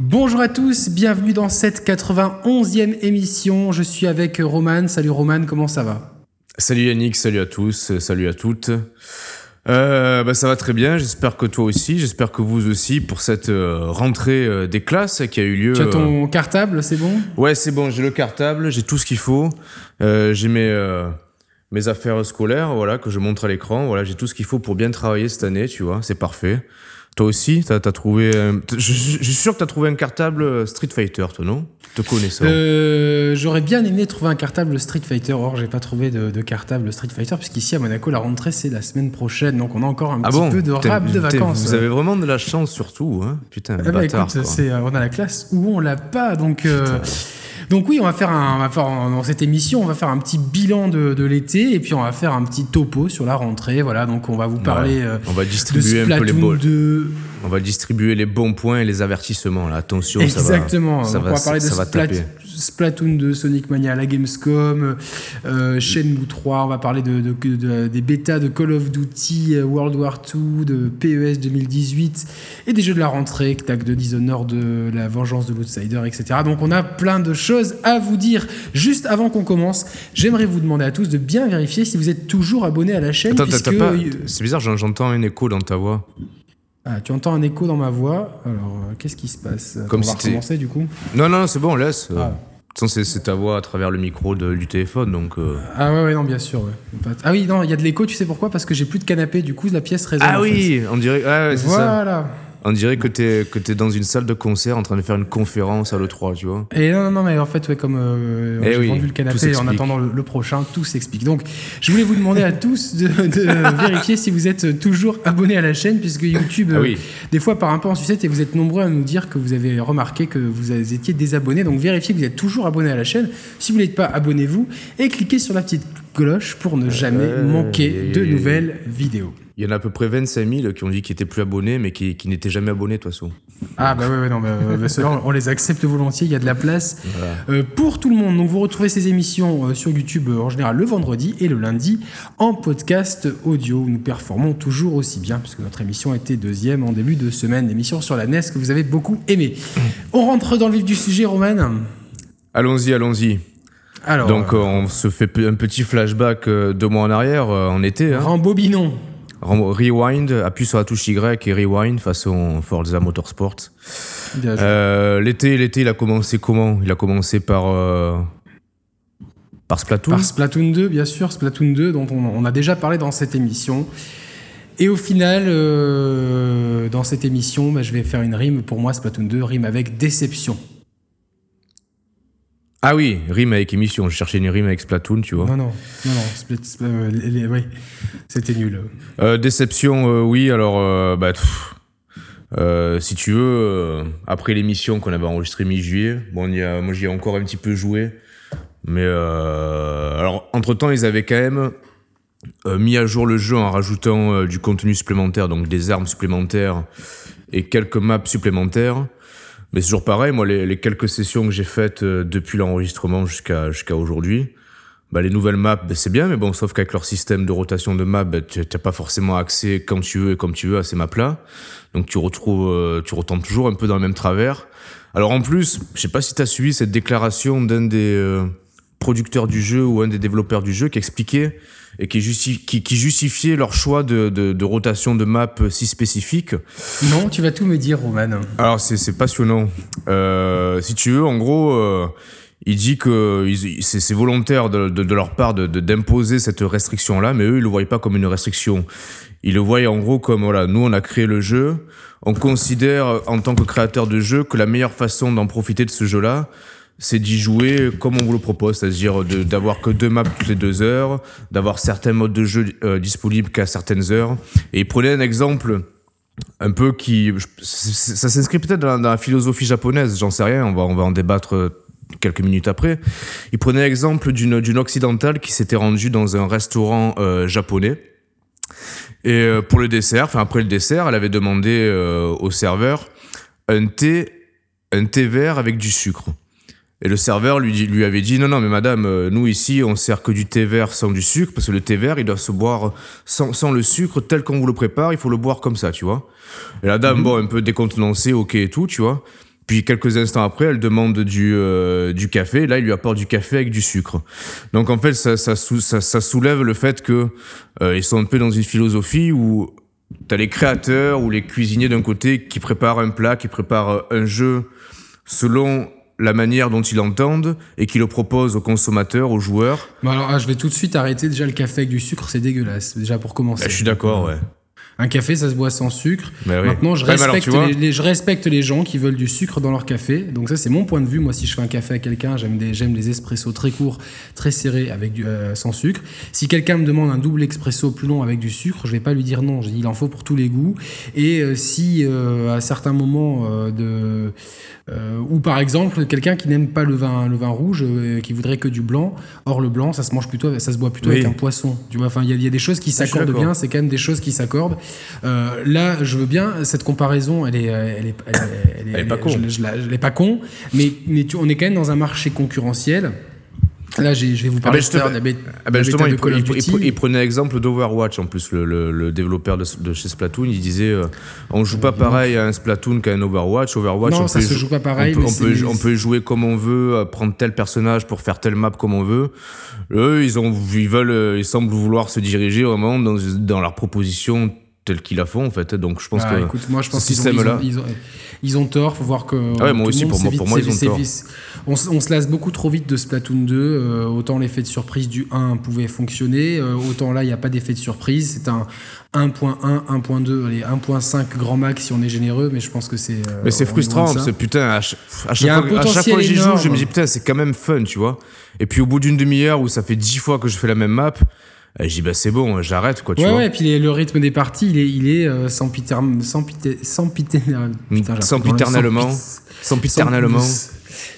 Bonjour à tous, bienvenue dans cette 91e émission. Je suis avec Roman. Salut Roman, comment ça va? Salut Yannick, salut à tous, salut à toutes. Euh, bah, ça va très bien, j'espère que toi aussi, j'espère que vous aussi pour cette euh, rentrée euh, des classes qui a eu lieu. Tu as ton cartable, c'est bon? Ouais, c'est bon, j'ai le cartable, j'ai tout ce qu'il faut, j'ai mes, mes affaires scolaires, voilà, que je montre à l'écran, voilà, j'ai tout ce qu'il faut pour bien travailler cette année, tu vois, c'est parfait. Toi aussi, t'as as trouvé. Un... Je, je, suis sûr que t'as trouvé un cartable Street Fighter, toi, non? Te connaissant. Euh, J'aurais bien aimé trouver un cartable Street Fighter. Or, j'ai pas trouvé de, de, cartable Street Fighter, puisqu'ici à Monaco, la rentrée c'est la semaine prochaine, donc on a encore un ah petit bon? peu de rap de vacances. Vous avez vraiment de la chance, surtout, hein Putain, bâtard. Bah, écoute, on a la classe où on l'a pas, donc. Euh, donc oui, on va faire un, on va faire dans cette émission, on va faire un petit bilan de, de l'été et puis on va faire un petit topo sur la rentrée. Voilà, donc on va vous parler. Ouais. Euh, on va distribuer de un peu les balles. 2. On va distribuer les bons points et les avertissements. Là. Attention, Exactement. ça va, va, on va parler ça de va taper. Splatoon 2, Sonic Mania la Gamescom, euh, Shenmue 3, on va parler de, de, de, des bêtas de Call of Duty, euh, World War 2, de PES 2018 et des jeux de la rentrée, Tag de Dishonored, de la vengeance de l'Outsider, etc. Donc on a plein de choses à vous dire. Juste avant qu'on commence, j'aimerais vous demander à tous de bien vérifier si vous êtes toujours abonné à la chaîne. Attends, puisque... pas... C'est bizarre, j'entends un écho dans ta voix. Ah, tu entends un écho dans ma voix. Alors, euh, qu'est-ce qui se passe? Comme On va si recommencer du coup Non, non, c'est bon, laisse. Ah. C'est ta voix à travers le micro de, du téléphone, donc. Euh... Ah ouais, ouais, non, bien sûr. Ouais. Ah oui, non, il y a de l'écho, tu sais pourquoi? Parce que j'ai plus de canapé, du coup, la pièce résonne. Ah oui, fait. on dirait. Ah ouais, c'est voilà. ça. On dirait que t'es que es dans une salle de concert en train de faire une conférence à l'E3, tu vois. Et non, non, mais en fait, ouais, comme euh, Eh j'ai oui, vendu le canapé en attendant le, le, prochain, tout s'explique. Donc, je voulais vous demander à tous de, de vérifier si vous êtes toujours abonnés à la chaîne, puisque YouTube, ah oui. euh, des fois, part un peu en sucette et vous êtes nombreux à nous dire que vous avez remarqué que vous étiez désabonnés. Donc, vérifiez que vous êtes toujours abonnés à la chaîne. Si vous ne l'êtes pas, abonnez-vous et cliquez sur la petite cloche pour ne jamais euh, manquer de nouvelles vidéos. Il y en a à peu près 25 000 qui ont dit qu'ils étaient plus abonnés, mais qui, qui n'étaient jamais abonnés de toute façon. Ah bah ouais, ouais non, bah, bah, ceux-là, on les accepte volontiers, il y a de la place voilà. euh, pour tout le monde. Donc vous retrouvez ces émissions euh, sur YouTube euh, en général le vendredi et le lundi en podcast audio. Nous performons toujours aussi bien, puisque notre émission était deuxième en début de semaine, émission sur la NES que vous avez beaucoup aimé. On rentre dans le vif du sujet, Roman Allons-y, allons-y. Alors, Donc on se fait un petit flashback euh, deux mois en arrière, en été. Hein. Rembobinons. Rewind, appuie sur la touche Y et rewind façon Forza Motorsport. Euh, l'été, l'été, il a commencé comment? Il a commencé par euh, par Splatoon. Par Splatoon 2, bien sûr, Splatoon 2 dont on, on a déjà parlé dans cette émission. Et au final, euh, dans cette émission, bah, je vais faire une rime. Pour moi, Splatoon 2 rime avec déception. Ah oui, rime avec émission. Je cherchais une rime avec Splatoon, tu vois. Non, non, non, non. Split, euh, les, les, oui, c'était nul. Euh, déception, euh, oui. Alors, bah, pff, si tu veux, après l'émission qu'on avait enregistrée mi-juillet, bon, y a, moi j'y ai encore un petit peu joué. Mais alors, entre-temps, ils avaient quand même mis à jour le jeu en rajoutant du contenu supplémentaire, donc des armes supplémentaires et quelques maps supplémentaires. Mais c'est toujours pareil, moi, les, les quelques sessions que j'ai faites euh, depuis l'enregistrement jusqu'à jusqu'à aujourd'hui, bah, les nouvelles maps, bah, c'est bien, mais bon, sauf qu'avec leur système de rotation de maps, bah, tu n'as pas forcément accès quand tu veux et comme tu veux à ces maps-là. Donc tu retrouves, euh, tu retombes toujours un peu dans le même travers. Alors en plus, je sais pas si tu as suivi cette déclaration d'un des euh, producteurs du jeu ou un des développeurs du jeu qui expliquait et qui, justifiait, qui, qui justifiait leur choix de, de, de, rotation de map si spécifique. Non, tu vas tout me dire, Roman. Alors c'est passionnant. Euh, si tu veux, en gros, euh, il dit que c'est volontaire de, de, leur part d'imposer cette restriction-là, mais eux, ils le voyaient pas comme une restriction. Ils le voyaient en gros comme, voilà, nous, on a créé le jeu, on considère, en tant que créateur de jeu, que la meilleure façon d'en profiter de ce jeu-là, c'est d'y jouer comme on vous le propose, c'est-à-dire d'avoir que deux maps toutes les deux heures, d'avoir certains modes de jeu euh, disponibles qu'à certaines heures. Et prenez un exemple un peu qui, ça s'inscrit peut-être dans, la philosophie japonaise, j'en sais rien, on va, on va en débattre quelques minutes après. Il prenait l'exemple d'une occidentale qui s'était rendue dans un restaurant euh, japonais. Et euh, pour le dessert, enfin après le dessert, elle avait demandé euh, au serveur un thé, un thé vert avec du sucre. Et le serveur lui, lui avait dit non non mais madame euh, nous ici on sert que du thé vert sans du sucre parce que le thé vert il doit se boire sans, sans le sucre tel qu'on vous le prépare il faut le boire comme ça tu vois et la dame mm -hmm. bon un peu décontenancée ok et tout tu vois Puis quelques instants après, elle demande du, euh, du café. Là, il lui apporte du café avec du sucre. Donc en fait, ça, ça, ça, ça soulève le fait que euh, ils sont un peu dans une philosophie où tu as les créateurs ou les cuisiniers d'un côté qui préparent un plat, qui préparent un jeu selon la manière dont ils l'entendent et qui le proposent aux consommateurs, aux joueurs. Bon alors, ah, je vais tout de suite arrêter. Déjà, le café avec du sucre, c'est dégueulasse. Déjà pour commencer. Bah, je suis d'accord, ouais. Un café, ça se boit sans sucre. Bah oui. Maintenant, je alors, les, les- je respecte les gens qui veulent du sucre dans leur café. Donc ça, c'est mon point de vue. Moi, si je fais un café à quelqu'un, j'aime des, j'aime les espressos très courts, très serrés, avec du, euh, sans sucre. Si quelqu'un me demande un double expresso plus long avec du sucre, je vais pas lui dire non. Je dis, il en faut pour tous les goûts. Et euh, si euh, à certains moments de ou par exemple quelqu'un qui n'aime pas le vin, le vin rouge, qui voudrait que du blanc. Or le blanc, ça se mange plutôt, ça se boit plutôt Oui. avec un poisson. Tu vois, enfin il y, a- il y a des choses qui Ah, s'accordent bien. C'est quand même des choses qui s'accordent. Euh, là, je veux bien cette comparaison. Elle est, euh, elle est, elle est, elle Elle est pas con. Je, je la- je l'ai pas con, mais mais tu, on est quand même dans un marché concurrentiel. Là, je vais vous parler ben, de Ah ben justement, il, il- il- prenait l'exemple d'Overwatch en plus, le, le- le développeur de, de chez Splatoon. Il disait euh, on joue pas pareil à un Splatoon qu'à un Overwatch. Overwatch, Non, on ça peut se jou- joue pas pareil, On peut, on peut, c'est- on peut jouer comme on veut, prendre tel personnage pour faire telle map comme on veut. Eux, ils, ont, ils, veulent, ils semblent vouloir se diriger vraiment dans, dans leur proposition telle qu'ils la font en fait. Donc je pense Ah, que écoute, moi je pense ce ils, système-là- ont, ils, ont, ils ont tort. Faut voir que. Ah ouais, moi aussi, monde pour moi- pour moi, ils ont tort. On, se- on se lasse beaucoup trop vite de Splatoon 2. euh, autant l'effet de surprise du 1 pouvait fonctionner, euh, autant là il n'y a pas d'effet de surprise. C'est un 1.1, 1.2, allez 1.5 grand max si on est généreux, mais je pense que c'est. euh, Mais c'est frustrant, ça. c'est putain, à chaque, à fois, à chaque fois que j'y joue, je me dis putain, c'est quand même fun, tu vois. Et puis au bout d'une demi-heure où ça fait dix fois que je fais la même map, euh, je dis bah c'est bon, j'arrête quoi, tu Ouais, vois. ouais, et puis les- le rythme des parties, il est, il est euh, sans piter, sans piter, sans piter, putain, j'ai Sans piternellement. sans pit- Sans piternellement.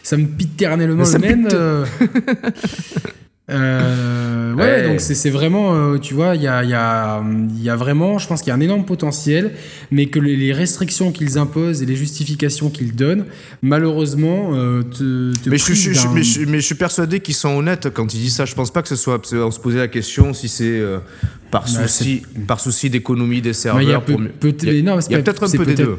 Ça me piternellement Ça le me même. euh, euh, ouais, Ouais. donc c'est vraiment, euh, tu vois, il y a, y, a, y a vraiment, je pense qu'il y a un énorme potentiel, mais que les, restrictions qu'ils imposent et les justifications qu'ils donnent, malheureusement, euh, te, te Mais je, je- mais, je, mais je suis persuadé qu'ils sont honnêtes quand ils disent ça. Je pense pas que ce soit. qu'on se posait la question si c'est euh, par, souci, par souci d'économie des serveurs. il y a peut-être un peu des deux.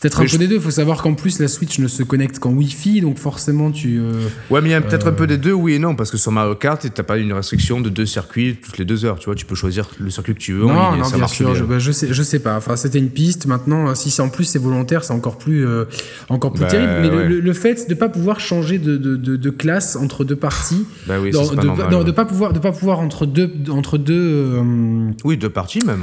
Peut-être un peu des deux. Il faut savoir qu'en plus, la Switch ne se connecte qu'en Wi-Fi, donc forcément, tu. euh, Ouais, mais il y a peut-être Euh. un peu des deux, oui et non, parce que sur Mario Kart, t'as pas une restriction de deux circuits toutes les deux heures. Tu vois, tu peux choisir le circuit que tu veux. en Non, non, ça bien marche sûr. bien. Je, sais, je sais pas. Enfin, c'était une piste. Maintenant, si c'est en plus c'est volontaire, c'est encore plus, euh, encore plus Bah, terrible. Mais le- fait de pas pouvoir changer de, classe entre deux parties, Bah oui, non, ça, c'est pas de, pas pouvoir, de pas pouvoir entre deux, entre deux, euh, Oui, deux parties même.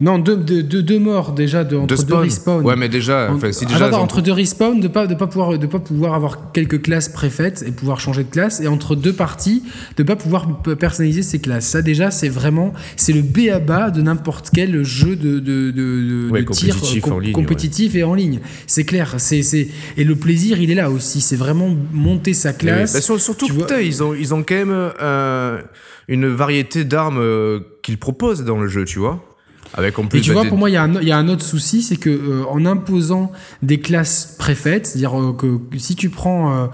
non, deux, deux, deux, deux morts déjà, de, entre Deux deux spawn. respawns. Ouais, mais déjà, En- si entre deux respawns, de pas de pas pouvoir de pas pouvoir avoir quelques classes préfaites et pouvoir changer de classe, et entre deux parties, de pas pouvoir personnaliser ses classes. Ça déjà, c'est vraiment c'est le b à bas de n'importe quel jeu de de, de, de- Ouais, de tir compétitif com- en ligne, compétitif et en ligne. C'est clair. C'est c'est et le plaisir, il est là aussi. C'est vraiment monter sa classe. Bah, sur- surtout, putain, ils ont, ils ont quand même euh, une variété d'armes euh, qu'ils proposent dans le jeu, tu vois. Avec en plus. Et tu bah, vois, des- pour moi, il y, a un- il y a un autre souci, c'est que euh, en imposant des classes préfaites, c'est-à-dire euh, que, si tu prends, euh,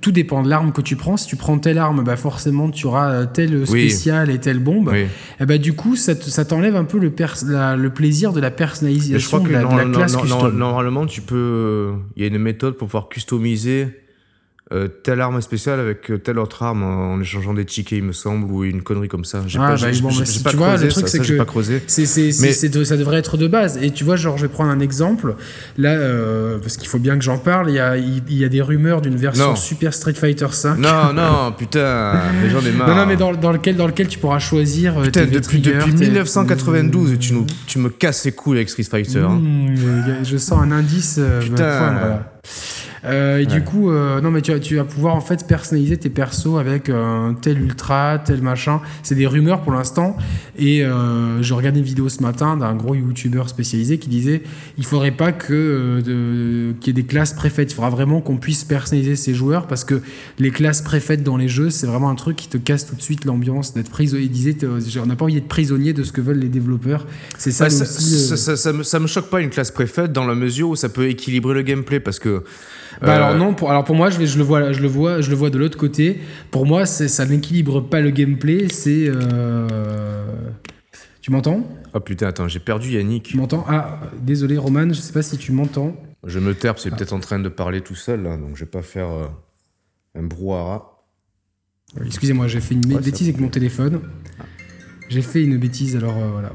tout dépend de l'arme que tu prends. Si tu prends telle arme, bah forcément tu auras telle Oui. spéciale et telle bombe. Oui. Et bah du coup, ça te- ça t'enlève un peu le, la- le plaisir de la Mais je personnalisation crois que de, la, de la non- classe normalement, tu peux. Il y a une méthode pour pouvoir customiser euh, telle arme spéciale avec euh, telle autre arme en, échangeant des tickets, il me semble, ou une connerie comme ça. J'ai Ah, pas, bah, bon, j'ai si pas tu vois, le creusé truc, c'est que- pas creusé. Mais- de- ça devrait être de base. Et tu vois, genre, je vais prendre un exemple. Là, euh, parce qu'il faut bien que j'en parle, il y a, il, il y a des rumeurs d'une version Non. Super Street Fighter 5. Non, non, putain, les gens ai marre. Non, non, mais dans, dans lequel, dans lequel tu pourras choisir. Putain, depuis, depuis tes- 1992, tu, nous, tu me casses les couilles avec Street Fighter. hein. Mmh, euh, je sens un indice. Putain. Euh, et du coup, euh, non, mais tu, vas- tu vas pouvoir en fait personnaliser tes persos avec euh, tel ultra, tel machin. C'est des rumeurs pour l'instant. Et euh, je regardais une vidéo ce matin d'un gros youtubeur spécialisé qui disait il faudrait pas que euh, qu'il y ait des classes préfaites. Il faudra vraiment qu'on puisse personnaliser ses joueurs parce que les classes préfaites dans les jeux, c'est vraiment un truc qui te casse tout de suite l'ambiance d'être prisonnier. Il disait on n'a pas envie d'être prisonnier de ce que veulent les développeurs. C'est ça, Bah, ça, aussi. ça, ça- ça me, ça me choque pas une classe préfète dans la mesure où ça peut équilibrer le gameplay parce que. Bah euh, alors non, pour, alors pour moi, je, vais, je, le vois, je, le vois, je le vois de l'autre côté. Pour moi, ça n'équilibre pas le gameplay, c'est... euh, Tu m'entends? Oh putain, attends, j'ai perdu Tu Yannick. m'entends? Ah, désolé Roman, je sais pas si tu m'entends. Je me terpe, c'est peut-être en train de parler tout seul, là, donc je vais pas faire euh, un brouhaha. Excusez-moi, j'ai fait une Ouais, bêtise avec mon téléphone. J'ai fait une bêtise, alors euh, voilà.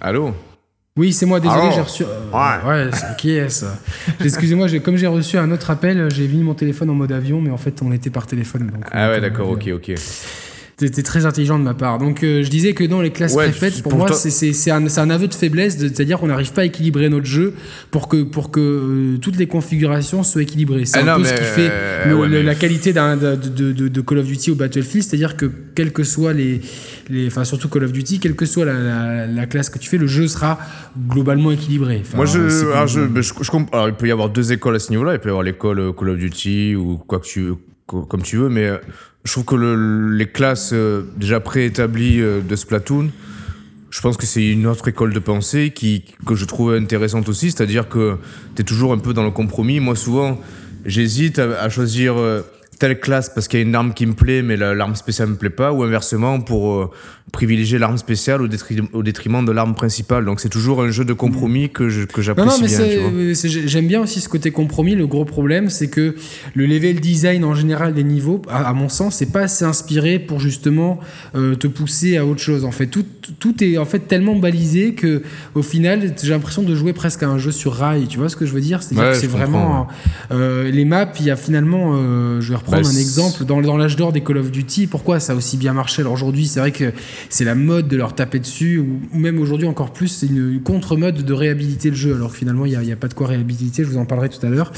Allô? Oui, c'est moi, désolé, Allô j'ai reçu. euh, Ouais. ouais, c'est qui est-ce Excusez-moi, j'ai- comme j'ai reçu un autre appel, j'ai mis mon téléphone en mode avion, mais en fait, on était par téléphone. donc, Ah ouais, donc, d'accord, euh, ok, ok. C'était très intelligent de ma part. Donc, euh, je disais que dans les classes Ouais, préfaites, pour pour moi, c'est- c'est c'est un, c'est un aveu de faiblesse, c'est-à-dire qu'on n'arrive pas à équilibrer notre jeu pour que, pour que euh, toutes les configurations soient équilibrées. C'est Ah un non, peu ce qui fait euh, le- ouais, le- mais- la qualité de, de- de- de Call of Duty au Battlefield, c'est-à-dire que quel que soit les, les, enfin surtout Call of Duty, quelle que soit la, la- la classe que tu fais, le jeu sera globalement équilibré. Enfin, Moi, je, alors, je, je, je alors, il peut y avoir deux écoles à ce niveau-là. Il peut y avoir l'école Call of Duty ou quoi que tu, comme tu veux, mais euh, je trouve que le- les classes euh, déjà préétablies euh, de Splatoon, je pense que c'est une autre école de pensée qui, que je trouve intéressante aussi. C'est-à-dire que tu es toujours un peu dans le compromis. Moi, souvent, j'hésite à, choisir telle classe parce qu'il y a une arme qui me plaît, mais la- l'arme spéciale me plaît pas, ou inversement pour euh, privilégier l'arme spéciale au, détri- au détriment de l'arme principale. Donc c'est toujours un jeu de compromis que j'apprécie bien. j'aime bien aussi ce côté compromis. Le gros problème, c'est que le level design en général des niveaux, à, à mon sens, c'est pas assez inspiré pour justement euh, te pousser à autre chose. En fait, tout, tout est en fait tellement balisé que au final, j'ai l'impression de jouer presque à un jeu sur rail. Tu vois ce que je veux dire? C'est Ouais, vraiment euh, les maps. Il y a finalement, je vais reprendre Bah, un exemple dans, dans l'âge d'or des Call of Duty. Pourquoi ça a aussi bien marché Alors aujourd'hui, c'est vrai que c'est la mode de leur taper dessus, ou, ou même aujourd'hui encore plus, c'est une contre-mode de réhabiliter le jeu, alors que finalement, il n'y a, pas de quoi réhabiliter, je vous en parlerai tout à l'heure.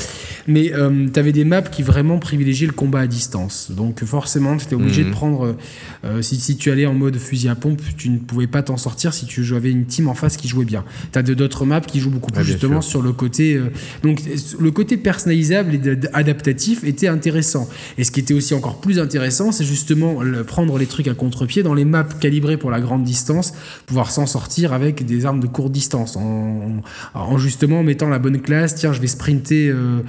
Mais tu avais des maps qui vraiment privilégiaient le combat à distance. Donc forcément, tu étais obligé Mhm. de prendre, euh, si, si tu allais en mode fusil à pompe, tu ne pouvais pas t'en sortir si tu avais une team en face qui jouait bien. Tu as d'autres maps qui jouent beaucoup plus Ouais, bien justement sûr. sur le côté... euh, donc le côté personnalisable et adaptatif était intéressant. Et ce qui était aussi encore plus intéressant, c'est justement le- prendre les trucs à contre-pied dans les maps calibrées pour la grande distance, pouvoir s'en sortir avec des armes de courte distance, en, en- en justement mettant la bonne classe. Tiens, je vais sprinter euh,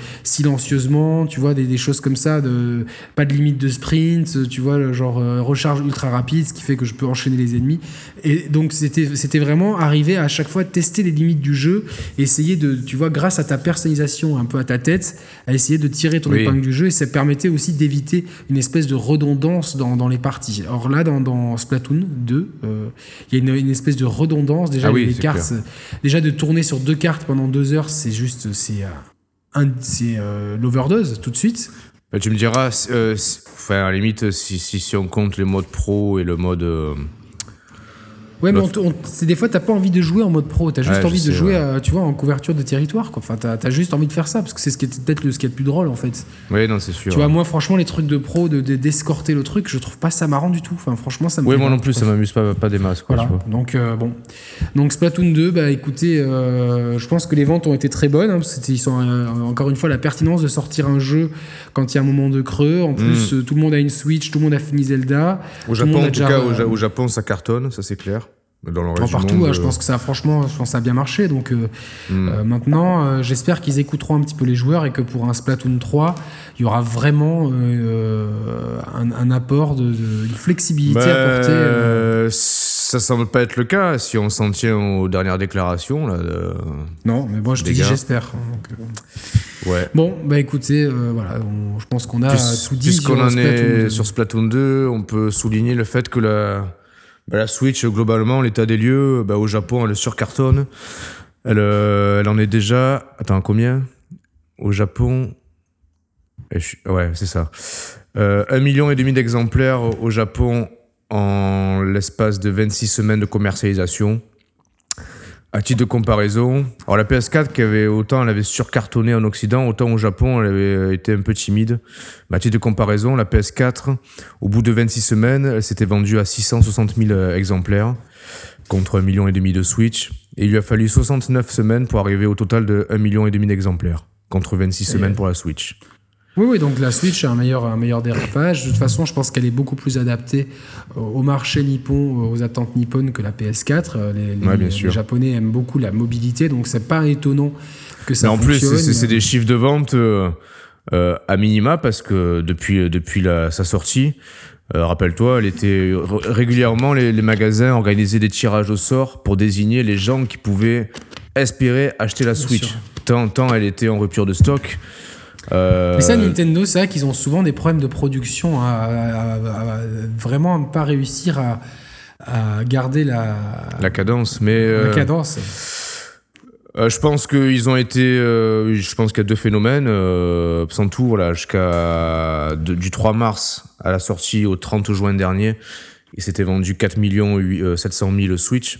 silencieusement, tu vois, des, des choses comme ça, de, pas de limite de sprint, tu vois, genre euh, recharge ultra rapide, ce qui fait que je peux enchaîner les ennemis. Et donc c'était vraiment arriver à chaque fois tester les limites du jeu, essayer de, tu vois, grâce à ta personnalisation, un peu à ta tête, à essayer de tirer ton Oui. épingle du jeu, et ça permettait aussi d'éviter une espèce de redondance dans, dans les parties. Or là, dans, dans Splatoon 2, euh, il y a une, une espèce de redondance. Déjà, Ah oui, les c'est cartes, déjà de tourner sur deux cartes pendant deux heures, c'est juste, c'est euh, c'est euh, l'overdose tout de suite. Bah, tu me diras, enfin, à la limite, si, si, si on compte les modes pro et le mode. Ouais, mais c'est des fois, t'as pas envie de jouer en mode pro, t'as juste Ouais, envie de jouer, ouais. tu vois, en couverture de territoire. Quoi. Enfin, t'as as juste envie de faire ça parce que c'est ce qui est peut-être le ce qui est le plus drôle en fait. Oui, non, c'est sûr. Tu vois, moi, franchement, les trucs de pro, de de- d'escorter le truc, je trouve pas ça marrant du tout. Enfin, franchement, ça plaît moi non plus, ça m'amuse pas, pas des masses. Quoi, Voilà. tu vois. Donc euh, bon. Donc Splatoon 2, bah écoutez, euh, je pense que les ventes ont été très bonnes. hein, parce que c'était- ils sont euh, encore une fois la pertinence de sortir un jeu quand il y a un moment de creux. En plus, euh, tout le monde a une Switch, tout le monde a fini Zelda. Au Japon, en tout cas, au, Ja- au Japon, ça cartonne, ça c'est clair. Dans le reste En du partout, monde, hein, je euh, pense que ça, franchement, je pense que ça a bien marché. Donc euh, hmm. euh, maintenant, j'espère qu'ils écouteront un petit peu les joueurs et que pour un Splatoon 3, il y aura vraiment un, un apport de, de- une flexibilité Bah, apportée. euh. Ça semble pas être le cas si on s'en tient aux dernières déclarations. Là, de- Non, mais moi je te dis j'espère. Ouais. Bon, bah écoutez, voilà, on- je pense qu'on a Puis- tout dit Puisqu'on en est 2. sur Splatoon 2, on peut souligner le fait que la, bah, la Switch, globalement, l'état des lieux, bah, au Japon, elle surcartonne. Elle, euh, elle en est déjà. Attends, combien? Au Japon. Eh, Ouais, c'est ça. Euh, un million et demi d'exemplaires au Japon en l'espace de 26 semaines de commercialisation. À titre de comparaison, alors la PS4 qui avait autant elle avait surcartonné en Occident, autant au Japon elle avait été un peu timide. Mais à titre de comparaison, la PS4, au bout de 26 semaines, elle s'était vendue à 660 000 euh, exemplaires contre un million et demi de Switch. Et il lui a fallu 69 semaines pour arriver au total de 1 million et demi d'exemplaires contre 26 Et- semaines pour la Switch. Oui, oui, donc la Switch a un meilleur, un meilleur dérapage. De toute façon, je pense qu'elle est beaucoup plus adaptée au au marché nippon, aux attentes nippones que la PS4. Euh, Les, les- Ouais, bien les sûr. Japonais aiment beaucoup la mobilité, donc c'est pas étonnant que ça Mais en plus, fonctionne. c'est- des chiffres de vente euh, euh, à minima parce que depuis, depuis la, sa sortie, euh, rappelle-toi, elle était régulièrement les, les magasins organisaient des tirages au sort pour désigner les gens qui pouvaient espérer acheter la Switch. Tant, tant elle était en rupture de stock. Euh, Mais ça, Nintendo, c'est vrai qu'ils ont souvent des problèmes de production à, à- à- vraiment pas réussir à, à garder la, la cadence, mais la euh, cadence. Euh, je pense qu'ils ont été. euh, je pense qu'il y a deux phénomènes. Euh, sans tout, voilà, jusqu'à du 3 mars à la sortie au 30 juin dernier, ils s'étaient vendu 4 millions huit- euh, 700 000 Switch.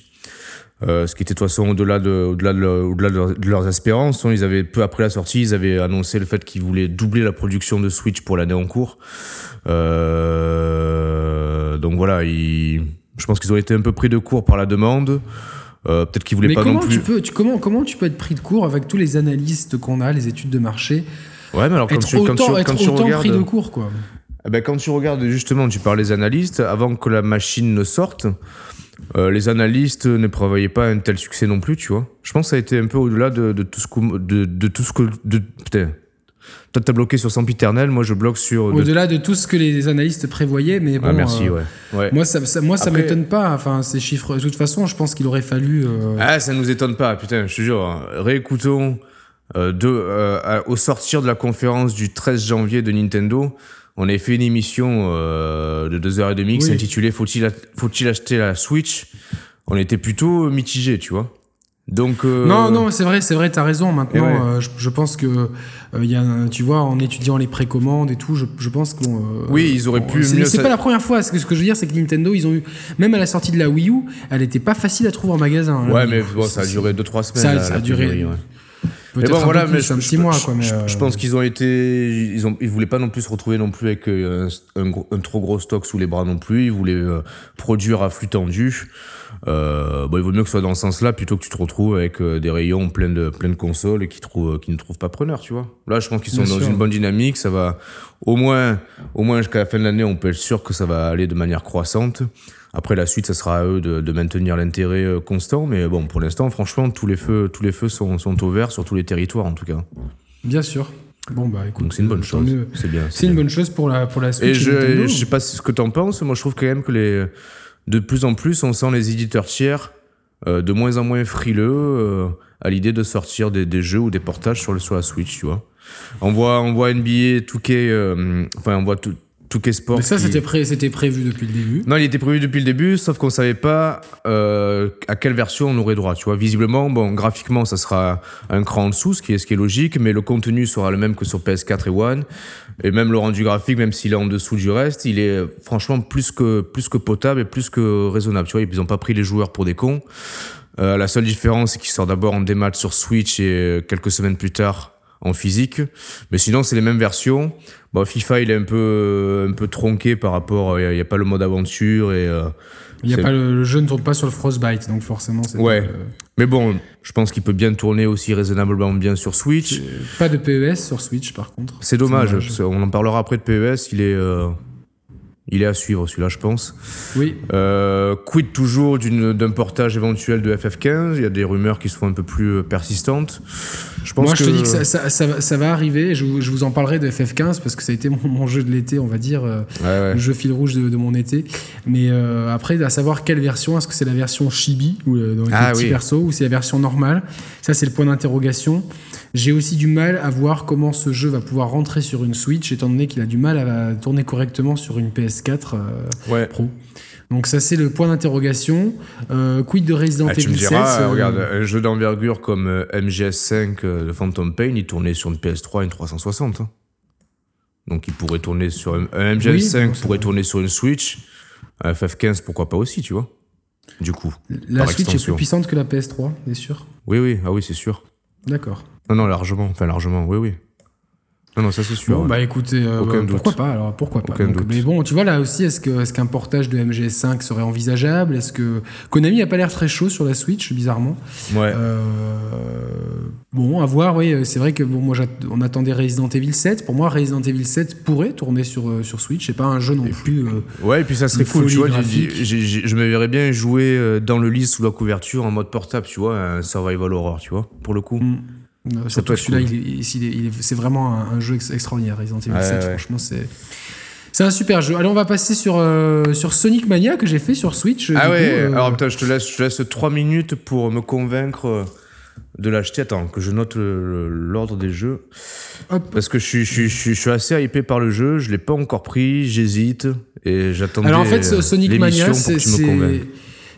Euh, ce qui était de toute façon au-delà de, au-delà de, au-delà de, leur- de leurs espérances. Ils avaient peu après la sortie, ils avaient annoncé le fait qu'ils voulaient doubler la production de Switch pour l'année en cours. Euh, donc voilà, ils, je pense qu'ils ont été un peu pris de court par la demande. Euh, peut-être qu'ils voulaient Mais pas comment non plus. tu peux, tu, comment, comment tu peux être pris de court avec tous les analystes qu'on a, les études de marché, Ouais, mais alors quand être tu, quand autant, tu, être quand tu regardes, pris de court quoi. Eh ben, quand tu regardes justement, tu parles des analystes, avant que la machine ne sorte, euh, les analystes ne prévoyaient pas un tel succès non plus, tu vois. Je pense que ça a été un peu au-delà de, de tout ce que, de, de tout ce que, de, putain. Toi, t'as bloqué sur Sempiternel, moi je bloque sur. de- Au-delà de tout ce que les analystes prévoyaient, mais bon. Ah, merci, euh, ouais. ouais. Moi, ça, ça- moi, ça m'étonne pas. Enfin, ces chiffres. De toute façon, je pense qu'il aurait fallu. euh, Ah, ça nous étonne pas, putain, je te jure. hein. Réécoutons euh, de, au sortir de la conférence du 13 janvier de Nintendo. On avait fait une émission euh, de 2h30 qui Oui. s'intitulait Faut-il faut-il acheter la Switch? On était plutôt mitigé, tu vois. Donc. euh, Non, non, c'est vrai, c'est vrai, t'as raison. Maintenant, Eh ouais. euh, je, je pense que euh, il y a, tu vois, en étudiant les précommandes et tout, je, je pense qu'on. Oui, ils auraient bon, pu C'est ça- pas la première fois. Ce que, ce que je veux dire, c'est que Nintendo, ils ont eu, même à la sortie de la Wii U, elle était pas facile à trouver en magasin. la Ouais, mais bon, ça a duré 2-3 semaines. Ça- a duré- pénurie, ouais. Mais Peut-être bon, voilà, peu mais je, un je- petit mois, je- quoi. Mais, je- euh, je pense qu'ils ont été, ils ont, ils voulaient pas non plus se retrouver non plus avec euh, un, un trop gros stock sous les bras non plus. Ils voulaient euh, produire à flux tendu. Euh, bon, il vaut mieux que ce soit dans ce sens-là plutôt que tu te retrouves avec des rayons pleins de, plein de consoles et qui, trouvent, qui ne trouvent pas preneur, tu vois. Là, je pense qu'ils sont Bien dans sûr. une bonne dynamique. Ça va, au moins, au moins jusqu'à la fin de l'année, on peut être sûr que ça va aller de manière croissante. Après, la suite, ça sera à eux de, de maintenir l'intérêt euh, constant. Mais bon, pour l'instant, franchement, tous les feux, tous les feux sont, sont au vert sur tous les territoires, en tout cas. Bien sûr. Bon, bah écoute. Donc c'est une bonne euh, chose. C'est bien. C'est une bonne chose pour la, pour la Et Switch. je, je sais pas ce que t'en penses. Moi, je trouve quand même que les, de plus en plus, on sent les éditeurs tiers euh, de moins en moins frileux euh, à l'idée de sortir des, des jeux ou des portages sur, le, sur la Switch, tu vois. On voit, on voit NBA, 2K, euh, enfin, on voit tout, 2K Sport. Mais ça, qui- c'était pré- c'était prévu depuis le début. Non, il était prévu depuis le début, sauf qu'on savait pas euh, à quelle version on aurait droit. Tu vois, visiblement, bon, graphiquement, ça sera un cran en dessous, ce qui est, ce qui est logique, mais le contenu sera le même que sur PS4 et One. Et même le rendu graphique, même s'il est en dessous du reste, il est franchement plus que, plus que potable et plus que raisonnable. Tu vois, ils ont pas pris les joueurs pour des cons. Euh, la seule différence, c'est qu'il sort d'abord en démat sur Switch et euh, quelques semaines plus tard en physique. Mais sinon, c'est les mêmes versions. Bon, FIFA, il est un peu, un peu tronqué par rapport. Il n'y a, pas le mode aventure. Et, euh, Il y a pas le, le jeu ne tourne pas sur le Frostbite, donc forcément, c'est Ouais. euh, Mais bon, je pense qu'il peut bien tourner aussi raisonnablement bien sur Switch. pas de PES sur Switch, par contre. C'est dommage. qu'on en parlera après de PES. Il est, euh, il est à suivre celui-là, je pense. Oui, Euh, quid toujours d'un portage éventuel de FF15 Il y a des rumeurs qui sont un peu plus euh, persistantes. Je pense moi je te dis que ça, ça- ça va- ça va arriver. Je, vous- je vous en parlerai de FF15 parce que ça a été mon, mon jeu de l'été, on va dire, euh, Ouais, ouais. le jeu fil rouge de, de mon été. Mais euh, après, à savoir quelle version, est-ce que c'est la version chibi ou dans les Ah petits oui. persos ou c'est la version normale? Ça, c'est le point d'interrogation. J'ai aussi du mal à voir comment ce jeu va pouvoir rentrer sur une Switch, étant donné qu'il a du mal à tourner correctement sur une PS4 euh, Ouais. Pro. Donc ça, c'est le point d'interrogation. Euh, quid de Resident Ah, tu me Evil 7 diras, euh, regarde, un jeu d'envergure comme euh, MGS5 euh, de Phantom Pain, il tournait sur une PS3 et une 360. hein. Donc il pourrait tourner sur un, un MGS5 Oui, bon, c'est pourrait tourner sur une Switch, un FF15 pourquoi pas aussi, tu vois. Du coup. La Switch est plus puissante que la PS3, bien sûr? Oui oui, ah oui, c'est sûr. D'accord. Non non, largement, enfin largement, oui oui. Non non, ça c'est sûr. Bon, ouais. bah écoutez, euh, bah, pourquoi doute. pas alors Pourquoi pas Donc. Mais bon, tu vois là aussi, est-ce qu'un portage de MGS5 serait envisageable? Est-ce que Konami a pas l'air très chaud sur la Switch, bizarrement? Ouais. Euh, Bon, à voir. Oui, c'est vrai que bon, moi, on attendait Resident Evil 7. Pour moi, Resident Evil 7 pourrait tourner sur euh, sur Switch. C'est pas un jeu non plus. Ouais, et puis ça serait cool, tu vois. je me verrais bien jouer dans le lit sous la couverture en mode portable, tu vois, un survival horror, tu vois, pour le coup. Mm. Euh, Surtout celui-là, cool. il il il c'est vraiment un, un jeu ex- extraordinaire, Resident Evil Ouais, 7. ouais. Franchement, c'est. C'est un super jeu. Allez, on va passer sur, euh, sur Sonic Mania que j'ai fait sur Switch. Ah du ouais, coup, euh, alors putain, je te laisse, je te laisse 3 minutes pour me convaincre euh, de l'acheter. Attends, que je note l'ordre des jeux. Hop. Parce que je suis, je, suis, je suis- je suis assez hypé par le jeu, je l'ai pas encore pris, j'hésite et j'attendais Alors en fait, Sonic Mania, c'est.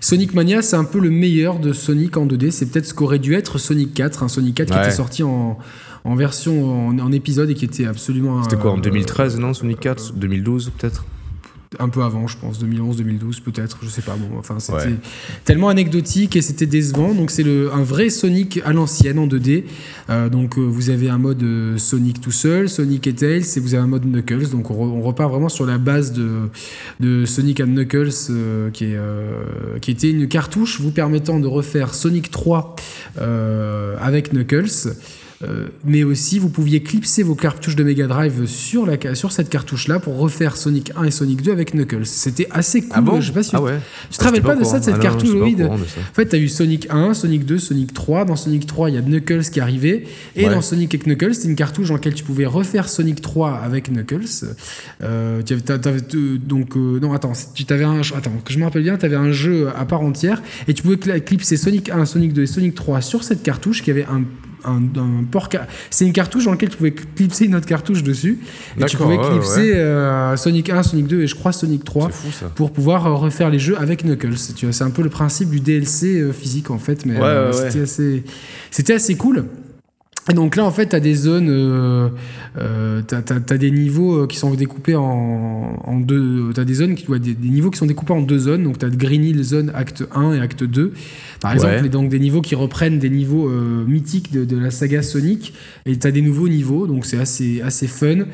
Sonic Mania, c'est un peu le meilleur de Sonic en 2D. C'est peut-être ce qu'aurait dû être Sonic 4. Un Sonic 4 qui était sorti en, en version, en, en épisode et qui était absolument. C'était quoi, en euh, 2013, non, Sonic 4 2012 peut-être? Un peu avant, je pense, 2011, 2012 peut-être, je sais pas. Bon, enfin, c'était Ouais. tellement anecdotique et c'était décevant. Donc c'est le un vrai Sonic à l'ancienne en 2D. Euh, donc euh, vous avez un mode euh, Sonic tout seul, Sonic et Tails, et vous avez un mode Knuckles. Donc on, re- on repart vraiment sur la base de, de Sonic and Knuckles, euh, qui est euh, qui était une cartouche vous permettant de refaire Sonic 3 euh, avec Knuckles. Euh, mais aussi, vous pouviez clipser vos cartouches de Mega Drive sur, la, sur cette cartouche-là pour refaire Sonic 1 et Sonic 2 avec Knuckles. C'était assez cool. Je sais pas si Ah ouais tu te rappelles j'étais pas, de ça, de cette Ah non, cartouche pas oui, de-. En fait, tu as eu Sonic 1, Sonic 2, Sonic 3. Dans Sonic 3, il y a Knuckles qui arrivait. Et Ouais. dans Sonic et Knuckles, c'est une cartouche dans laquelle tu pouvais refaire Sonic 3 avec Knuckles. Euh, tu donc, euh, non, attends, tu avais un, attends, que je me rappelle bien, tu avais un jeu à part entière. Et tu pouvais clipser Sonic 1, Sonic 2 et Sonic 3 sur cette cartouche qui avait un. Un, un port c'est une cartouche dans laquelle tu pouvais clipser une autre cartouche dessus et tu pouvais ouais, clipser euh, Sonic 1, Sonic 2 et je crois Sonic 3 C'est fou ça. pour pouvoir refaire les jeux avec Knuckles. C'est un peu le principe du DLC euh, physique en fait, mais Ouais, euh, c'était assez, c'était assez cool. Et donc là, en fait, tu as des zones, euh, euh, tu as, des niveaux euh, qui sont découpés en, en deux. Tu as des zones qui, ouais, des, des niveaux qui sont découpés en deux zones. Donc tu as Green Hill Zone acte 1 et acte 2. Par exemple, Ouais. et donc des niveaux qui reprennent des niveaux euh, mythiques de, de la saga Sonic. Et tu as des nouveaux niveaux, donc c'est assez, assez fun.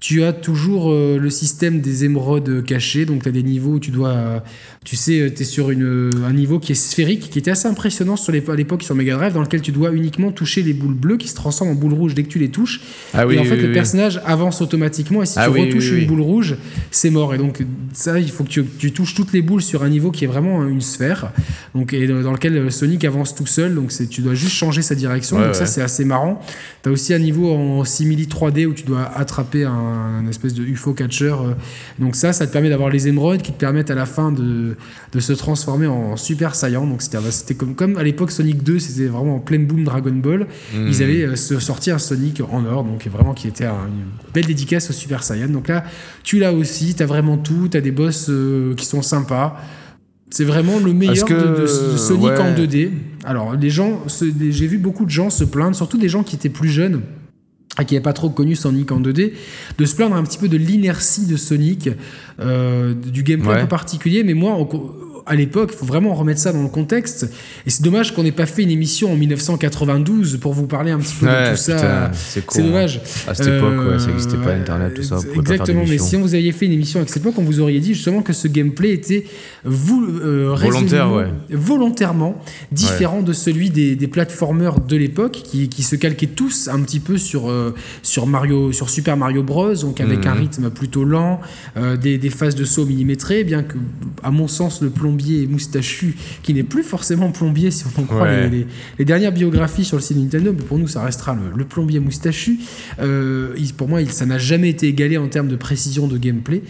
Tu as toujours euh, le système des émeraudes cachées. Donc tu as des niveaux où tu dois. euh, tu sais, tu es sur une, un niveau qui est sphérique, qui était assez impressionnant sur les, à l'époque sur Mega Drive, dans lequel tu dois uniquement toucher les boules bleues qui se transforment en boules rouges dès que tu les touches. Ah oui, et en fait, oui, le oui. personnage avance automatiquement. Et si Ah tu retouches une boule rouge, c'est mort. Et donc, ça, il faut que tu, tu touches toutes les boules sur un niveau qui est vraiment une sphère. Donc, et dans dans lequel Sonic avance tout seul. Donc, tu dois juste changer sa direction. Ouais, donc, ça, c'est assez marrant. Tu as aussi un niveau en simili 3D où tu dois attraper un, un espèce de UFO catcher. euh. Donc, ça, ça te permet d'avoir les émeraudes qui te permettent à la fin de, de se transformer en Super Saiyan. Donc, c'était c'était comme, comme à l'époque Sonic 2, c'était vraiment en pleine boom Dragon Ball. Hmm. Ils avaient euh, sorti un Sonic en or, donc vraiment qui était un- une belle dédicace au Super Saiyan. Donc là, tu l'as aussi, tu as vraiment tout, tu as des boss euh, qui sont sympas. C'est vraiment le meilleur que- de, de- de Sonic ouais. en 2D. Alors, les gens, j'ai vu beaucoup de gens se plaindre, surtout des gens qui étaient plus jeunes et qui n'avaient pas trop connu Sonic en 2D, de se plaindre un petit peu de l'inertie de Sonic, euh, du gameplay un peu particulier. Mais moi, en- à l'époque, il faut vraiment remettre ça dans le contexte. Et c'est dommage qu'on n'ait pas fait une émission en 1992 pour vous parler un petit peu de tout ça. c'est C'est dommage. À cette époque, ouais, ça Euh, n'existait pas Internet, tout ça. Exactement, mais si on vous aviez fait une émission à cette époque, on vous aurait dit justement que ce gameplay était euh, Volontaire, résolument, ouais. volontairement différent de celui des, des platformers de l'époque qui, qui se calquaient tous un petit peu sur, euh, sur, Mario, sur Super Mario Bros, donc avec Mhm. un rythme plutôt lent, euh, des, des phases de saut millimétrées, bien que, à mon sens, le plombier moustachu, qui n'est plus forcément plombier si on en croit Ouais. les, les- les dernières biographies sur le site Nintendo, mais pour nous, ça restera le, le plombier moustachu. Euh, il- pour moi, il- ça n'a jamais été égalé en termes de précision de gameplay.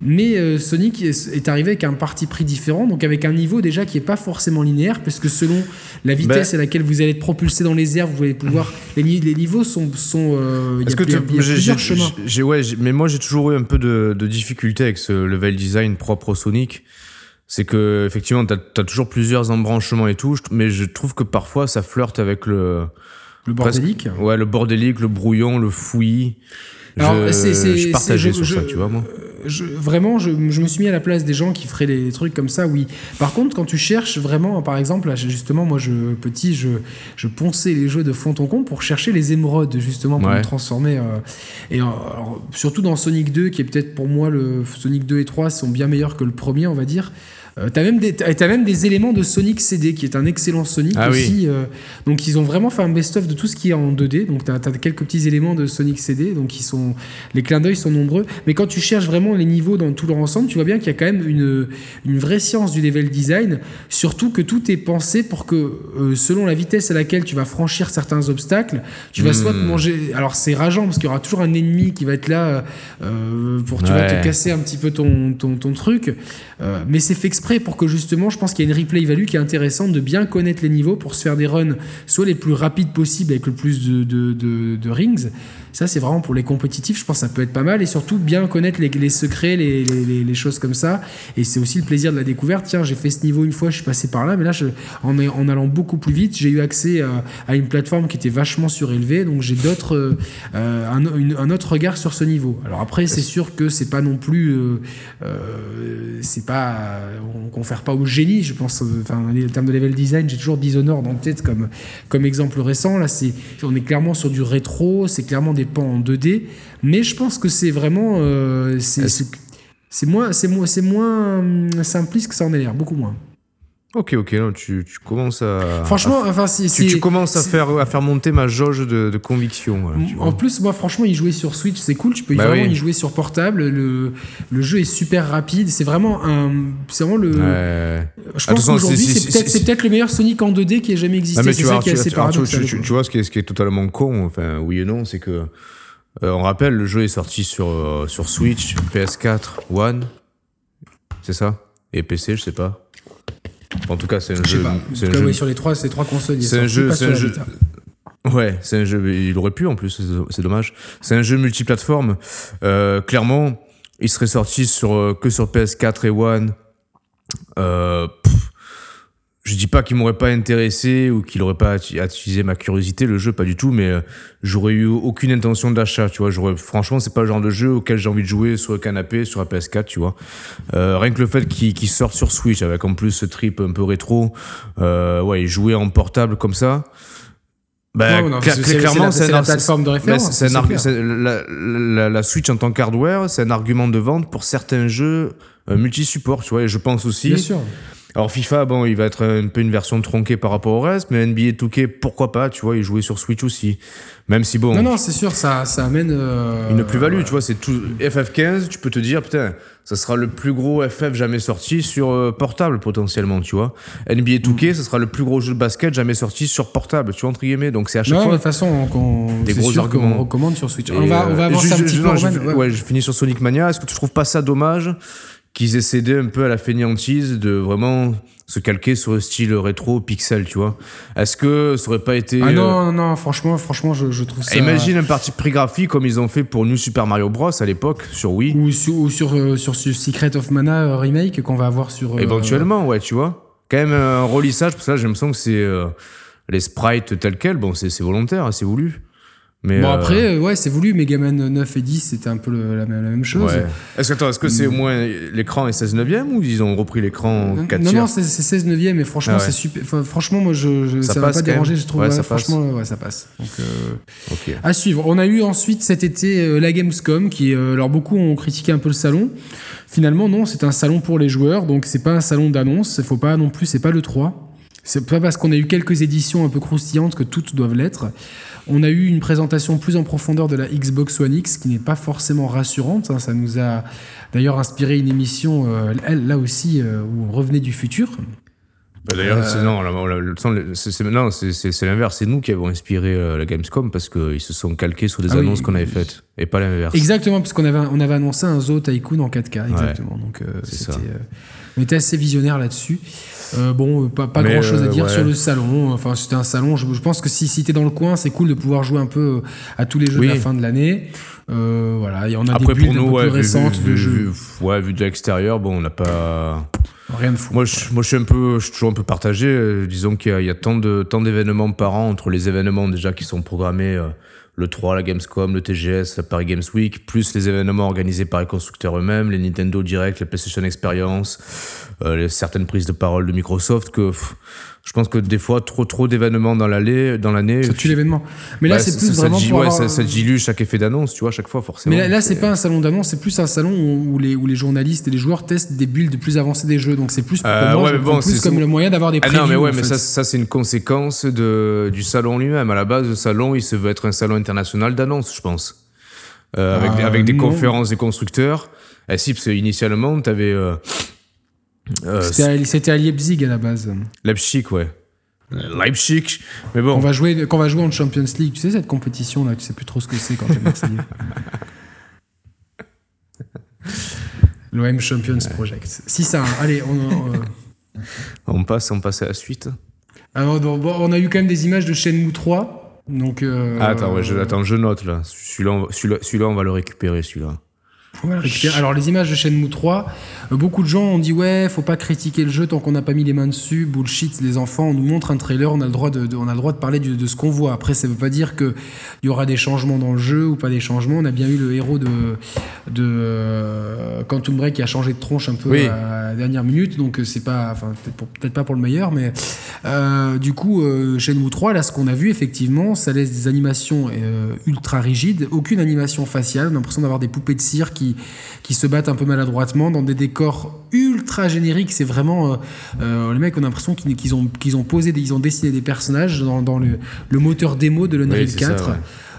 Mais euh, Sonic est, est arrivé avec un parti pris différent, donc avec un niveau déjà qui n'est pas forcément linéaire, parce que selon la vitesse Ben- à laquelle vous allez être propulsé dans les airs, vous allez pouvoir. les, ni- les niveaux sont. sont euh, Est-ce que tu- plusieurs chemins. ouais, mais moi j'ai toujours eu un peu de, de difficulté avec ce level design propre au Sonic. C'est que effectivement, t'as as toujours plusieurs embranchements et tout, mais je trouve que parfois ça flirte avec le Le presque- bordélique. ouais, le bordélique, le brouillon, le fouillis. Alors, je, c'est- c'est- je partageais c'est- je- sur ça, tu vois moi. je- vraiment, je, je me suis mis à la place des gens qui feraient des trucs comme ça, oui. Par contre, quand tu cherches vraiment, par exemple, justement, moi, je, petit, je, je ponçais les jeux de comble pour chercher les émeraudes, justement, pour Ouais. me transformer. euh, et euh, alors, surtout dans Sonic 2, qui est peut-être pour moi, le Sonic 2 et 3 sont bien meilleurs que le premier, on va dire. Euh, t'as même des t'as même des éléments de Sonic CD qui est un excellent Sonic Ah oui. aussi euh, donc ils ont vraiment fait un best-of de tout ce qui est en 2D donc t'as as quelques petits éléments de Sonic CD donc ils sont les clins d'œil sont nombreux mais quand tu cherches vraiment les niveaux dans tout leur ensemble tu vois bien qu'il y a quand même une, une vraie science du level design surtout que tout est pensé pour que euh, selon la vitesse à laquelle tu vas franchir certains obstacles tu vas Hmm. soit te manger alors c'est rageant parce qu'il y aura toujours un ennemi qui va être là euh, pour tu vas Ouais. te casser un petit peu ton, ton, ton truc mais c'est fait exprès exprès pour que justement, je pense qu'il y a une replay value qui est intéressante de bien connaître les niveaux pour se faire des runs soit les plus rapides possibles avec le plus de, rings, ça, c'est vraiment pour les compétitifs. Je pense que ça peut être pas mal. Et surtout, bien connaître les, les secrets, les, les, les, choses comme ça. Et c'est aussi le plaisir de la découverte. Tiens, j'ai fait ce niveau une fois, je suis passé par là. Mais là, je, en, en, allant beaucoup plus vite, j'ai eu accès à, à, une plateforme qui était vachement surélevée. Donc, j'ai d'autres, euh, un, un, autre regard sur ce niveau. Alors après, c'est sûr que c'est pas non plus. Euh, euh, c'est pas. On confère pas au génie, je pense. Enfin, en termes de level design, j'ai toujours Dishonored en tête comme, comme exemple récent. Là, c'est, on est clairement sur du rétro. C'est clairement des pas en 2D, mais je pense que c'est vraiment euh, c'est moins c'est moins c'est moins hum, simpliste que ça en a l'air, beaucoup moins. Ok, ok, non, tu, tu, commences à. Franchement, enfin, si, tu, tu, commences à faire, à faire monter ma jauge de, de conviction. en plus, moi, franchement, y jouer sur Switch, c'est cool. Tu peux bah vraiment y jouer sur portable. Le, le jeu est super rapide. C'est vraiment un. C'est vraiment le. Ouais. Je pense qu'aujourd'hui, c'est peut-être peut le meilleur Sonic en 2D qui ait jamais existé. C'est ça qui est assez paradoxal. Tu, vois, ce qui, est, ce qui est totalement con, enfin, oui et non, c'est que. Euh, on rappelle, le jeu est sorti sur, euh, sur Switch, PS4, One. C'est ça? Et PC, je sais pas. En tout cas, c'est un jeu. C'est un jeu... sur les trois, ces trois consoles. C'est un jeu. C'est un jeu. Ouais, c'est un jeu. Il aurait pu en plus, c'est dommage. C'est un jeu multiplateforme. Euh, clairement, il serait sorti sur euh, que sur PS4 et One. Euh, je dis pas qu'il m'aurait pas intéressé ou qu'il aurait pas attisé ma curiosité le jeu pas du tout mais euh, j'aurais eu aucune intention d'achat tu vois j'aurais franchement c'est pas le genre de jeu auquel j'ai envie de jouer sur le canapé sur la PS4 tu vois euh, rien que le fait qu'il qu sorte sur Switch avec en plus ce trip un peu rétro euh, ouais jouer en portable comme ça ben, non, clairement, c'est la, plateforme de référence. la, la, la, Switch en tant qu'hardware, c'est un argument de vente pour certains jeux euh, multi-support, tu vois. Et je pense aussi. Bien sûr. Alors FIFA, bon, il va être un peu une version tronquée par rapport au reste, mais NBA 2K, pourquoi pas, tu vois, il jouait sur Switch aussi. Même si bon. Non, non, c'est sûr, ça, ça amène. Euh, une plus-value, tu vois, c'est tout. FF15, tu peux te dire, putain, ça sera le plus gros FF jamais sorti sur euh, portable potentiellement, tu vois. NBA 2K, ça sera le plus gros jeu de basket jamais sorti sur portable, tu vois, entre guillemets. Donc c'est à chaque non, fois. de toute façon, on, des gros arguments. On recommande sur Switch. on va, on va euh, avancer un petit peu. ouais. ouais, je finis sur Sonic Mania. Est-ce que tu trouves pas ça dommage qu'ils aient cédé un peu à la fainéantise de vraiment se calquer sur le style rétro pixel, tu vois. Est-ce que ça aurait pas été Ah non, non, non franchement, franchement, je, je trouve ça. Imagine un parti pris graphique comme ils ont fait pour New Super Mario Bros à l'époque sur Wii. Ou sur, ou sur, euh, sur, Secret of Mana euh, remake qu'on va avoir sur. Euh, Éventuellement, ouais, tu vois. Quand même un relissage, parce que là, j'ai l'impression que c'est les sprites tels quels. Bon, c'est volontaire, hein, c'est voulu bon, euh, après, ouais, c'est voulu. Megaman 9 et 10, c'était un peu la, la, même chose. Est-ce que, est-ce que c'est au moins l'écran est 16 neuvième ou ils ont repris l'écran 4 Non, non, c'est 16 neuvième et franchement, ah c'est super. franchement, moi, je, je ça, va pas déranger, je trouve. Ouais, ça franchement, passe. ouais, ça passe. Donc, euh, À suivre. On a eu ensuite cet été euh, la Gamescom, qui, alors beaucoup ont critiqué un peu le salon. Finalement, non, c'est un salon pour les joueurs, donc c'est pas un salon d'annonce. Il faut pas non plus, c'est pas le 3. C'est pas parce qu'on a eu quelques éditions un peu croustillantes que toutes doivent l'être. On a eu une présentation plus en profondeur de la Xbox One X qui n'est pas forcément rassurante. Hein. Ça nous a d'ailleurs inspiré une émission, euh, là aussi, euh, où on revenait du futur. Bah, d'ailleurs, c'est non, c'est l'inverse. C'est nous qui avons inspiré euh, la Gamescom parce qu'ils se sont calqués sur des ah annonces qu'on avait faites et pas l'inverse. Exactement, puisqu'on avait, on avait annoncé un Zo Tycoon en 4K. Exactement. Donc, on était assez visionnaire là-dessus. Euh, bon, pas, pas grand chose à euh, dire sur le salon. Enfin, c'était un salon. Je, pense que si, si t'es dans le coin, c'est cool de pouvoir jouer un peu à tous les jeux de la fin de l'année. Euh, voilà, il y en a Après, des pour nous, un peu ouais, plus vu, récentes vu, de jeux. ouais, vu de l'extérieur, bon, on n'a pas. Rien de fou. Moi, je, moi, je suis un peu, je suis toujours un peu partagé. disons qu'il y y a tant de, tant d'événements par an entre les événements déjà qui sont programmés le 3, la Gamescom, le TGS, la Paris Games Week, plus les événements organisés par les constructeurs eux-mêmes, les Nintendo Direct, la PlayStation Experience, euh, les, certaines prises de parole de Microsoft, que je pense que des fois, trop trop d'événements dans l'année. Dans l'année ça tue l'événement. Mais là, c'est plus ça, vraiment. pour ouais, ça, ça, dilue chaque effet d'annonce, tu vois, chaque fois, forcément. Mais là, là c'est pas un salon d'annonce, c'est plus un salon où les, où les journalistes et les joueurs testent des builds plus avancés des jeux. Donc c'est plus, pour euh, moi, ouais, bon, plus comme le moyen d'avoir des ah non, mais ouais, mais ça, ça c'est une conséquence de, du salon lui-même. À la base, le salon, il se veut être un salon international d'annonce, je pense. Euh, avec, avec des ah, conférences des constructeurs. Et si, parce que initialement, tu avais. Euh, euh C'était à Leipzig à la base. Leipzig, ouais. Leipzig. Mais bon. On va jouer, quand on va jouer en Champions League, tu sais, cette compétition là, tu sais plus trop ce que c'est quand t'es Marseillais. L'OM Champions Project. Si ça, allez, on, on passe, on passe à la suite. Alors, bon, on a eu quand même des images de Shenmue 3. Donc, euh, Ah, attends, ouais, je, attends, je note là. Celui-là, on celui-là, on va le récupérer, celui-là. Alors, les images de Shenmue 3, euh, beaucoup de gens ont dit Ouais, faut pas critiquer le jeu tant qu'on n'a pas mis les mains dessus. Bullshit, les enfants, on nous montre un trailer, on a le droit de, de- on a le droit de parler de ce qu'on voit. Après, ça veut pas dire qu'il y aura des changements dans le jeu ou pas des changements. On a bien eu le héros de, de euh, Quantum Break qui a changé de tronche un peu Oui. à la dernière minute, donc euh, c'est pas, enfin, peut-être pas pour le meilleur, mais euh, du coup, euh, Shenmue 3, là, ce qu'on a vu, effectivement, ça laisse des animations ultra rigides, aucune animation faciale. On a l'impression d'avoir des poupées de cire qui, qui se battent un peu maladroitement dans des décors ultra génériques. C'est vraiment. euh, euh, les mecs, on a l'impression qu'ils qu'ils ont, qu'ils ont posé, des- ils ont dessiné des personnages dans, dans le, le moteur démo de l'Unreal Oui, c'est ça, 4. ouais.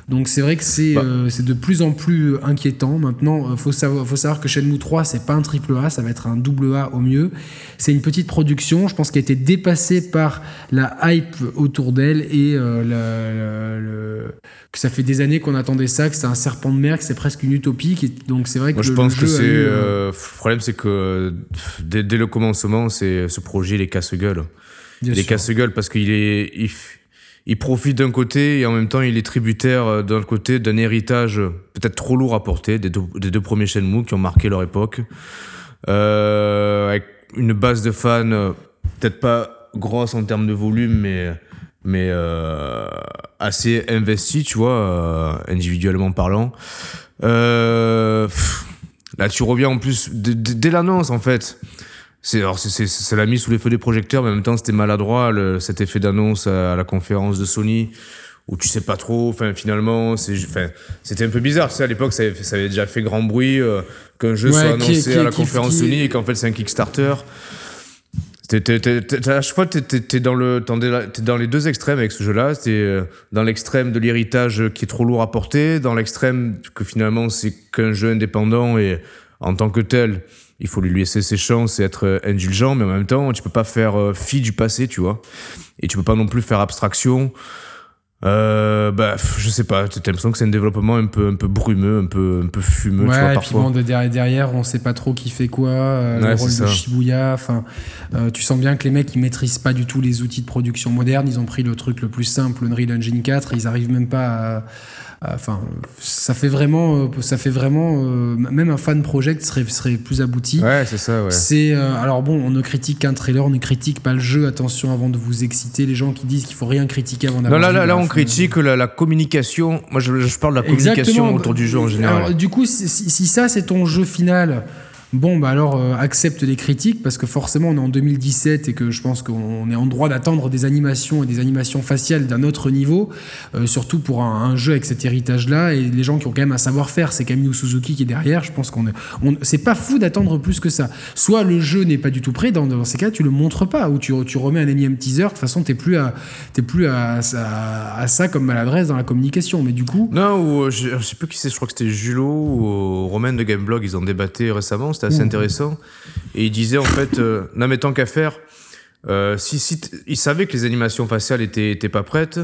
Donc c'est vrai que c'est Bah. euh, c'est de plus en plus inquiétant. Maintenant, il faut savoir, faut savoir que Shenmue 3, c'est pas un triple A, ça va être un double A au mieux. C'est une petite production, je pense qu'elle a été dépassée par la hype autour d'elle et euh, la- la- le- que ça fait des années qu'on attendait ça, que c'est un serpent de mer, que c'est presque une utopie. qui donc c'est vrai que Moi, je le, pense le que jeu c'est. eu, euh, euh, le problème, c'est que dès, dès le commencement, c'est ce projet, il est casse-gueule. Il est casse-gueule parce qu'il est. Il, il profite d'un côté et en même temps, il est tributaire euh, d'un côté d'un héritage peut-être trop lourd à porter des deux, des deux premiers Shenmue qui ont marqué leur époque. Euh, avec une base de fans euh, peut-être pas grosse en termes de volume, mais euh, assez investie, tu vois, euh, individuellement parlant. Euh, là, tu reviens en plus dès l'annonce, en fait. C'est, alors, c'est, l'a mis sous les feux des projecteurs, mais en même temps, c'était maladroit, le, cet effet d'annonce à, la conférence de Sony, où tu sais pas trop, enfin, finalement, c'est, enfin, c'était un peu bizarre, tu sais, à l'époque, ça avait, fait- ça avait déjà fait grand bruit, euh, qu'un jeu Ouais, soit annoncé qui- à la qui- conférence Sony et qu'en fait, c'est un Kickstarter. À chaque fois, t'es, dans le, t'es dans les deux extrêmes avec ce jeu-là. T'es euh, dans l'extrême de l'héritage qui est trop lourd à porter, dans l'extrême que finalement c'est qu'un jeu indépendant et en tant que tel, il faut lui laisser ses chances et être euh, indulgent, mais en même temps, tu peux pas faire euh, fi du passé, tu vois. Et tu peux pas non plus faire abstraction. Euh, bah, je sais pas, t'as l'impression que c'est un développement un peu, un peu brumeux, un peu, un peu fumeux, tu vois, Ouais, et puis parfois. bon, de derrière, derrière, on sait pas trop qui fait quoi, euh, Ouais, le rôle de ça. Shibuya. Enfin, euh, tu sens bien que les mecs ils maîtrisent pas du tout les outils de production modernes. Ils ont pris le truc le plus simple, Unreal Engine 4. Ils arrivent même pas à. À- Enfin, ça fait vraiment, euh, ça fait vraiment, euh, même un fan project serait, serait plus abouti. Ouais, c'est ça, ouais. C'est euh, alors bon, on ne critique qu'un trailer, on ne critique pas le jeu. Attention avant de vous exciter, les gens qui disent qu'il faut rien critiquer avant Non, d'avoir. là, vu, là, là, bah, on critique la, la communication. Moi, je, je parle de la communication Exactement. autour du jeu en général. Alors, du coup, si, si- si ça c'est ton jeu final, bon, bah alors euh, accepte les critiques parce que forcément on est en 2017 et que je pense qu'on est en droit d'attendre des animations et des animations faciales d'un autre niveau, euh, surtout pour un, jeu avec cet héritage-là et les gens qui ont quand même un savoir-faire, c'est Camille Suzuki qui est derrière. Je pense qu'on est, on, c'est pas fou d'attendre plus que ça. Soit le jeu n'est pas du tout prêt, dans, ces cas tu le montres pas ou tu, remets un énième teaser. De toute façon, t'es plus à, plus à, ça comme maladresse dans la communication. Mais du coup. Non, ou euh, je, je sais plus qui c'est, je crois que c'était Julo ou Romain de Gameblog, ils en débattaient récemment, c'était assez Mhm. intéressant. Et ils disaient en fait, euh, non mais tant qu'à faire, euh, si, si t- ils savaient que les animations faciales étaient, étaient pas prêtes,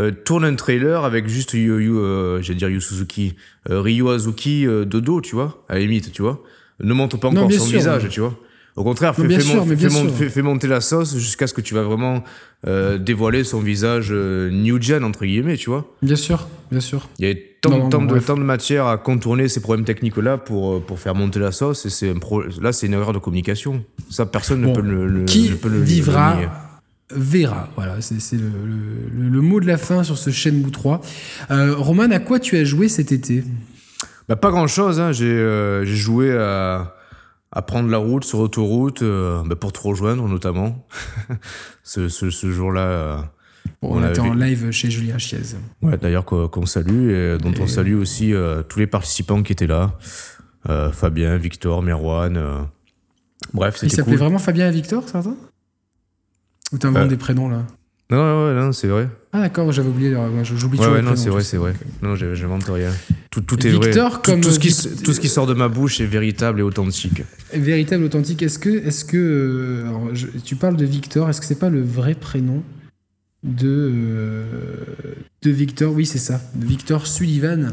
euh, tourne un trailer avec juste Yu, Yu, euh, j'allais dire Yu Suzuki, euh, Ryu Azuki dos, tu vois, à la limite, tu vois. Ne montre pas encore son sûr, visage, ouais. tu vois. Au contraire, Non, fais, bien fais sûr, mon- mais fais bien mon- sûr. fais- fais monter la sauce jusqu'à ce que tu vas vraiment dévoiler son visage new gen, entre guillemets, tu vois. Bien sûr, bien sûr. Il y a tant, Non, tant de, tant de matière à contourner ces problèmes techniques-là pour, euh, pour faire monter la sauce. Et pro- là, c'est une erreur de communication. Ça, personne Bon, ne peut le, Qui peut le- le vivra nier. verra. Voilà, c'est le, mot de la fin sur ce Shenmue 3. Euh, Roman, à quoi tu as joué cet été? Bah, pas grand-chose. Hein. J'ai euh, j'ai joué à, à prendre la route sur autoroute euh, bah, pour te rejoindre, notamment. ce ce, ce jour-là. Bon, On On avait était en live chez Julien Chiez. Ouais, d'ailleurs qu'on salue et dont on salue aussi euh, tous les participants qui étaient là. Euh, Fabien, Victor, Merwan. euh, Bref, Il c'était s'appelait cool. vraiment Fabien et Victor, certains Ou t'inventes Euh, des prénoms là? Non, non, c'est vrai. Ah d'accord, j'avais oublié. J'oublie Ouais, toujours ouais, non, c'est vrai, c'est vrai. Non, je j'invente rien. Tout, tout est Victor, vrai. Comme tout, ce qui, Vic- tout ce qui sort de ma bouche est véritable et authentique. Véritable, authentique. Est-ce que, est-ce que alors, je- tu parles de Victor Est-ce que c'est pas le vrai prénom? De euh, de Victor Oui, c'est ça. De Victor Sullivan.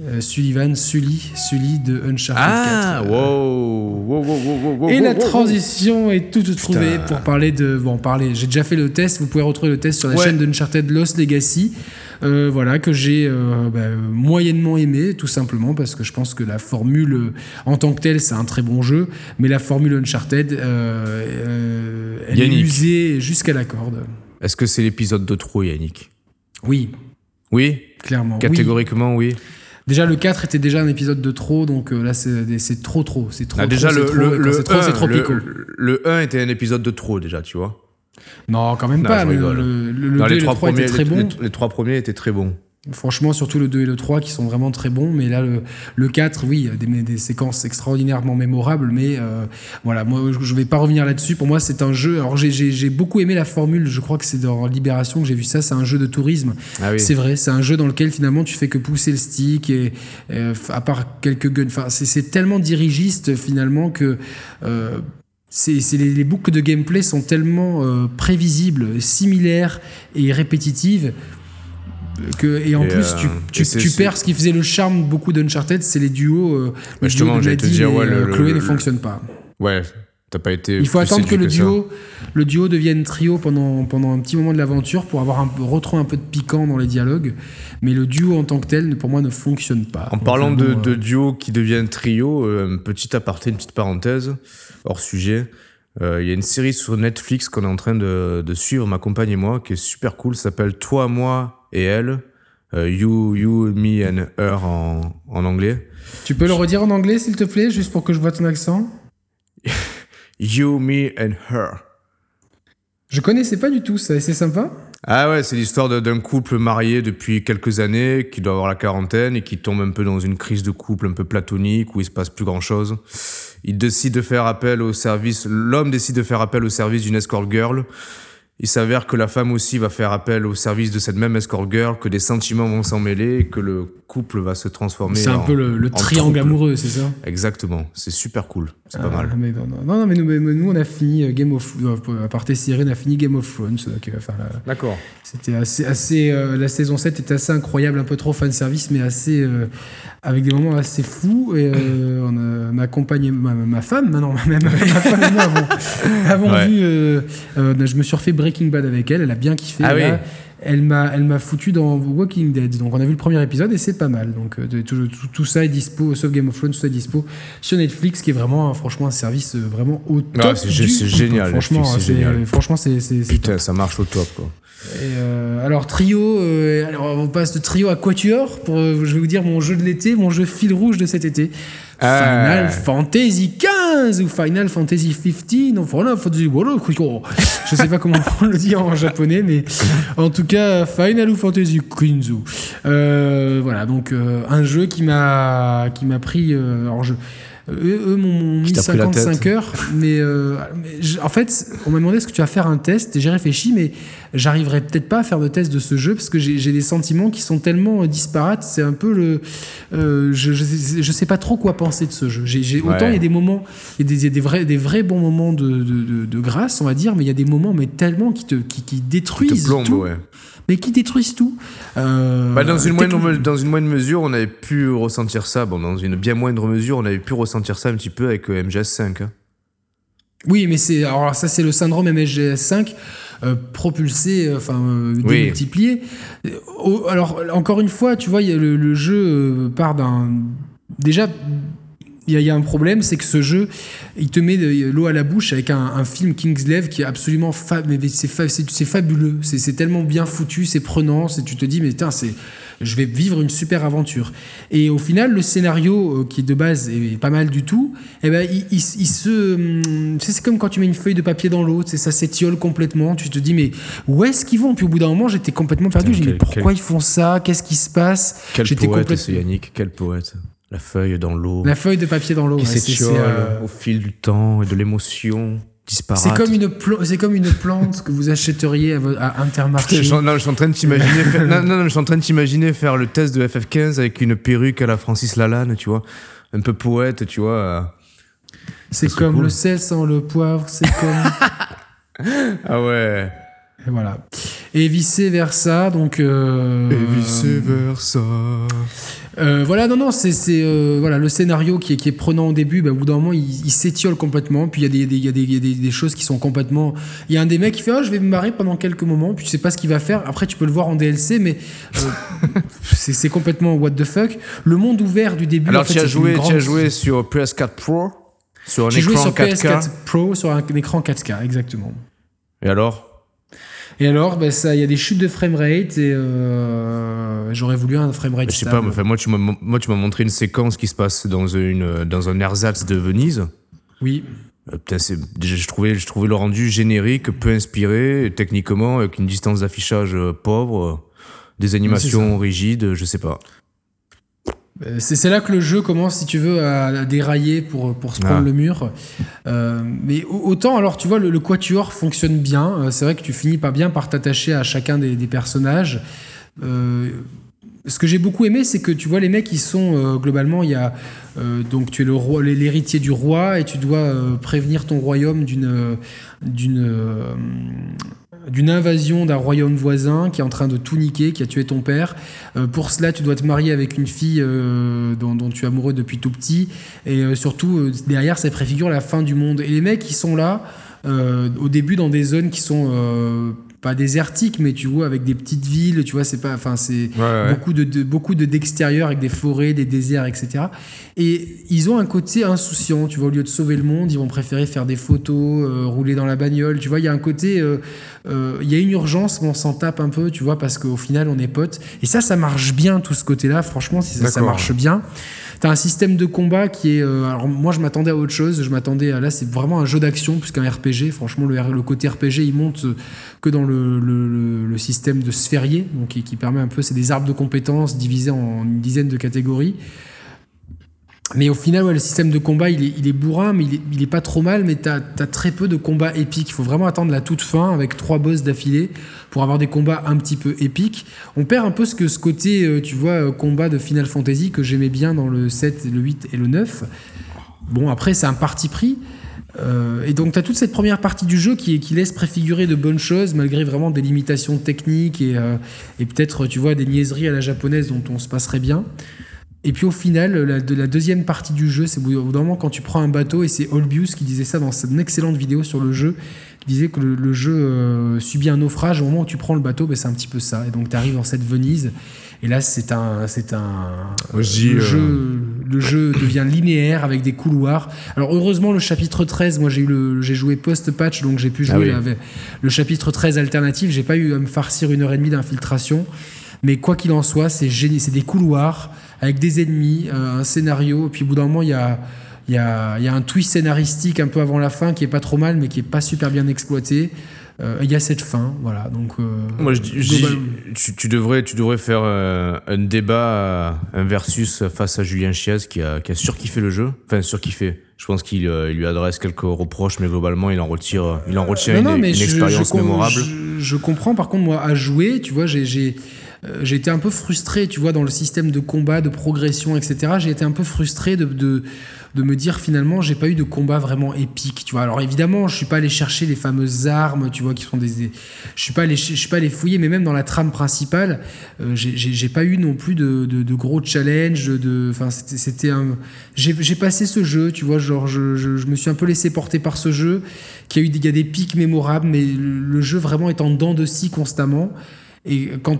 Euh, Sullivan, Sully, Sully de Uncharted Ah, 4. wow, wow, wow, wow, wow, Et la transition est toute trouvée pour parler de. Bon, parler. J'ai déjà fait le test. Vous pouvez retrouver le test sur la Ouais. chaîne d'Uncharted Lost Legacy. Euh, voilà, que j'ai euh, bah, moyennement aimé, tout simplement, parce que je pense que la formule en tant que telle, c'est un très bon jeu, mais la formule Uncharted, elle Yannick. est usée jusqu'à la corde. Est-ce que c'est l'épisode de trop, Yannick? Oui, Oui? Clairement. oui. Catégoriquement, oui. Déjà, le 4 était déjà un épisode de trop, donc euh, là, c'est trop, trop. C'est trop. Ah, déjà, le, trop, le, c'est trop, c'est 1, trop le, pico. le 1 était un épisode de trop, déjà, tu vois. Non, quand même Non, pas. Le, rigole. le, le, le Dans 2 et les le trois 3 premiers, étaient très les, les- les trois premiers étaient très bons. Franchement, surtout le 2 et le 3 qui sont vraiment très bons. Mais là, le, le 4, oui, des, des séquences extraordinairement mémorables. Mais euh, voilà, moi, je vais pas revenir là-dessus. Pour moi, c'est un jeu. Alors, j'ai- beaucoup aimé la formule. Je crois que c'est dans Libération que j'ai vu ça. C'est un jeu de tourisme. Ah oui. C'est vrai, c'est un jeu dans lequel finalement tu fais que pousser le stick et, euh, à part quelques guns. Enfin, c'est- tellement dirigiste finalement que euh, les, les boucles de gameplay sont tellement euh, prévisibles, similaires et répétitives. Que, et en Et, plus, euh, tu, perds ce qui faisait le charme beaucoup d'Uncharted, c'est les duos. Euh, Bah, justement, j'allais te dire, ouais, le- euh, Chloé le- ne fonctionne pas. Ouais, t'as pas été. Il faut attendre que le ça. duo, le duo devienne trio pendant, pendant un petit moment de l'aventure pour avoir un, retrouver un peu de piquant dans les dialogues. Mais le duo en tant que tel, pour moi, ne fonctionne pas. En parlant de, de duo qui deviennent trio, un petit aparté, une petite parenthèse, hors sujet. Euh, Il y a une série sur Netflix qu'on est en train de, de suivre, ma compagne et moi, qui est super cool, ça s'appelle Toi, moi et elle. Euh, you, you, me and her en, en anglais. Tu peux le redire en anglais, s'il te plaît, juste pour que je vois ton accent? You, me and her. Je connaissais pas du tout ça, et c'est sympa? Ah ouais, c'est l'histoire d'un couple marié depuis quelques années, qui doit avoir la quarantaine et qui tombe un peu dans une crise de couple un peu platonique où il se passe plus grand chose. Il décide de faire appel au service, l'homme décide de faire appel au service d'une escort girl. Il s'avère que la femme aussi va faire appel au service de cette même escort girl, que des sentiments vont s'en mêler que le couple va se transformer. C'est un en- peu le, triangle amoureux, c'est ça? Exactement, c'est super cool, c'est Ah, pas mal. mais non, non, mais nous, mais nous, on a fini Game of euh, à part on a fini Game of Thrones. enfin, D'accord. C'était assez, assez euh, la saison 7 était assez incroyable, un peu trop fan service, mais assez euh, avec des moments assez fous. Et euh, on a, ma compagne, ma, ma femme, non, même ma femme et moi avons, avons Ouais. vu. euh, euh, je me suis refait Breaking Bad avec elle. Elle a bien kiffé. Ah. Elle m'a, elle m'a foutu dans Walking Dead. Donc on a vu le premier épisode et c'est pas mal. Donc euh, de- tout, tout- tout ça est dispo, sauf Game of Thrones, tout ça est dispo sur Netflix, qui est vraiment, franchement, un service euh, vraiment au top. Ah, c'est génial, Franchement, c'est génial. franchement, c'est, top. Putain, ça marche au top, quoi. Et, euh, alors trio, euh, alors on passe de trio à quatuor pour, euh, je vais vous dire mon jeu de l'été, mon jeu fil rouge de cet été. Final Fantasy 15 ou Final Fantasy 15 ou Final Fantasy voilà, je sais pas comment on le dit en japonais mais en tout cas Final Fantasy 15 euh, voilà donc euh, un jeu qui m'a qui m'a pris euh, alors je eux, eux m'ont mis t'a pris la 55 tête. heures mais, euh, mais en fait on m'a demandé est-ce que tu vas faire un test et j'ai réfléchi mais j'arriverai peut-être pas à faire de test de ce jeu parce que j'ai des sentiments qui sont tellement euh, disparates c'est un peu le euh, je, je, sais- je sais pas trop quoi penser de ce jeu Ouais. autant il y a des moments il y a des, il y a des vrais des vrais bons moments de, de, de- de grâce on va dire mais il y a des moments mais tellement qui te qui, qui Qui détruisent te plombe, tout ouais. Mais qui détruisent tout Euh, Bah, dans, une moindre, technique- me- dans une moindre mesure, on avait pu ressentir ça. Bon, dans une bien moindre mesure, on avait pu ressentir ça un petit peu avec euh, MGS5. hein. Oui, mais c'est alors ça c'est le syndrome MSGS5 euh, propulsé, enfin euh, démultiplié. Alors encore une fois, tu vois, y a le, le jeu part d'un déjà. Il y, a- il y a un problème, c'est que ce jeu, il te met de- l'eau à la bouche avec un, un film Kingslev qui est absolument fa- c'est fa- c'est- c'est fabuleux. C'est tellement bien foutu, c'est prenant. c'est- Tu te dis, mais putain, c'est, je vais vivre une super aventure. Et au final, le scénario euh, qui de base est pas mal du tout, eh ben, il, il- il se, hum, c'est comme quand tu mets une feuille de papier dans l'eau, ça s'étiole complètement. Tu te dis, mais où est-ce qu'ils vont? Puis au bout d'un moment, j'étais complètement perdu. Putain, J'ai dit, mais pourquoi quel- ils font ça? Qu'est-ce qui se passe? Quel poète, complètement- Yannick, quel poète. La feuille dans l'eau, La feuille de papier dans l'eau. qui s'étiole euh, au fil du temps et de l'émotion. C'est comme une c'est comme une plante que vous achèteriez à, Intermarché. Je, non, je suis en train de t'imaginer faire, non, non, non, je suis en train de t'imaginer faire le test de FF15 avec une perruque à la Francis Lalanne, tu vois. Un peu poète, tu vois. euh. C'est comme cool. le sel sans le poivre. C'est comme Ah ouais. Et voilà. et vice versa. Donc, euh, Et vice versa. Euh, voilà, non, non, c'est euh, voilà le scénario qui est, qui est prenant au début. Bah, au bout d'un moment, il, il s'étiole complètement. Puis il y a des, des- y a des, il y a des, des choses qui sont complètement. Il y a un des mecs qui fait, oh, je vais me marrer pendant quelques moments. Puis tu sais pas ce qu'il va faire. Après, tu peux le voir en DLC, mais euh, c'est complètement what the fuck. Le monde ouvert du début. Alors, en fait, tu as joué, tu as joué sur PS4 Pro, sur un joué écran sur 4K. PS4 Pro sur un écran 4K, exactement. Et alors? Et alors, ben, ça, il y a des chutes de framerate et euh, j'aurais voulu un framerate Je sais stable. pas, enfin, moi tu m'as moi tu m'as montré une séquence qui se passe dans une dans un ersatz de Venise. Oui. Euh, putain, je trouvais je trouvais le rendu générique, peu inspiré techniquement avec une distance d'affichage euh, pauvre, euh, des animations rigides, je sais pas. Euh, C'est là que le jeu commence, si tu veux, à, dérailler pour, pour se prendre Ah. le mur. Euh, mais au- autant, alors, tu vois, le, le quatuor fonctionne bien. Euh, c'est vrai que tu finis pas bien par t'attacher à chacun des, des personnages. Euh, ce que j'ai beaucoup aimé, c'est que tu vois, les mecs, ils sont euh, globalement, il y a. euh, donc, tu es le roi- l'héritier du roi et tu dois euh, prévenir ton royaume d'une. d'une d'une invasion d'un royaume voisin qui est en train de tout niquer, qui a tué ton père. Euh, pour cela, tu dois te marier avec une fille euh, dont, tu es amoureux depuis tout petit. Et euh, surtout, derrière, ça préfigure la fin du monde. Et les mecs, ils sont là, au début, dans des zones qui sont pas désertiques, mais tu vois, avec des petites villes, tu vois, c'est pas. Enfin, c'est. Ouais. Beaucoup de, de- beaucoup de d'extérieur avec des forêts, des déserts, etc. Et ils ont un côté insouciant, tu vois, au lieu de sauver le monde, ils vont préférer faire des photos, euh, rouler dans la bagnole, tu vois, il y a un côté, euh, euh, il y a une urgence, mais on s'en tape un peu, tu vois, parce qu'au final, on est potes. Et ça, ça marche bien, tout ce côté-là, franchement, si ça, ça marche bien. T'as un système de combat qui est. euh, alors, moi, je m'attendais à autre chose. Je m'attendais à. Là, c'est vraiment un jeu d'action plus qu'un RPG. Franchement, le, le côté RPG, il monte euh, que dans le- le système de sphérié, donc qui, qui permet un peu. C'est des arbres de compétences divisés en une dizaine de catégories. Mais au final, le système de combat, il est, bourrin, mais il est, pas trop mal, mais tu as, très peu de combats épiques. Il faut vraiment attendre la toute fin avec trois boss d'affilée pour avoir des combats un petit peu épiques. On perd un peu ce, côté, euh, tu vois, euh, combat de Final Fantasy que j'aimais bien dans le 7, le 8 et le 9. Bon, après, c'est un parti pris. Euh, et donc, tu as toute cette première partie du jeu qui, laisse préfigurer de bonnes choses, malgré vraiment des limitations techniques et, et peut-être, tu vois, des niaiseries à la japonaise dont on se passerait bien. Et puis au final, la, de la deuxième partie du jeu, c'est au bout d'un moment quand tu prends un bateau, et c'est Olbius qui disait ça dans une excellente vidéo sur le jeu, qui disait que le, le jeu euh, subit un naufrage au moment où tu prends le bateau, ben, c'est un petit peu ça. Et donc tu arrives dans cette Venise, et là c'est un, c'est un, Moi, je dis, le, euh, jeu, le jeu devient linéaire avec des couloirs. Alors heureusement le chapitre 13, moi j'ai eu le, j'ai joué post-patch, donc j'ai pu jouer Ah oui. là, avec le chapitre 13 alternatif. J'ai pas eu à me farcir une heure et demie d'infiltration. Mais quoi qu'il en soit, c'est génial. C'est des couloirs avec des ennemis, euh, un scénario. Et puis au bout d'un moment, il y a, y, a, y a un twist scénaristique un peu avant la fin qui est pas trop mal, mais qui est pas super bien exploité. Euh, Il y a cette fin, voilà. Donc, euh, Moi, je, je tu, tu devrais, tu devrais faire euh, un débat, un versus face à Julien Chiaz qui a, qui a surkiffé le jeu. Enfin, surkiffé. Je pense qu'il il lui adresse quelques reproches, mais globalement, il en retire, il en retient une, une je- expérience je com- mémorable. Je comprends. Par contre, moi, à jouer, tu vois, j'ai. Euh, j'ai été un peu frustré, tu vois, dans le système de combat, de progression, etc. J'ai été un peu frustré de, de, de me dire finalement, j'ai pas eu de combat vraiment épique, tu vois. Alors évidemment, je suis pas allé chercher les fameuses armes, tu vois, qui sont des, je suis pas allé, je suis pas allé fouiller, mais même dans la trame principale, euh, j'ai- pas eu non plus de, de, gros challenges, de, enfin, c'était- un, j'ai passé ce jeu, tu vois, genre, je, je, me suis un peu laissé porter par ce jeu, qui a eu, des- y a des pics mémorables, mais le, le jeu vraiment est en dents de scie constamment. Et quand,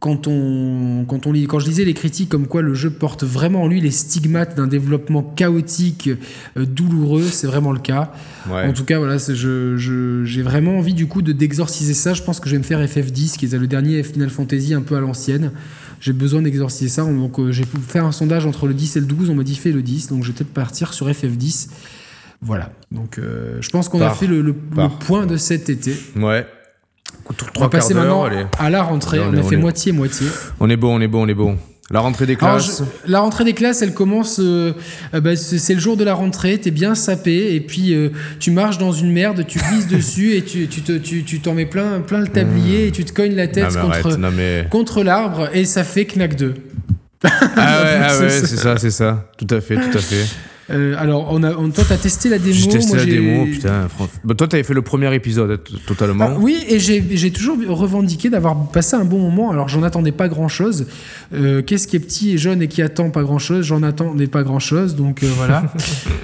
quand, on, quand, on lit, quand je lisais les critiques comme quoi le jeu porte vraiment en lui les stigmates d'un développement chaotique, euh, douloureux, c'est vraiment le cas. Ouais. En tout cas, voilà, c'est- je- je- j'ai vraiment envie du coup de d'exorciser ça. Je pense que je vais me faire FF10, qui est le dernier Final Fantasy un peu à l'ancienne. J'ai besoin d'exorciser ça. Donc euh, j'ai pu faire un sondage entre le 10 et le 12. On m'a dit fais le 10, donc je vais peut-être partir sur FF10. Voilà. Donc euh, je pense qu'on a fait le, le- le point de cet été. Ouais. On Trois va passer quarts d'heure, à la rentrée. On a on fait moitié-moitié. On est bon, on est bon, on est bon. La rentrée des classes. je- la rentrée des classes, elle commence. euh, euh, bah, c'est le jour de la rentrée, t'es bien sapé, et puis euh, tu marches dans une merde, tu glisses dessus, et tu tu te- tu- tu t'en mets plein, plein le tablier, et tu te cognes la tête contre, arrête, non, mais. contre l'arbre, et ça fait knack 2. Ah ouais, ah ouais, c'est ça, c'est ça. Tout à fait, tout à fait. Euh, alors, on a, on, toi, t'as testé la démo. J'ai testé moi, la démo, putain. Bah, toi, t'avais fait le premier épisode, totalement. Ah, oui, et j'ai toujours revendiqué d'avoir passé un bon moment. Alors, j'en attendais pas grand chose. Qu'est-ce qui est petit et jeune et qui attend pas grand chose J'en attendais pas grand chose. Donc, euh, voilà.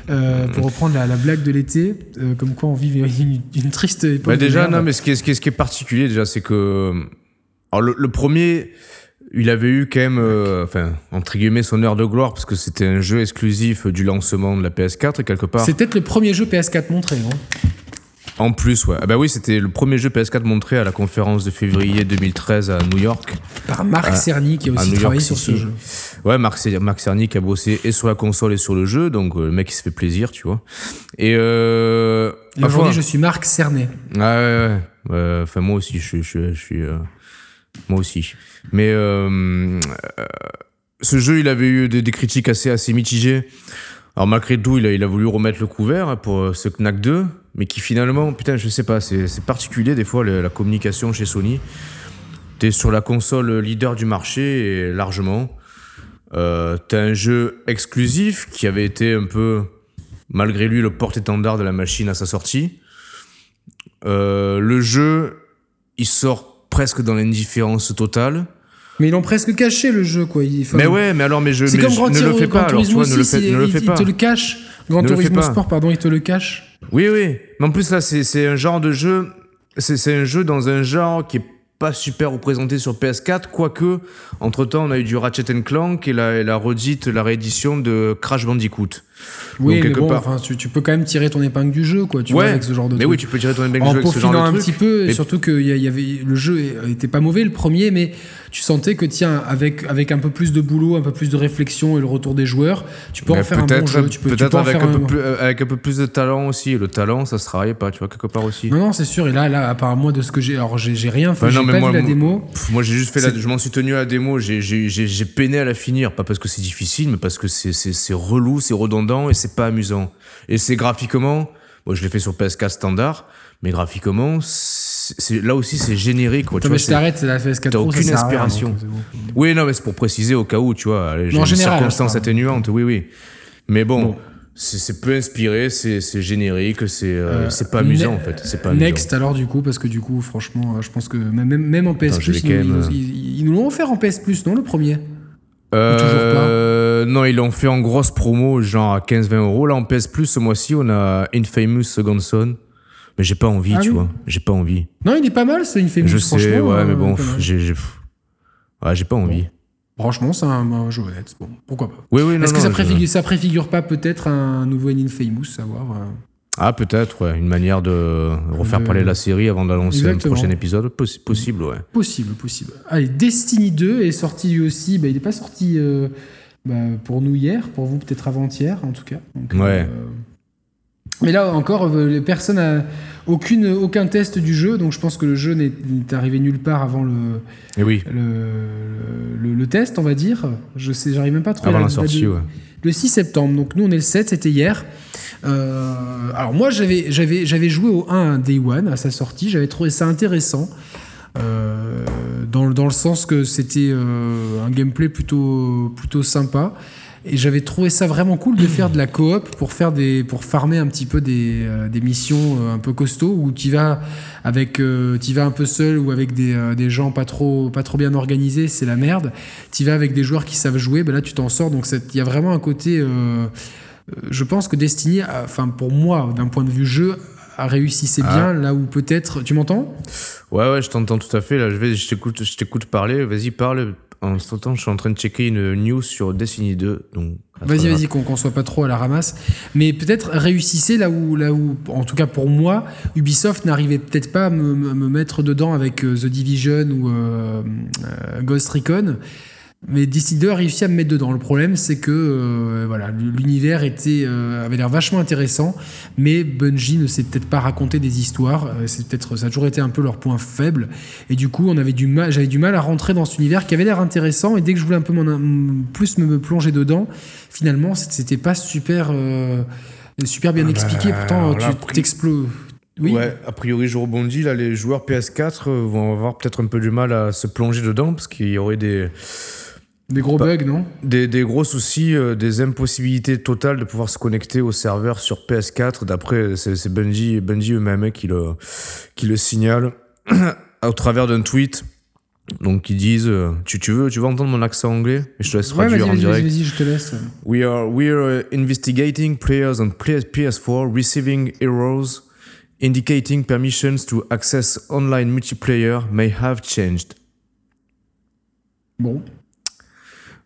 Euh, pour reprendre la, la blague de l'été, euh, comme quoi on vit une, une triste époque. Bah, déjà, non, mais ce qui est, ce qui est, ce qui est particulier, déjà, c'est que. Alors, le, le premier, il avait eu quand même, euh, enfin, entre guillemets, son heure de gloire, parce que c'était un jeu exclusif du lancement de la PS4, quelque part. C'est peut-être le premier jeu PS4 montré. hein. En plus, ouais. Ah bah oui, c'était le premier jeu PS4 montré à la conférence de février 2013 à New York. Par Marc Cerny qui a aussi York travaillé sur ce jeu. Ouais, Marc, Cer- Marc Cerny qui a bossé et sur la console et sur le jeu, donc euh, le mec il se fait plaisir, tu vois. Et, euh, aujourd'hui, je suis Marc Cernet. Ah ouais, ouais. Ouais, Enfin, moi aussi, je suis euh, moi aussi. Mais euh, euh, ce jeu, il avait eu des, critiques assez, assez mitigées. Alors, malgré tout, il a, il a voulu remettre le couvert hein, pour euh, ce Knack 2, mais qui finalement, putain, je sais pas, c'est particulier des fois la communication chez Sony. T'es sur la console leader du marché, largement. Euh, T'as un jeu exclusif qui avait été un peu, malgré lui, le porte-étendard de la machine à sa sortie. Le jeu, il sort presque dans l'indifférence totale. Mais ils l'ont presque caché le jeu, quoi. Il- mais ouais, mais alors, mais je, mais comme je Grand ne le fais pas. Alors, vois, ne le fais, ne le il, fais il pas. te le cache. Gran Ne le fais Turismo pas. Sport, pardon, il te le cache. Oui, oui. Mais en plus, là, c'est un genre de jeu. C'est un jeu dans un genre qui est pas super représenté sur PS4, quoique, entre temps, on a eu du Ratchet Clank et la, et la redite, la réédition de Crash Bandicoot. Oui, Donc, mais quelque bon, part- enfin, tu, tu peux quand même tirer ton épingle du jeu, quoi. Tu vois, avec ce genre de mais truc. oui, tu peux tirer ton épingle du en jeu avec ce genre de un truc. petit peu, et Et- surtout que y avait, le jeu était pas mauvais le premier, mais tu sentais que tiens, avec, avec un peu plus de boulot, un peu plus de réflexion et le retour des joueurs, tu peux en Mais faire un bon jeu. Tu peux, peut-être en avec, un un- peu plus, euh, avec un peu plus de talent aussi. Le talent, ça se travaille pas, tu vois, quelque part aussi. Non, non, c'est sûr. Et là, là, à part moi de ce que j'ai, alors j'ai rien fait, j'ai mais pas moi- vu la démo. Pff, moi, j'ai juste fait la, je m'en suis tenu à la démo. J'ai, peiné à la finir, pas parce que c'est difficile, mais parce que c'est relou, c'est redondant et c'est pas amusant. Et c'est graphiquement, moi, je l'ai fait sur PS4 standard, mais graphiquement, c'est, là aussi, c'est générique, quoi. tu Attends, vois, mais je t'arrête, c'est la FS4 t'as aucune rien, inspiration. donc bon. Oui, non, mais c'est pour préciser au cas où, tu vois. allez, J'ai en une général, circonstance atténuante, oui, oui. Mais bon, Bon. C'est, c'est peu inspiré, c'est, c'est générique, c'est, euh, Euh, c'est pas amusant, ne- en fait. C'est pas amusant. Next alors du coup parce que du coup franchement euh, je pense que même, en PS Attends, Plus ils nous l'ont offert en PS Plus non le premier? Euh, non, ils l'ont fait en grosse promo, genre à 15-20 euros. Là, en PS Plus, ce mois-ci, on a Infamous Second Son. Mais j'ai pas envie, Ah tu oui. vois. J'ai pas envie. Non il est pas mal c'est fait je sais, franchement ouais, euh, mais bon, mal. pff, j'ai, j'ai, pff. ouais, j'ai pas envie. franchement c'est un, un jeu honnête bon pourquoi pas Oui, oui, non, est-ce que ça je- préfigure, ça préfigure pas peut-être un nouveau Infamous savoir euh, Ah, peut-être, ouais. Une manière de refaire De- parler la série avant d'annoncer un Exactement. prochain épisode. Possi- possible, ouais. Possible, possible. Allez, Destiny 2 est sorti lui aussi. Bah, il n'est pas sorti euh, bah, pour nous hier, pour vous peut-être avant-hier en tout cas. Donc, Ouais. euh, Mais là encore, euh, les personnes a aucune, aucun test du jeu, donc je pense que le jeu n'est arrivé nulle part avant le, Et oui, le, le- le test, on va dire. Je sais, j'arrive même pas à trouver avant la sortie, de- ouais. Le 6 septembre. Donc nous, on est le 7, c'était hier. Euh, alors moi, j'avais, j'avais, j'avais joué au 1 Day One à sa sortie. J'avais trouvé ça intéressant. euh, dans, dans le sens que c'était euh, un gameplay plutôt, plutôt sympa. Et j'avais trouvé ça vraiment cool de faire de la coop pour faire des pour farmer un petit peu des, euh, des missions euh, un peu costauds où tu vas avec euh, tu vas un peu seul ou avec des, euh, des gens pas trop pas trop bien organisés c'est la merde tu vas avec des joueurs qui savent jouer ben là tu t'en sors donc il y a vraiment un côté je pense que Destiny enfin pour moi d'un point de vue jeu a réussi c'est Ah. bien là où peut-être tu m'entends? Ouais, ouais, je t'entends tout à fait. Là, je vais, je t'écoute, je t'écoute parler. Vas-y, parle. En ce temps, je suis en train de checker une news sur Destiny 2. Donc, Vas-y, vas-y, qu'on qu'on soit pas trop à la ramasse. Mais peut-être réussissez là où, là où, en tout cas pour moi, Ubisoft n'arrivait peut-être pas à me, me- me mettre dedans avec euh, The Division ou euh, euh, Ghost Recon. Mais Destiny 2 a réussi à me mettre dedans. Le problème, c'est que euh, voilà, l'univers était, euh, avait l'air vachement intéressant, mais Bungie ne sait peut-être pas raconter des histoires. Euh, c'est peut-être, ça a toujours été un peu leur point faible. Et du coup, on avait du mal, j'avais du mal à rentrer dans cet univers qui avait l'air intéressant. Et dès que je voulais un peu plus me, me plonger dedans, finalement, c'était pas super, euh, super bien Ah bah, expliqué. Pourtant, tu t'exploses. Oui. Ouais, a priori, je rebondis. Là, les joueurs PS4 euh, vont avoir peut-être un peu du mal à se plonger dedans parce qu'il y aurait des, Des gros Bah, bugs, non? Des, des gros soucis, euh, des impossibilités totales de pouvoir se connecter au serveur sur PS4. D'après, c'est Bungie, Bungie eux-mêmes qui le, qui le signalent au travers d'un tweet. Donc, ils disent euh, tu, tu, veux, tu veux entendre mon accent anglais? Et Je te laisse Ouais, traduire en direct. vas-y, je te laisse. We are, we are investigating players on PS- PS4 receiving errors indicating permissions to access online multiplayer may have changed. Bon.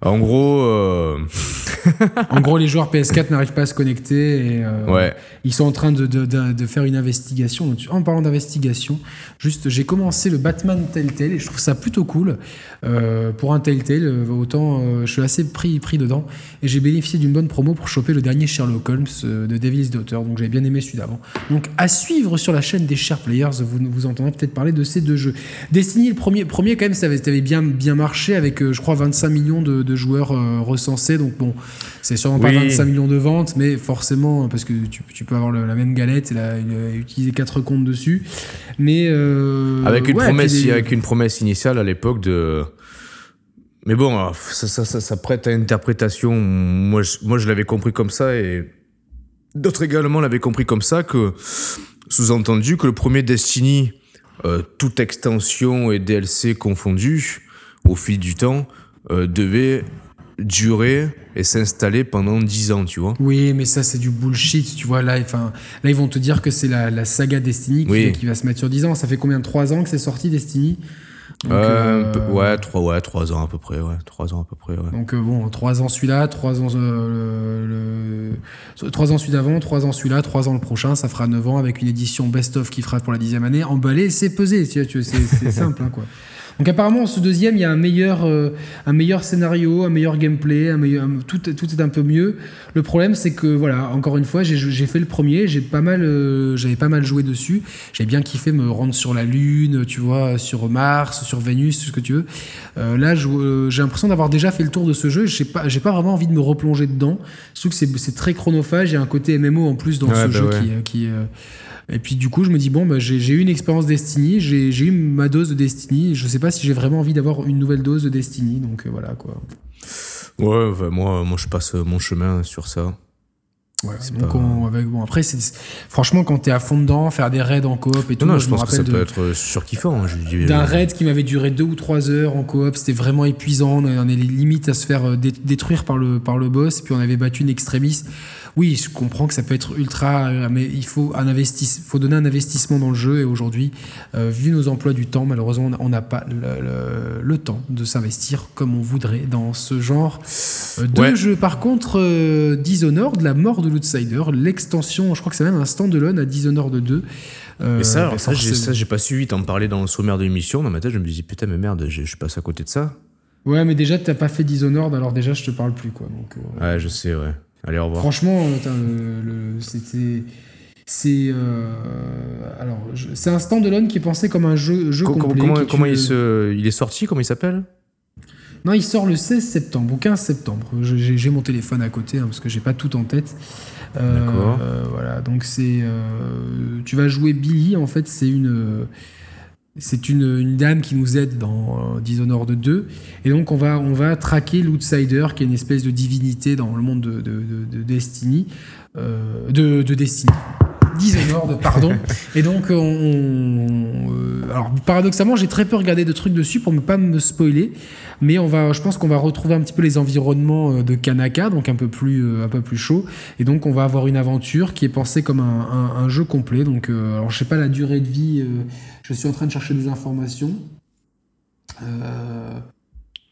En gros, euh, En gros, les joueurs PS4 n'arrivent pas à se connecter et euh, ouais. ils sont en train de, de- de- de faire une investigation. En parlant d'investigation, juste, j'ai commencé le Batman Telltale et je trouve ça plutôt cool. Euh, pour un Telltale, autant je suis assez pris, pris dedans et j'ai bénéficié d'une bonne promo pour choper le dernier Sherlock Holmes de Devil's Daughter. Donc j'avais bien aimé celui d'avant. Donc à suivre sur la chaîne des Share Players, vous, vous entendrez peut-être parler de ces deux jeux. Destiny, le premier, premier quand même, ça avait, ça avait bien, bien marché avec, je crois, 25 millions de, de joueurs euh, recensés. Donc bon, c'est sûrement pas Oui. 25 millions de ventes, mais forcément, parce que tu, tu peux avoir le- la même galette et la- et utiliser quatre comptes dessus. Mais euh, Avec une ouais, promesse, des- avec une promesse initiale à l'époque de. Mais bon, alors, ça, ça, ça, ça prête à interprétation. Moi, je, moi, je l'avais compris comme ça et d'autres également l'avaient compris comme ça que, sous-entendu, que le premier Destiny, euh, toute extension et DLC confondus, au fil du temps, euh, devait durer et s'installer pendant 10 ans, tu vois. Oui, mais ça, c'est du bullshit, tu vois. Là, enfin, là ils vont te dire que c'est la, la saga Destiny qui, Oui. qui va se mettre sur 10 ans. Ça fait combien de 3 ans que c'est sorti, Destiny? Donc, Euh, euh, ouais, 3 ouais, trois ans à peu près, ouais. 3 ans à peu près, ouais. Donc euh, bon, 3 ans celui-là, 3 ans euh, le, 3 ans celui d'avant, 3 ans celui-là, 3 ans le prochain, ça fera 9 ans avec une édition best-of qui fera pour la dixième année. Emballé, c'est pesé, tu vois, tu vois, c'est c'est simple hein, quoi. Donc apparemment, ce deuxième, il y a un meilleur, euh, un meilleur scénario, un meilleur gameplay, un meilleur, un- tout, tout est un peu mieux. Le problème, c'est que voilà, encore une fois, j'ai fait le premier, j'ai pas mal, euh, j'avais pas mal joué dessus. J'ai bien kiffé me rendre sur la Lune, tu vois, sur Mars, sur Vénus, ce que tu veux. Euh, là, j'ai l'impression d'avoir déjà fait le tour de ce jeu. J'ai pas, j'ai pas vraiment envie de me replonger dedans. Surtout que c'est- très chronophage. Il y a un côté MMO en plus dans Ouais, ce bah jeu ouais. qui, qui, et puis du coup, je me dis bon, bah, j'ai eu une expérience Destiny, j'ai eu ma dose de Destiny. Je sais pas si j'ai vraiment envie d'avoir une nouvelle dose de Destiny. Donc euh, voilà quoi. Ouais, enfin, moi, moi, je passe mon chemin sur ça. Voilà. C'est Donc pas- on- avec, bon après, franchement quand t'es à fond dedans, faire des raids en coop et tout. Non, moi, je pense que ça de- peut être surkiffant. hein, d'un raid qui m'avait duré deux ou trois heures en coop, c'était vraiment épuisant. On est limite à se faire euh, dé- détruire par le, par le boss, puis on avait battu une extrémiste. Oui, je comprends que ça peut être ultra, euh, mais il faut, un investisse, faut donner un investissement dans le jeu. Et aujourd'hui, euh, vu nos emplois du temps, malheureusement, on n'a pas le, le- le temps de s'investir comme on voudrait dans ce genre euh, de Ouais. jeu. Par contre, euh, Dishonored, la mort de l'Outsider, l'extension, je crois que c'est même un standalone à Dishonored 2. Euh, Et ça, bah, alors, ça, j'ai, pas suivi t'en parler dans le sommaire de l'émission. Dans ma tête, je me disais, putain, mais merde, je, je passe à côté de ça. Ouais, mais déjà, t'as pas fait Dishonored, alors déjà, je te parle plus, quoi. Donc, Ouais, je sais, ouais. Allez, au revoir. franchement, t'as, euh, c'était. C'est. euh, alors, c'est un standalone qui est pensé comme un jeu, jeu complet. comment il, se, il est sorti Comment il s'appelle? Non, il sort le 16 septembre ou 15 septembre. J'ai mon téléphone à côté hein, parce que j'ai pas tout en tête. D'accord. euh, voilà, donc c'est. euh, tu vas jouer Billy, en fait, c'est une. C'est une, une dame qui nous aide dans euh, Dishonored 2. Et donc, on va, on va traquer l'Outsider, qui est une espèce de divinité dans le monde de, de, de- de Destiny. euh, de, de Destiny. Dishonored, pardon. Et donc, on, on- euh, alors paradoxalement, j'ai très peu regardé de trucs dessus pour ne pas me spoiler, mais on va, je pense qu'on va retrouver un petit peu les environnements de Kanaka, donc un peu plus, euh, un peu plus chaud. Et donc, on va avoir une aventure qui est pensée comme un, un- un jeu complet. Donc, euh, alors je sais pas la durée de vie. Je suis en train de chercher des informations. Euh,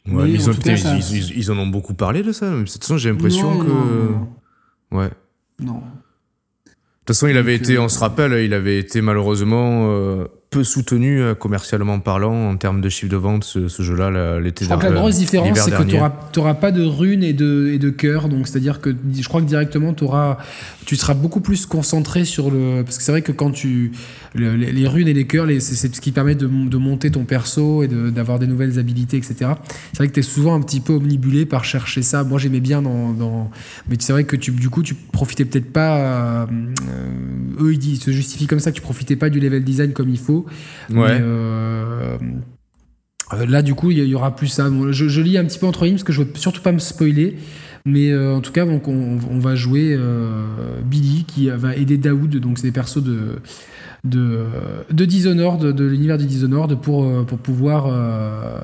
Ouais, Mais ils, en ont- tout cas, putain, ça- ils, ils- ils en ont beaucoup parlé de ça. De toute façon, j'ai l'impression que. non, non, Ouais. De toute façon, il avait Donc, été, euh, on se rappelle, il avait été malheureusement euh, peu soutenu euh, commercialement parlant en termes de chiffre de vente, ce, ce jeu-là, là, l'été que la dernier- grosse différence, c'est que dernier. tu n'auras pas de runes et de, et de cœurs. Donc, c'est-à-dire que je crois que directement, auras, tu seras beaucoup plus concentré sur le. Parce que c'est vrai que quand tu. le- les, les runes et les cœurs, c'est ce qui permet de, de monter ton perso et de- d'avoir des nouvelles habilités, etc. C'est vrai que tu es souvent un petit peu omnibulé par chercher ça. Moi, j'aimais bien dans, dans- Mais c'est vrai que tu, du coup, tu profitais peut-être pas. euh, euh, eux, ils, disent- ils se justifient comme ça que tu profitais pas du level design comme il faut. Ouais. Mais, euh, là, du coup, il y, aura plus ça. Bon, je, je, lis un petit peu entre lignes parce que je veux surtout pas me spoiler. Mais euh, en tout cas, donc, on, on va jouer euh, Billy qui va aider Daoud. Donc, c'est des persos de, de, de Dishonored, de, l'univers de Dishonored, pour, pour pouvoir euh,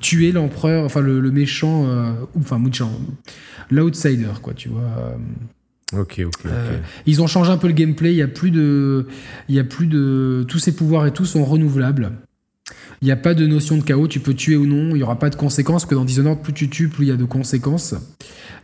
tuer l'empereur, enfin le, le méchant, enfin l'outsider, quoi, tu vois. Ok, ok. ok. ils ont changé un peu le gameplay. Il y a plus de, il y a plus de, tous ces pouvoirs et tout sont renouvelables. Il n'y a pas de notion de chaos, tu peux tuer ou non, il n'y aura pas de conséquences, que dans Dishonored, plus tu tues, plus il y a de conséquences.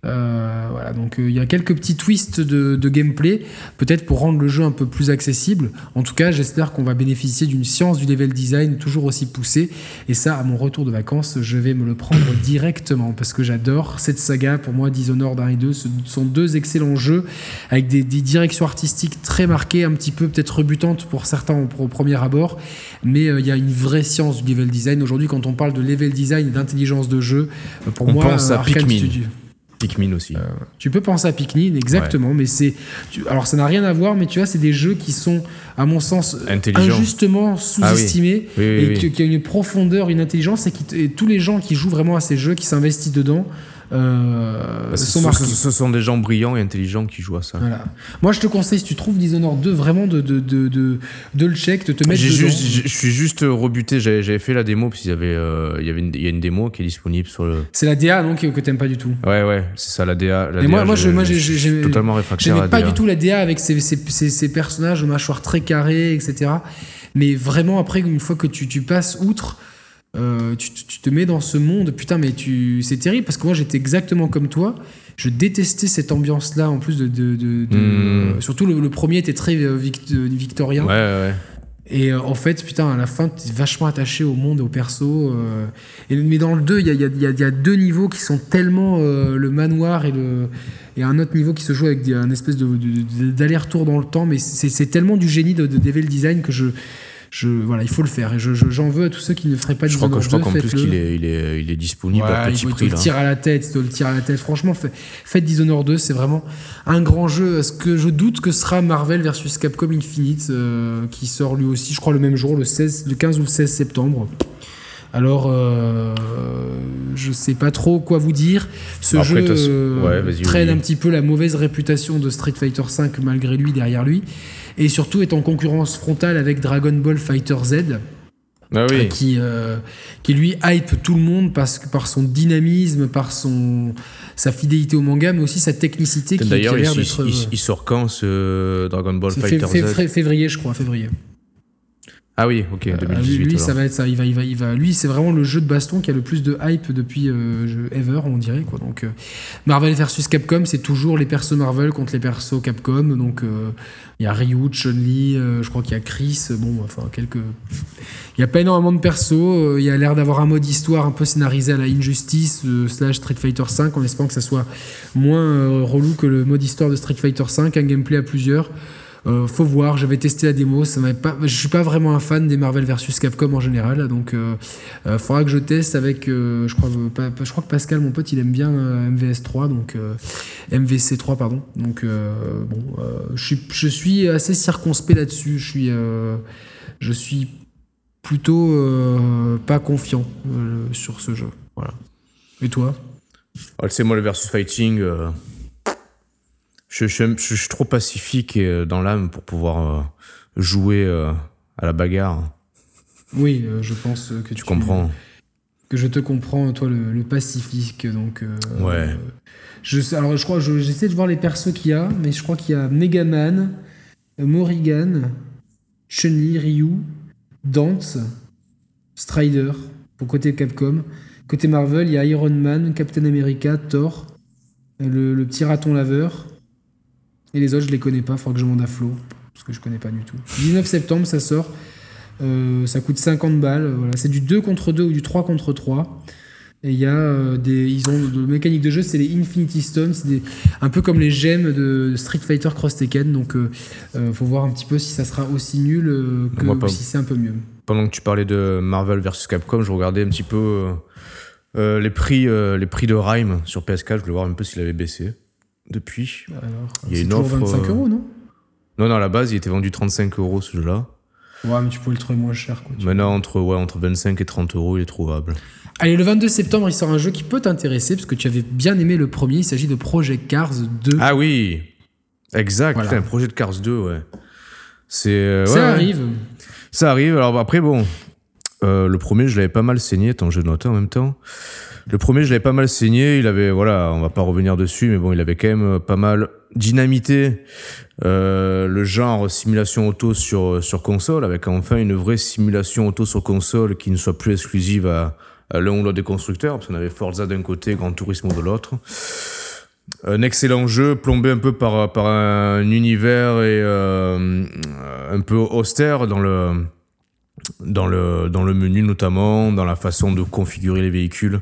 Euh, voilà, donc euh, il y a quelques petits twists de, gameplay, peut-être pour rendre le jeu un peu plus accessible. En tout cas, j'espère qu'on va bénéficier d'une science du level design toujours aussi poussée. Et ça, à mon retour de vacances, je vais me le prendre directement parce que j'adore cette saga. Pour moi, Dishonored 1 et 2 ce sont deux excellents jeux avec des, directions artistiques très marquées, un petit peu peut-être rebutantes pour certains au, au premier abord, mais euh, il y a une vraie science du level design. Aujourd'hui, quand on parle de level design et d'intelligence de jeu, euh, pour On moi, pense à Arkane Pikmin. Studio- Pikmin aussi. tu peux penser à Pikmin, exactement, mais c'est. tu- Alors, ça n'a rien à voir, mais tu vois, c'est des jeux qui sont, à mon sens, injustement sous-estimés Oui, oui, et oui. que- qui a une profondeur, une intelligence, et, qui, et tous les gens qui jouent vraiment à ces jeux, qui s'investissent dedans, euh, ce, sont ce- marqués. ce sont des gens brillants et intelligents qui jouent à ça. Voilà. Moi, je te conseille, si tu trouves Dishonored 2, vraiment de, de, de, de, de le check, de te mettre dedans. juste, je suis juste rebuté. J'avais fait la démo parce qu'il y avait, euh, il y avait une, il y a une démo qui est disponible sur le. C'est la DA, donc, que t'aimes pas du tout. Ouais, ouais, c'est ça la DA. La Et moi- DA, moi, je- moi, j'ai- totalement réfractaire J'aimais pas DA. du tout la DA avec ces personnages aux mâchoires très carrées, etc. Mais vraiment, après, une fois que tu, tu passes outre, euh, tu, tu te mets dans ce monde. Putain, mais tu, c'est terrible parce que moi, j'étais exactement comme toi. Je détestais cette ambiance-là, en plus de. de, de- de- Mm. surtout, le, le premier était très euh, vict- euh, victorien. Ouais, ouais, ouais. Et euh, en fait, putain, à la fin, t'es vachement attaché au monde et au perso. et, mais dans le 2, il y a, y a- y a- y a deux niveaux qui sont tellement le manoir et, le, et un autre niveau qui se joue avec un espèce de, d'aller-retour dans le temps. Mais c'est, c'est tellement du génie de, de level design que je, je. Voilà, il faut le faire. Et je, je- j'en veux à tous ceux qui ne feraient pas que, je crois 2, qu'en plus qu'il est, il est, il est disponible à petit il te prix le là. tire à la tête, il te le tire à la tête. Franchement, fait- faites Dishonored 2, c'est vraiment un grand jeu. Ce que je doute que sera Marvel versus Capcom Infinite, euh, qui sort lui aussi, je crois, le même jour, le, 16, le 15 ou le 16 septembre. Alors, euh, je sais pas trop quoi vous dire. Ce Après, jeu euh, ouais, traîne un petit peu la mauvaise réputation de Street Fighter V malgré lui, derrière lui. Et surtout est en concurrence frontale avec Dragon Ball Fighter Z Ah oui. qui, euh, qui lui hype tout le monde parce que par son dynamisme, par son sa fidélité au manga, mais aussi sa technicité qui, qui a l'air d'être. il- euh, il sort quand ce Dragon Ball Fighter fé- Z? fé- février, je crois, février. Ah oui, ok, Euh, 2018. lui, lui, ça va être ça. Il va, il va, il va. Lui, c'est vraiment le jeu de baston qui a le plus de hype depuis euh, ever, on dirait quoi. Donc, euh, Marvel versus Capcom, c'est toujours les persos Marvel contre les persos Capcom. Donc, euh, il y a Ryu, Chun-Li, euh, je crois qu'il y a Chris. Bon, enfin quelques. Il y a pas énormément de persos. euh, Il y a l'air d'avoir un mode histoire un peu scénarisé à la Injustice euh, slash Street Fighter V, en espérant que ça soit moins euh, relou que le mode histoire de Street Fighter V, un gameplay à plusieurs. Euh, faut voir, j'avais testé la démo, ça pas, je suis pas vraiment un fan des Marvel versus Capcom en général, donc euh, euh, faudra que je teste avec, euh, je crois, pas- je crois que Pascal, mon pote, il aime bien euh, MVS3, donc euh, MVC3 pardon, donc bon, je suis, assez circonspect là-dessus, je suis, je suis plutôt pas confiant sur ce jeu, voilà. Et toi? Ah, sais, moi, le versus fighting, je, je, je- je suis trop pacifique euh, dans l'âme pour pouvoir euh, jouer euh, à la bagarre. Oui, je pense que tu, Tu comprends que je te comprends, toi, le, le Pacifique. Donc, euh, Ouais. Je, alors, je crois, je- j'essaie de voir les persos qu'il y a, mais je crois qu'il y a Megaman, Morrigan, Chun-Li, Ryu, Dante, Strider, pour côté Capcom. Côté Marvel, il y a Iron Man, Captain America, Thor, le, le petit raton laveur. Et les autres, je les connais pas, faudra que je demande à Flo, parce que je connais pas du tout. 19 septembre, ça sort. Euh, ça coûte 50 balles. Voilà. C'est du 2 contre 2 ou du 3 contre 3. Et il y a euh, des. Ils ont de mécanique de jeu, c'est les Infinity Stones, c'est des- un peu comme les gemmes de Street Fighter Cross Tekken. Donc, euh, euh, faut voir un petit peu si ça sera aussi nul que Moi, ou si c'est un peu mieux. Pendant que tu parlais de Marvel versus Capcom, je regardais un petit peu les, prix, les prix de Rhyme sur PS4. Je voulais voir un peu s'il avait baissé depuis. Alors, Il y a c'est une toujours offre, 25 euh, euros, non? Non, non, à la base, il était vendu 35 euros ce jeu-là. Ouais, mais tu peux le trouver moins cher. Quoi, Maintenant, entre, ouais, entre 25 et 30 euros, il est trouvable. Allez, le 22 septembre, il sort un jeu qui peut t'intéresser, parce que tu avais bien aimé le premier. Il s'agit de Project Cars 2. Ah oui Exact, voilà. projet de Cars 2, ouais. C'est, euh, ça arrive. Ça arrive. Alors après, bon, euh, le premier, je l'avais pas mal saigné. Attends, je notais en même temps. Le premier, je l'avais pas mal saigné. Il avait, voilà, on va pas revenir dessus, mais bon, il avait quand même pas mal dynamité euh, le genre simulation auto sur, sur console, avec enfin une vraie simulation auto sur console qui ne soit plus exclusive à, l'un ou l'autre des constructeurs, parce qu'on avait Forza d'un côté, Gran Turismo de l'autre. Un excellent jeu, plombé un peu par, par un univers et euh, un peu austère dans le, dans, le, menu notamment, dans la façon de configurer les véhicules.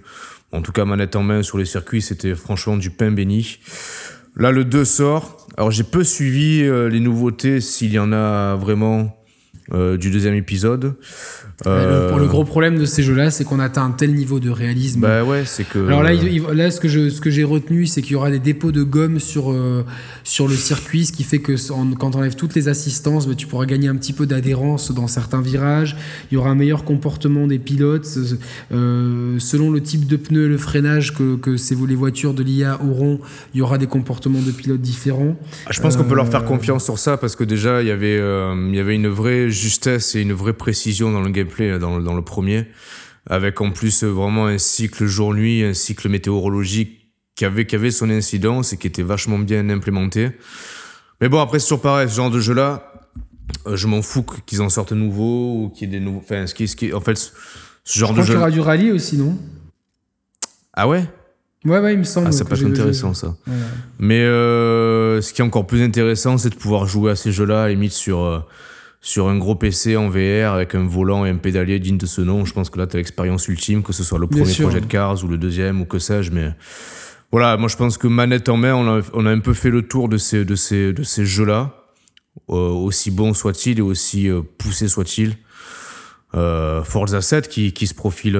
En tout cas, manette en main sur les circuits, c'était franchement du pain béni. Là, le 2 sort. Alors, j'ai peu suivi euh, les nouveautés, s'il y en a vraiment euh, du deuxième épisode. Euh... Le, le, gros problème de ces jeux-là, c'est qu'on atteint un tel niveau de réalisme. Bah ouais, c'est que. Alors là, là ce que je, ce que j'ai retenu, c'est qu'il y aura des dépôts de gomme sur euh, sur le circuit, ce qui fait que quand on enlève toutes les assistances, bah, tu pourras gagner un petit peu d'adhérence dans certains virages. Il y aura un meilleur comportement des pilotes selon le type de pneus, le freinage que que ces les voitures de l'IA auront. Il y aura des comportements de pilotes différents. Ah, je pense qu'on peut leur faire confiance sur ça parce que déjà il y avait il y avait une vraie justesse et une vraie précision dans le gameplay dans, dans le premier, avec en plus vraiment un cycle jour-nuit, un cycle météorologique qui avait, qui avait son incidence et qui était vachement bien implémenté. Mais bon, après, c'est toujours pareil, ce genre de jeu-là, euh, je m'en fous qu'ils en sortent nouveau ou qu'il y ait des nouveaux. Enfin, ce qui, ce qui, en fait, ce genre de jeu. Il y aura du rallye aussi, non? Ah ouais? Ouais, ouais, il me semble. Ah, ça peut être intéressant, ça. Mais euh, ce qui est encore plus intéressant, c'est de pouvoir jouer à ces jeux-là, limite sur. Euh, sur un gros PC en VR avec un volant et un pédalier digne de ce nom, je pense que là, tu as l'expérience ultime, que ce soit le premier projet de Cars ou le deuxième ou que sais-je. Mais voilà, moi, je pense que manette en main, on a, on a un peu fait le tour de ces, de ces, de ces jeux-là, euh, aussi bon soit-il et aussi euh, poussé soit-il. Euh, Forza 7 qui, qui se profile.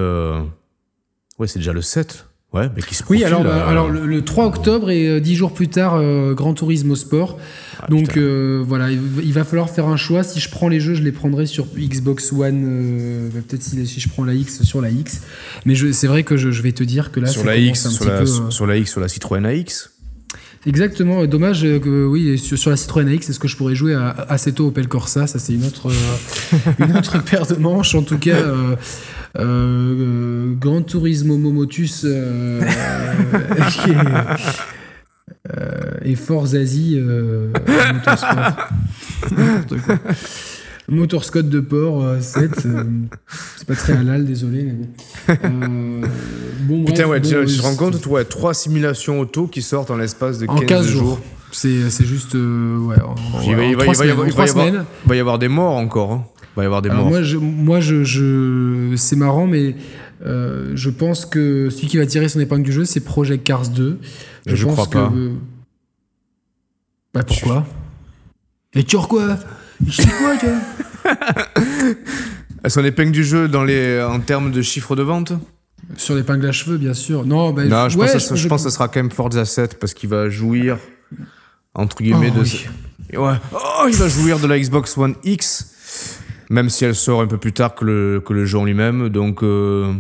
Ouais, c'est déjà le 7. Ouais, mais qui se Oui, alors, bah, alors le, 3 octobre et 10 jours plus tard, Grand Turismo Sport. Ah, Donc euh, voilà, il va falloir faire un choix. Si je prends les jeux, je les prendrai sur Xbox One. Euh, bah, peut-être si, je prends la X sur la X. Mais c'est vrai que je, vais te dire que là, sur la X, sur la, euh, sur la X, sur la Citroën AX. Exactement. Dommage que oui, sur, la Citroën AX, est-ce que je pourrais jouer à Assetto Opel Corsa? Ça, c'est une autre, une autre paire de manches. En tout cas, euh, Gran Turismo Momotus, euh, et Force Asie euh, Motorsport. de port 7, euh, c'est pas très halal, désolé. Mais bon. bon Putain, ouais, tu, te rends compte, ouais, trois simulations auto qui sortent en l'espace de 15, 15 jours. C'est, c'est juste. ouais, il, va, y avoir, va y avoir des morts encore. Hein. Il va y avoir des morts. Moi, je, moi je, je c'est marrant, mais je pense que celui qui va tirer son épingle du jeu, c'est Project Cars 2. Je, je crois pas. Bah pourquoi? Et tu quoi? Je quoi, toi Son épingle du jeu dans les, en termes de chiffre de vente? Sur l'épingle à cheveux, bien sûr. Non, bah, je, pense, que ça, je, pense que ça sera quand même Forza 7 parce qu'il va jouir, entre guillemets, oh, de. Ouais. Oh, il va jouir de la Xbox One X, même si elle sort un peu plus tard que le, que le jeu en lui-même. Donc, euh,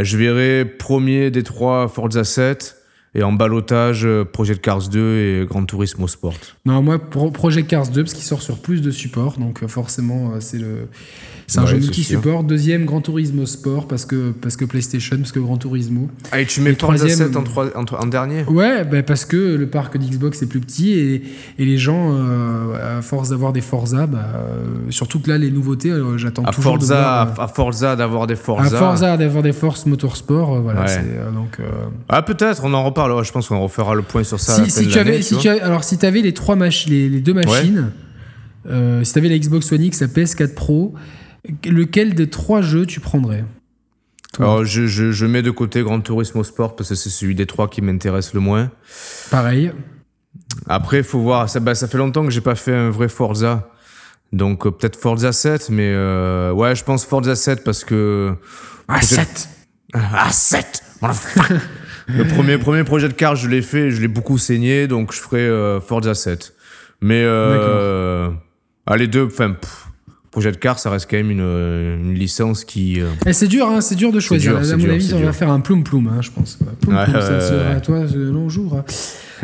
je verrai premier des trois Forza 7 et en balotage, euh, Project Cars 2 et Gran Turismo Sport. Non, moi, Project Cars 2, parce qu'il sort sur plus de supports, donc euh, forcément, euh, c'est le. C'est un jeu multi-support. Deuxième, Gran Turismo Sport, parce que, parce que PlayStation, parce que Gran Turismo. Ah, et tu mets Forza 7 en, en, dernier Ouais, bah parce que le parc d'Xbox est plus petit et, et les gens, à force d'avoir des Forza, bah, surtout que là, les nouveautés, j'attends toujours. Forza, de voir, à Forza d'avoir des Forza. À Forza d'avoir des Force Motorsport, voilà. donc, Ah, peut-être, on en reparle je pense qu'on refera le point sur ça. Si, tu avais, si tu alors si avais les trois machines, les, deux machines, euh, si tu avais la Xbox One X, la PS4 Pro, lequel des trois jeux tu prendrais Alors je, je, mets de côté Gran Turismo Sport parce que c'est celui des trois qui m'intéresse le moins. Pareil. Après, il faut voir. Ça, bah, ça fait longtemps que j'ai pas fait un vrai Forza. Donc euh, peut-être Forza 7, mais euh, ouais, je pense Forza 7 parce que. Ah, 7 Ah, 7 Le premier, premier projet de carte, je l'ai fait, je l'ai beaucoup saigné, donc je ferai euh, Forza 7. Mais euh, ah, les deux, enfin, Project Cars, ça reste quand même une, une licence qui. euh, Et c'est dur, hein, c'est dur de choisir. dur, à mon avis, on va faire un ploum ploum, hein, je pense. Ploum Ouais, ploum, ça sera à toi ce long jour. hein.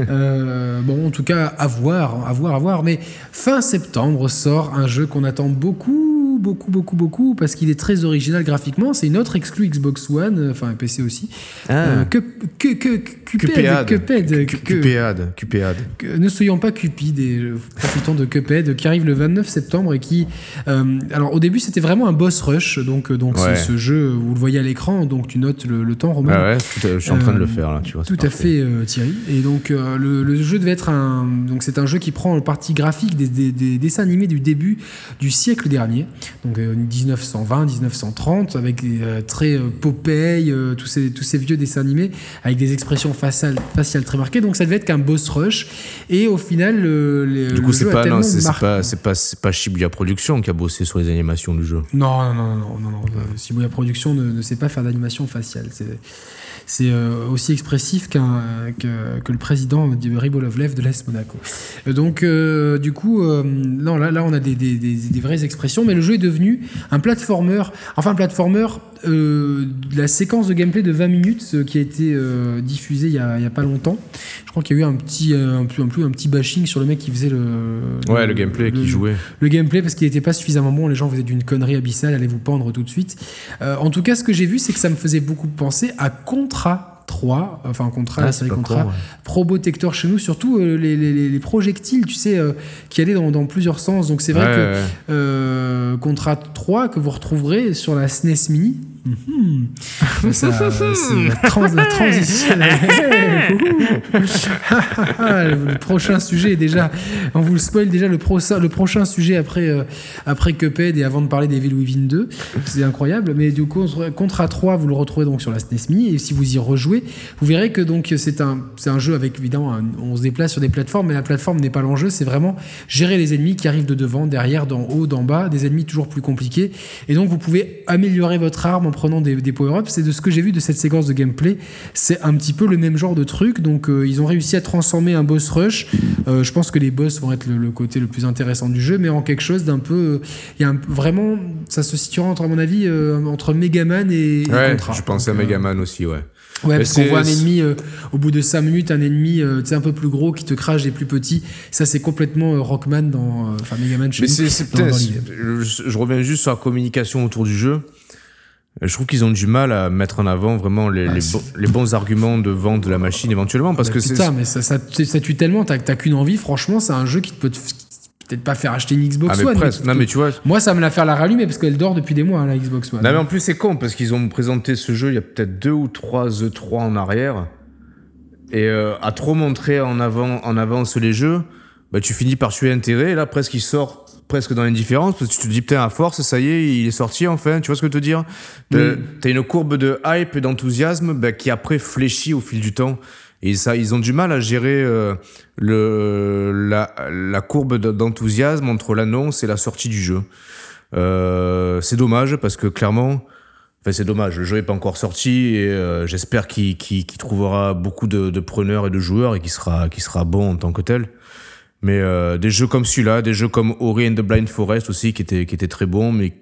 Euh, bon, en tout cas, à voir, à voir, à voir. Mais fin septembre sort un jeu qu'on attend beaucoup, beaucoup, beaucoup, beaucoup, parce qu'il est très original graphiquement. C'est une autre exclue Xbox One, euh, enfin PC aussi. Euh, que, que, que, Cuphead, Cuphead. Cuphead, ne soyons pas cupides et profitons de Cuphead qui arrive le 29 septembre et qui euh, alors au début c'était vraiment un boss rush donc donc Ouais. ce jeu vous le voyez à l'écran donc tu notes le, le temps Romain Ah ouais, tout je suis en train de le faire là, tu vois. tout à fait euh, Thierry et donc euh, le, le jeu devait être un donc c'est un jeu qui prend le parti graphique des, des- des dessins animés du début du siècle dernier donc euh, 1920 1930 avec des euh, traits euh, Popeye euh, tous ces tous ces vieux dessins animés avec des expressions faciales faciales très marquées donc ça devait être qu'un boss rush et au final le, le- Du coup, c'est pas, non, c'est pas, c'est pas, c'est pas Shibuya Production qui a bossé sur les animations du jeu. Non, non, non, non, non. Euh, Shibuya Production ne, ne sait pas faire d'animation faciale. C'est, c'est euh, aussi expressif que, le président Ribolovlev de l'Est Monaco. Euh, Donc, euh, du coup, non, là, là, on a des, des, des, vraies expressions, mais le jeu est devenu un platformer. Enfin, un platformer. la séquence de gameplay de 20 minutes qui a été diffusée il y a pas longtemps. Crois qu'il y a eu un petit, euh, un, un, un petit bashing sur le mec qui faisait le. Ouais, le gameplay qui jouait. le gameplay parce qu'il n'était pas suffisamment bon. Les gens faisaient d'une connerie abyssale, allez vous pendre tout de suite. Euh, en tout cas, ce que j'ai vu, c'est que ça me faisait beaucoup penser à Contra 3, enfin Contra, la Ah, série c'est pas Contra, con, ouais. Probotector chez nous, surtout euh, les, les- les- les projectiles, tu sais, euh, qui allaient dans, dans plusieurs sens. Donc c'est vrai Ouais, que ouais. euh, Contra 3 que vous retrouverez sur la SNES Mini. Mhm. Ça, la, trans- la transition. le prochain sujet est déjà. On vous le spoil déjà le, pro- le prochain sujet après, euh, après Cuphead et avant de parler d'Evil Within 2. C'est incroyable. Mais du coup, Contra 3, vous le retrouvez donc sur la SNES Mini. Et si vous y rejouez, vous verrez que donc c'est un, un jeu avec évidemment. un- on se déplace sur des plateformes, mais la plateforme n'est pas l'enjeu. C'est vraiment gérer les ennemis qui arrivent de devant, derrière, d'en haut, d'en bas. Des ennemis toujours plus compliqués. Et donc, vous pouvez améliorer votre arme en prenant des, des power-ups. C'est de ce que j'ai vu de cette séquence de gameplay. C'est un petit peu le même genre de truc. Donc, euh, ils ont réussi à transformer un boss rush. Euh, je pense que les boss vont être le, le côté le plus intéressant du jeu, mais en quelque chose d'un peu. Il y a un- vraiment. Ça se situera, entre, à mon avis, euh, entre Megaman et, et Ouais, Contra. je pensais à Donc, Megaman aussi, ouais. Ouais, Mais parce qu'on voit un ennemi euh, au bout de 5 minutes, un ennemi euh, un peu plus gros qui te crache des plus petits. Ça, c'est complètement euh, Rockman dans. Enfin, Megaman chez Mais nous. dans- peut-être- dans je, je reviens juste sur la communication autour du jeu. Je trouve qu'ils ont du mal à mettre en avant vraiment les, Ah, les, bons- les bons arguments de vente de la machine éventuellement parce Bah, que c'est putain, mais ça, ça, ça tue tellement, t'as qu'une envie. Franchement, c'est un jeu qui te peut te- peut-être pas faire acheter une Xbox ah mais One. presque. mais Non mais tu vois. Moi, ça me la faire la rallumer parce qu'elle dort depuis des mois, hein, la Xbox One. Non mais en plus c'est con parce qu'ils ont présenté ce jeu il y a peut-être deux ou trois E3 en arrière et euh, à trop montrer en avant en avance les jeux, bah tu finis par tuer intérêt. Et là presque il sort presque dans l'indifférence parce que tu te dis putain à force ça y est il est sorti enfin tu vois ce que je veux te dire T'as- Oui. t'as une courbe de hype et d'enthousiasme bah, qui après fléchit au fil du temps et ça ils ont du mal à gérer euh, le la, la courbe de- d'enthousiasme entre l'annonce et la sortie du jeu Euh, c'est dommage parce que clairement Enfin, c'est dommage, le jeu n'est pas encore sorti et euh, j'espère qu'il qu'il- qu'il trouvera beaucoup de, de preneurs et de joueurs et qu'il sera, qu'il sera bon en tant que tel. Mais euh, des jeux comme celui-là, des jeux comme Ori and the Blind Forest aussi, qui étaient, qui étaient très bons, mais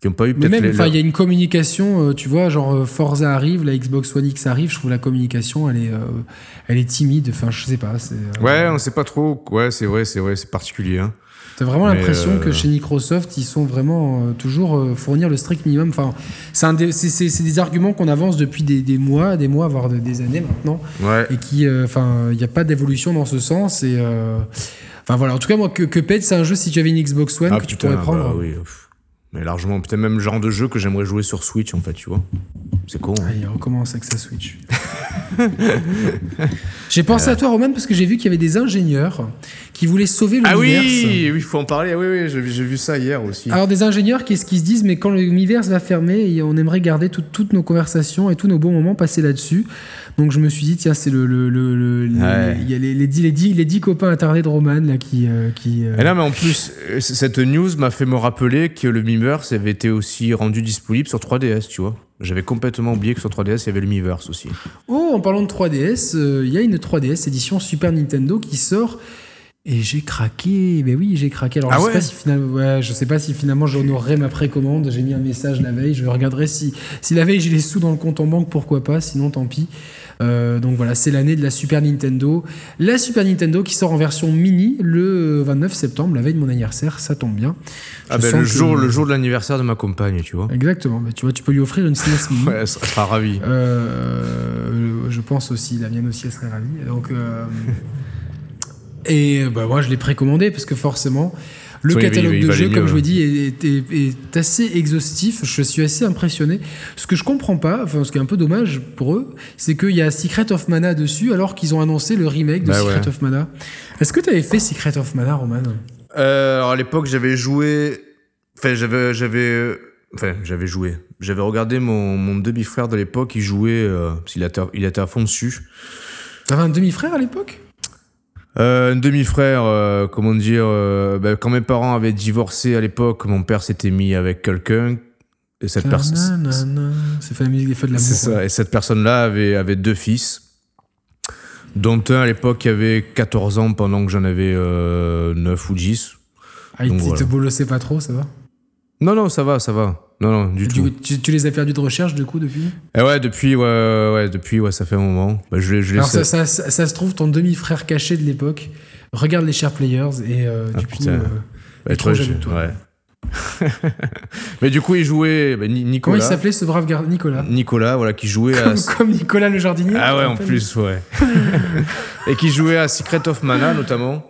qui n'ont pas eu Mais peut-être même, enfin, il y a une communication, euh, tu vois, genre euh, Forza arrive, la Xbox One X arrive, je trouve la communication, elle est, euh, elle est timide. Enfin, je sais pas. c'est, euh, Ouais, on sait pas trop. Ouais, c'est vrai, c'est vrai, c'est particulier. Hein. T'as vraiment l'impression euh, que chez Microsoft, ils sont vraiment euh, toujours euh, fournir le strict minimum. Enfin, c'est des- arguments qu'on avance depuis des, des mois, des mois, voire de- des années maintenant, Ouais. et qui, euh, enfin, il n'y a pas d'évolution dans ce sens. Et euh, enfin voilà. En tout cas, moi, que Cuphead, c'est un jeu si tu avais une Xbox One Ah, que tu pourrais prendre. bah oui. Mais largement, peut-être même le genre de jeu que j'aimerais jouer sur Switch, en fait, tu vois. C'est con. hein. Allez, on recommence avec sa Switch. j'ai pensé à toi, Roman, parce que j'ai vu qu'il y avait des ingénieurs qui voulaient sauver Ah l'univers. oui, il faut en parler. Ah oui, oui, j'ai j'ai vu ça hier aussi. Alors des ingénieurs qui, qui se disent? Mais quand l'univers va fermer, on aimerait garder tout- toutes nos conversations et tous nos bons moments passés là-dessus. Donc je me suis dit tiens c'est le le le, le- les- Ouais. y a les, les, dix, les, dix, les dix copains attardés de Roman là qui euh, qui euh, Et là, mais en plus, euh, cette news m'a fait me rappeler que le Miiverse avait été aussi rendu disponible sur 3DS, tu vois. J'avais complètement oublié que sur 3DS, il y avait le Miiverse aussi. Oh en parlant de 3DS, euh, il y a une 3DS édition Super Nintendo qui sort Et j'ai craqué, mais oui, j'ai craqué. Alors, Ah je, sais ouais pas si finalement, ouais, je sais pas si finalement j'honorerai ma précommande. J'ai mis un message la veille. Je regarderai si, si la veille j'ai les sous dans le compte en banque, pourquoi pas. Sinon, tant pis. Euh, donc voilà, c'est l'année de la Super Nintendo. La Super Nintendo qui sort en version mini le 29 septembre, la veille de mon anniversaire. Ça tombe bien. Ah ben, le, que- jour, le jour de l'anniversaire de ma compagne, tu vois. Exactement. Bah, tu vois, tu peux lui offrir une SNES mini. Ouais, elle sera ravie. Euh, je pense aussi, la mienne aussi, elle serait ravie. Donc, euh, et bah, moi, je l'ai précommandé parce que forcément, le Oui, catalogue oui, de jeux, comme mieux, je vous dis, est, est- est assez exhaustif. Je suis assez impressionné. Ce que je comprends pas, enfin, ce qui est un peu dommage pour eux, c'est qu'il y a Secret of Mana dessus alors qu'ils ont annoncé le remake de Bah Secret ouais. of Mana. Est-ce que tu avais fait Secret of Mana, Roman? Euh, alors à l'époque, j'avais joué. Enfin, j'avais, j'avais, enfin, j'avais joué. J'avais regardé mon, mon demi-frère de l'époque. Il jouait. Euh, parce qu'il était, il était à fond dessus. T'avais un demi-frère à l'époque? Euh, un demi-frère, euh, comment dire. euh, ben, quand mes parents avaient divorcé à l'époque, mon père s'était mis avec quelqu'un. Et cette personne. C'est fait la musique des feux de l'amour. C'est ça. Et cette personne-là avait, avait deux fils. Dont un à l'époque qui avait 14 ans pendant que j'en avais euh, 9 ou 10. Ah, il Donc il voilà. te bolossait pas trop, ça va? Non, non, ça va, ça va. Non, non, du Du tout. coup, tu, tu les as perdus de recherche du coup depuis? Et ouais, depuis, ouais, ouais, depuis, ouais, ça fait un moment. Bah, je je Alors ça, ça- ça, ça- se trouve, ton demi-frère caché de l'époque regarde les Share Players et euh, Ah, du coup, euh, bah, trop toi, jaloux je- de toi. ouais. Mais du coup, il jouait, bah, Ni- Comment Nicolas. il s'appelait ce brave gars Nicolas? Nicolas, voilà, qui jouait à. comme, comme Nicolas le jardinier Ah ouais, en plus, ouais. Et qui jouait à Secret of Mana, notamment.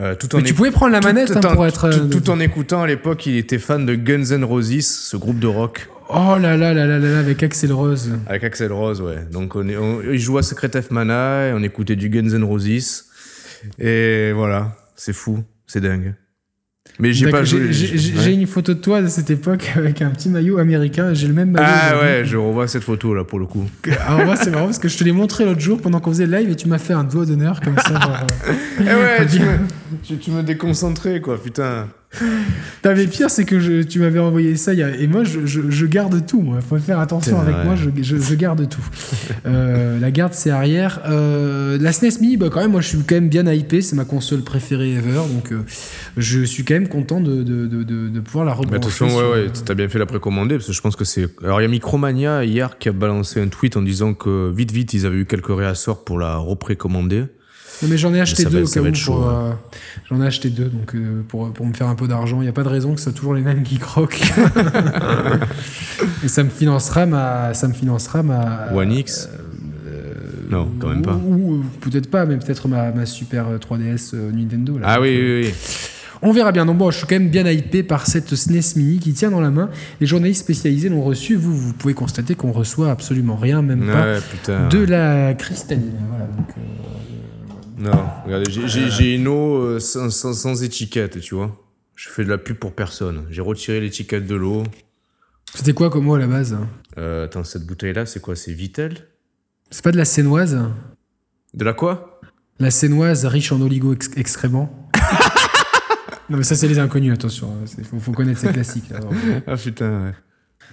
Euh, tout en Mais tu pouvais prendre la manette tout, hein, en- pour être. tout- euh, tout en écoutant à l'époque, il était fan de Guns N' Roses, ce groupe de rock. Oh là là là là là là, avec Axel Rose. Avec Axel Rose, ouais. Donc on, est- on- il jouait à Secret of Mana et on écoutait du Guns N' Roses. Et voilà, c'est fou, c'est dingue. Mais j'ai pas joué. J'ai ouais. une photo de toi de cette époque avec un petit maillot américain. J'ai le même maillot. Ah aujourd'hui. ouais, je revois cette photo là pour le coup. Alors moi c'est marrant parce que je te l'ai montré l'autre jour pendant qu'on faisait le live et tu m'as fait un doigt d'honneur comme ça. genre, euh, Eh ouais, tu me, tu, tu me déconcentrais quoi, putain. Non, mais pire, c'est que je- tu m'avais envoyé ça il y a- et moi je, je- je garde tout. Moi, faut faire attention avec moi. Je, garde tout. Euh, la garde, c'est arrière. Euh, la SNES Mini, bah, quand même, moi, je suis quand même bien hypé. C'est ma console préférée ever, donc euh, je suis quand même content de, de, de, de- de pouvoir la rebrancher. attention, ouais, ouais, t'as bien fait la précommander parce que je pense que c'est. Alors il y a Micromania hier qui a balancé un tweet en disant que vite, vite, ils avaient eu quelques réassorts pour la reprécommander. Non, mais j'en ai acheté ça va deux être- au cas va où. être chaud, pour, ouais. euh, J'en ai acheté deux donc euh, pour, pour me faire un peu d'argent. Il n'y a pas de raison que ce soit toujours les mêmes qui croquent. et ça me financera ma. Ça me financera ma. One X Non, quand même pas. Ou, ou peut-être pas, mais peut-être ma, ma super 3DS euh, Nintendo. Là. Ah oui, euh, oui, oui. On verra bien. Donc bon, je suis quand même bien hypé par cette SNES Mini qui tient dans la main. Les journalistes spécialisés l'ont reçu. Vous, vous pouvez constater qu'on reçoit absolument rien, même pas Ouais, putain. de la cristalline. Voilà, donc, euh, Non, regardez, j'ai- une eau euh, sans, sans, sans étiquette, tu vois. Je fais de la pub pour personne. J'ai retiré l'étiquette de l'eau. C'était quoi comme eau à la base? Euh, attends, cette bouteille-là, c'est quoi? C'est Vitel C'est pas de la sénoise? De la quoi? La sénoise riche en oligo-excréments Non mais ça c'est les inconnus, attention. Il faut, faut connaître ces classiques. Ah putain, ouais.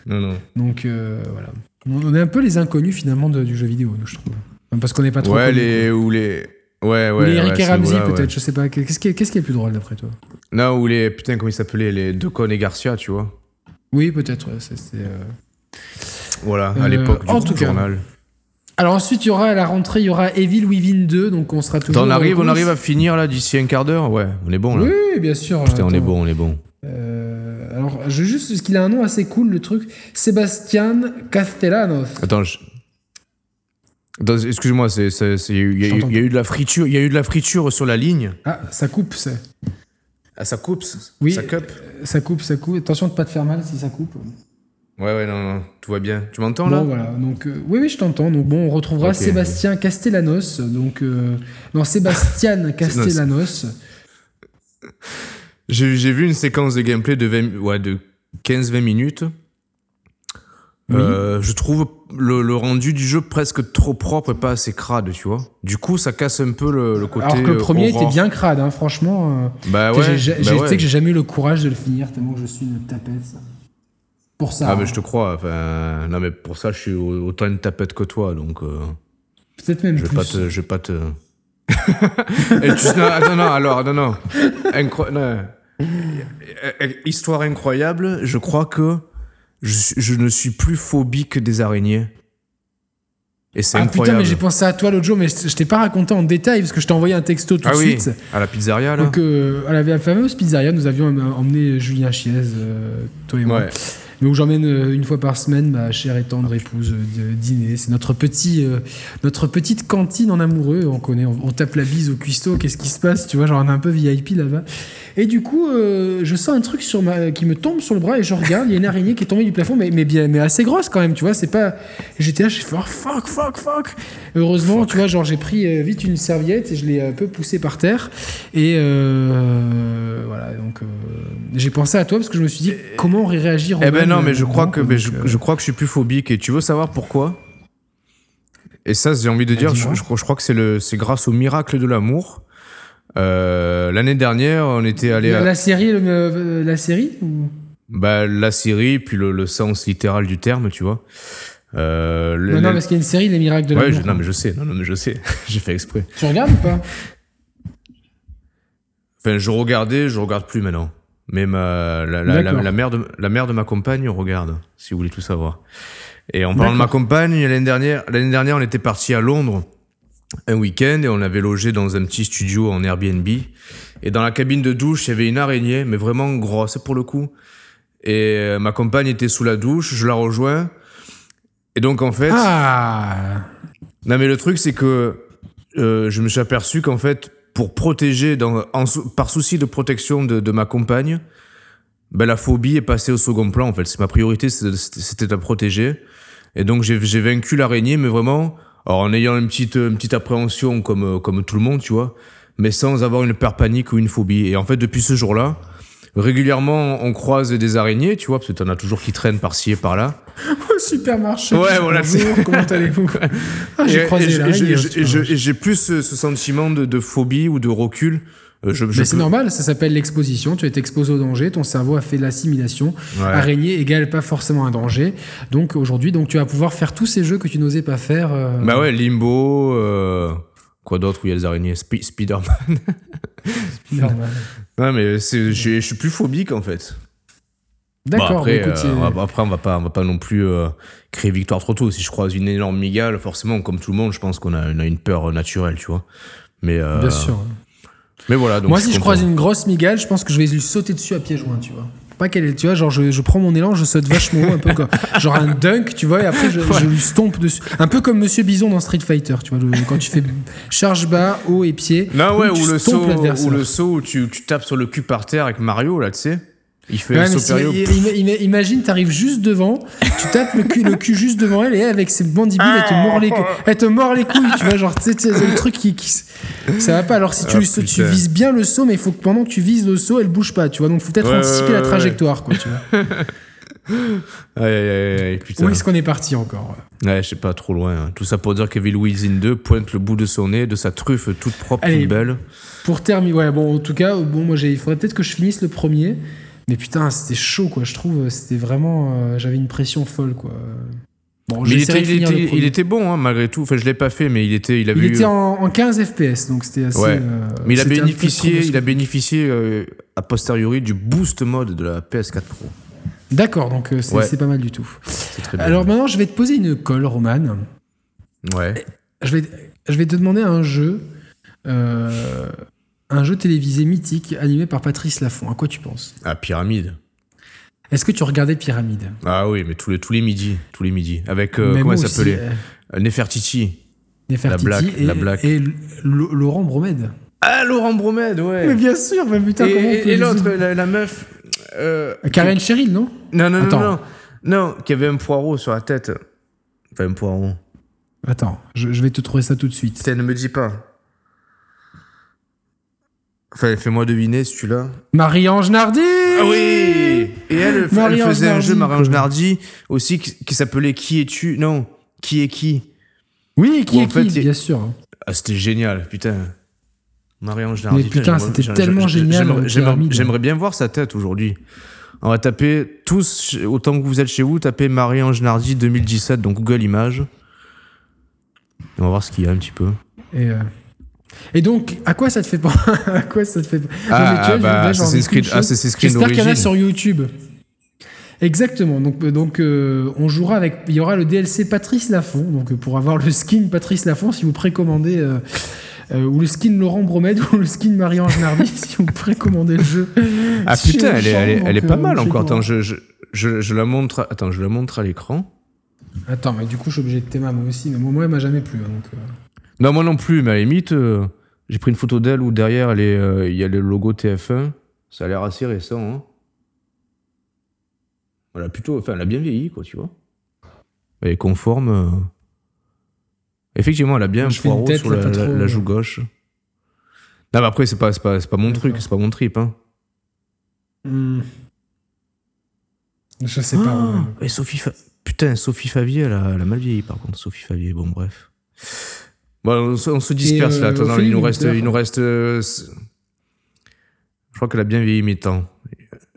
Non, non. Donc euh, voilà. On est un peu les inconnus finalement de- du jeu vidéo, nous, je trouve. Parce qu'on n'est pas trop Ouais, connus, les. Ou les. Ouais, ouais. Ou les Eric ouais, et Ramsey peut-être, ouais. je sais pas. Qu'est-ce qui, est, qu'est-ce qui est le plus drôle d'après toi? Non, ou les. Putain, comment ils s'appelaient Les Decon et Garcia, tu vois. Oui, peut-être. ouais, c'est- c'est, euh, Voilà, à Euh, l'époque du en tout cas, journal. Alors ensuite, il y aura à la rentrée, il y aura Evil Within 2, donc on sera toujours. On arrive, on arrive à finir là d'ici un quart d'heure? Ouais, on est bon là. Oui, bien sûr. Putain, on est bon, on est bon. Euh, alors, je veux juste, parce qu'il a un nom assez cool, le truc. Sébastien Castellanos. Attends, je- excuse-moi, c'est, c'est- c'est- il y, a eu- t'entends il y a eu de la friture, il y a eu de la friture sur la ligne. Ah, ça coupe, c'est. Ah, ça coupe, Oui. ça cup. Ça coupe, ça coupe. Attention de pas te faire mal si ça coupe. Ouais, ouais, non, non, tout va bien. Tu m'entends Bon, là voilà. Donc, euh, oui, oui, je t'entends. Donc, bon, on retrouvera. Sébastien Castellanos. Donc, euh, non, Sébastien Castellanos. J'ai, j'ai vu une séquence de gameplay de, 20 ouais, de 15-20 minutes. Oui. Euh, je trouve le, le rendu du jeu presque trop propre et pas assez crade, tu vois. Du coup, ça casse un peu le, le côté. Alors que le euh, premier horreur. était bien crade, hein, franchement. euh, Bah ouais. j'ai- bah j'ai- ouais. sais que j'ai jamais eu le courage de le finir tellement que je suis une tapette. ça. Pour ça. Ah, hein. mais je te crois. Enfin, non, mais pour ça, je suis au- autant une tapette que toi, donc euh, Peut-être même je vais plus. pas te, je vais pas te. Et tu- non, non, alors, non, non. Incro- non. Euh, euh, Histoire incroyable, je crois que je, ne suis plus phobique des araignées. Et c'est Ah putain, incroyable. mais j'ai pensé à toi l'autre jour, mais je je t'ai pas raconté en détail parce que je t'ai envoyé un texto tout ah de oui, suite. à la pizzeria, là. Donc, euh, à la, fameuse pizzeria, nous avions em- emmené Julien Chiez, euh, toi et moi. ouais. Mais où j'emmène euh, une fois par semaine ma chère et tendre épouse euh, de dîner. C'est notre, petit, euh, notre petite cantine en amoureux. On connaît, on, on tape la bise au cuistot. Qu'est-ce qui se passe Tu vois, genre on est un peu VIP là-bas. Et du coup, euh, je sens un truc sur ma, qui me tombe sur le bras et je regarde. Il y a une araignée qui est tombée du plafond, mais, mais, bien, mais assez grosse quand même. Tu vois, c'est pas. J'étais là, j'ai fait oh, fuck, fuck, fuck. Heureusement, tu vois, genre j'ai pris vite une serviette et je l'ai un peu poussée par terre. Et euh, voilà, donc euh, j'ai pensé à toi parce que je me suis dit comment aurait réagi Eh ben Non, mais je crois que, donc, mais je, euh, je crois que je suis plus phobique. Et tu veux savoir pourquoi? Et ça, j'ai envie de Ah, dire, je, crois- je crois que c'est le, c'est grâce au miracle de l'amour. Euh, L'année dernière, on était allé la, à la série, le- euh, la série ou- bah, la Syrie, puis le, le sens littéral du terme, tu vois. Euh, Non, non, parce qu'il y a une série, Les Miracles de ouais, l'amour. je- non, mais je sais, non, non, mais je sais, j'ai fait exprès. Tu regardes ou pas? Enfin, je regardais, je regarde plus maintenant. Mais ma, la, la, la, mère de, la mère de ma compagne regarde, si vous voulez tout savoir. Et en parlant de ma compagne, l'année dernière, l'année dernière, on était parti à Londres un week-end et on avait logé dans un petit studio en Airbnb. Et dans la cabine de douche, il y avait une araignée, mais vraiment grosse pour le coup. Et euh, ma compagne était sous la douche, je la rejoins. Et donc, en fait, Ah non, mais le truc, c'est que euh, je me suis aperçu qu'en fait, pour protéger, dans, par souci de protection de, de ma compagne, ben, la phobie est passée au second plan. En fait, c'est ma priorité, c'était la protéger. Et donc, j'ai vaincu l'araignée, mais vraiment, en ayant une petite, une petite appréhension comme, comme tout le monde, tu vois, mais sans avoir une peur panique ou une phobie. Et en fait, depuis ce jour-là, régulièrement, on croise des araignées, tu vois, parce que t'en as toujours qui traînent par-ci et par-là. Au supermarché. Ouais, voilà, Bonjour, comment allez-vous ah, J'ai croisé et j'ai plus ce, ce sentiment de, de phobie ou de recul. Euh, Je, je Mais c'est normal, ça s'appelle l'exposition. Tu es exposé au danger, ton cerveau a fait l'assimilation. Ouais. Araignée égale pas forcément un danger. Donc aujourd'hui, donc tu vas pouvoir faire tous ces jeux que tu n'osais pas faire. euh, Bah ouais, Limbo, euh, quoi d'autre où il y a des araignées? Spi- Spider-Man. normal. non, mais je suis plus phobique en fait. Bon, D'accord. après, bah, écoute, euh, après, on va pas, on va pas non plus euh, créer victoire trop tôt. Si je croise une énorme migale, forcément, comme tout le monde, je pense qu'on a, a une peur naturelle, tu vois. Mais, euh, Bien sûr. Mais voilà. Donc Moi, si je croise une grosse migale, je pense que je vais lui sauter dessus à pieds joints, tu vois. Pas est, tu vois, genre je, je prends mon élan, je saute vachement haut, un peu comme genre un dunk, tu vois, et après je, je lui stompe dessus. Un peu comme Monsieur Bison dans Street Fighter, tu vois, le- quand tu fais charge bas, haut et pied. Non, ouais, ou le, saut, ou le saut où tu, tu tapes sur le cul par terre avec Mario, là, tu sais. Il fait Ouais, mais imagine, t'arrives juste devant, tu tapes le cul, le cul juste devant elle, et elle, avec ses mandibules, elle te mord les, cou- elle te mord les couilles, tu vois, genre, c'est le truc qui, qui- ça va pas. Alors si tu, Ah, tu vises bien le saut, mais il faut que pendant que tu vises le saut, elle bouge pas, tu vois, donc faut peut-être Ouais, anticiper ouais, la ouais, trajectoire, quoi, tu vois. Aïe, aïe, aïe, aïe, putain. Où est-ce qu'on est parti encore Ouais, je sais pas trop loin. hein. Tout ça pour dire qu'Evil Within 2 pointe le bout de son nez, de sa truffe toute propre, Allez. toute belle. Pour terminer, ouais, bon, en tout cas, bon, moi, il faudrait peut-être que je finisse le premier. Mais putain, c'était chaud, quoi. Je trouve, c'était vraiment, euh, j'avais une pression folle, quoi. Bon, Mais il était, il, était, il était bon, hein, malgré tout. Enfin, je l'ai pas fait, mais il était, il avait Il eu- était en, en 15 FPS, donc c'était assez. Ouais. euh, mais il a bénéficié, il a bénéficié euh, a posteriori du boost mode de la PS4 Pro. D'accord, donc euh, c'est Ouais. pas mal du tout. Très bien. Alors maintenant, je vais te poser une colle, Roman. ouais. Je vais, je vais te demander un jeu, un jeu télévisé mythique animé par Patrice Laffont. À quoi tu penses? Ah, pyramide. Est-ce que tu regardais Pyramide? Ah oui, mais tous les, tous les midis, tous les midis. Avec, euh, comment elle s'appelait? euh, Nefertiti. Nefertiti Black, et, la Black. et Laurent Bromède. Ah, Laurent Bromède, ouais. Mais bien sûr, mais putain, et comment et- et l'autre, la, la meuf. euh, Karen Cheryl, non? Non, non, non, Attends. non. Non, qui avait un poireau sur la tête. Enfin, un poireau. Attends, je, je vais te trouver ça tout de suite. Putain, ne me dis pas. Enfin, fais-moi deviner l'as. Marie-Ange Nardi Ah oui Et elle, elle faisait un jeu, Marie-Ange. Nardi, aussi, qui, qui s'appelait Qui es-tu? Non, Qui est qui? Oui, qui est en fait, qui il- Bien sûr. Ah, c'était génial, putain. Marie-Ange Nardi. Mais putain, j'aimerais- c'était j'aimerais- tellement j'aimerais- génial, j'aimerais- bien voir sa tête aujourd'hui. On va taper tous, autant que vous êtes chez vous, tapez Marie-Ange Nardi 2017 dans Google Images. On va voir ce qu'il y a un petit peu. Et, euh, Et donc, à quoi ça te fait pas À quoi ça te fait Ah, ah bah, Assassin's Creed, Assassin's Creed J'espère qu'il y en a sur YouTube. Exactement. Donc, euh, donc euh, on jouera avec. Il y aura le DLC Patrice Lafont. Donc, euh, pour avoir le skin Patrice Lafont, si vous précommandez. ou le skin Laurent Bromède ou le skin Marie-Ange Nardi si vous précommandez le jeu. Ah putain, elle est, elle est, pas mal encore. Attends, je, je, je, la montre. Attends, je la montre à l'écran. Attends, mais du coup, je suis obligé de t'aimer moi aussi. Mais moi, elle m'a jamais plu. Hein, donc, Non, moi non plus. Mais à la limite, j'ai pris une photo d'elle où derrière, il y a le logo TF1. Ça a l'air assez récent. Hein. Elle a plutôt, enfin, elle a bien vieilli, quoi, tu vois. Elle est conforme. Euh. Effectivement, elle a bien poireau sur la, joue gauche. Non, mais après, c'est pas, pas, pas mon truc, c'est pas mon trip, hein. Hmm. Je sais pas. Ah, et Sophie Putain, Sophie Favier, elle a, mal vieilli, par contre, Sophie Favier. Bon, bref. Bon, on, se disperse là. Euh, il nous reste. Il nous reste euh, je crois qu'elle a bien vieilli mes temps.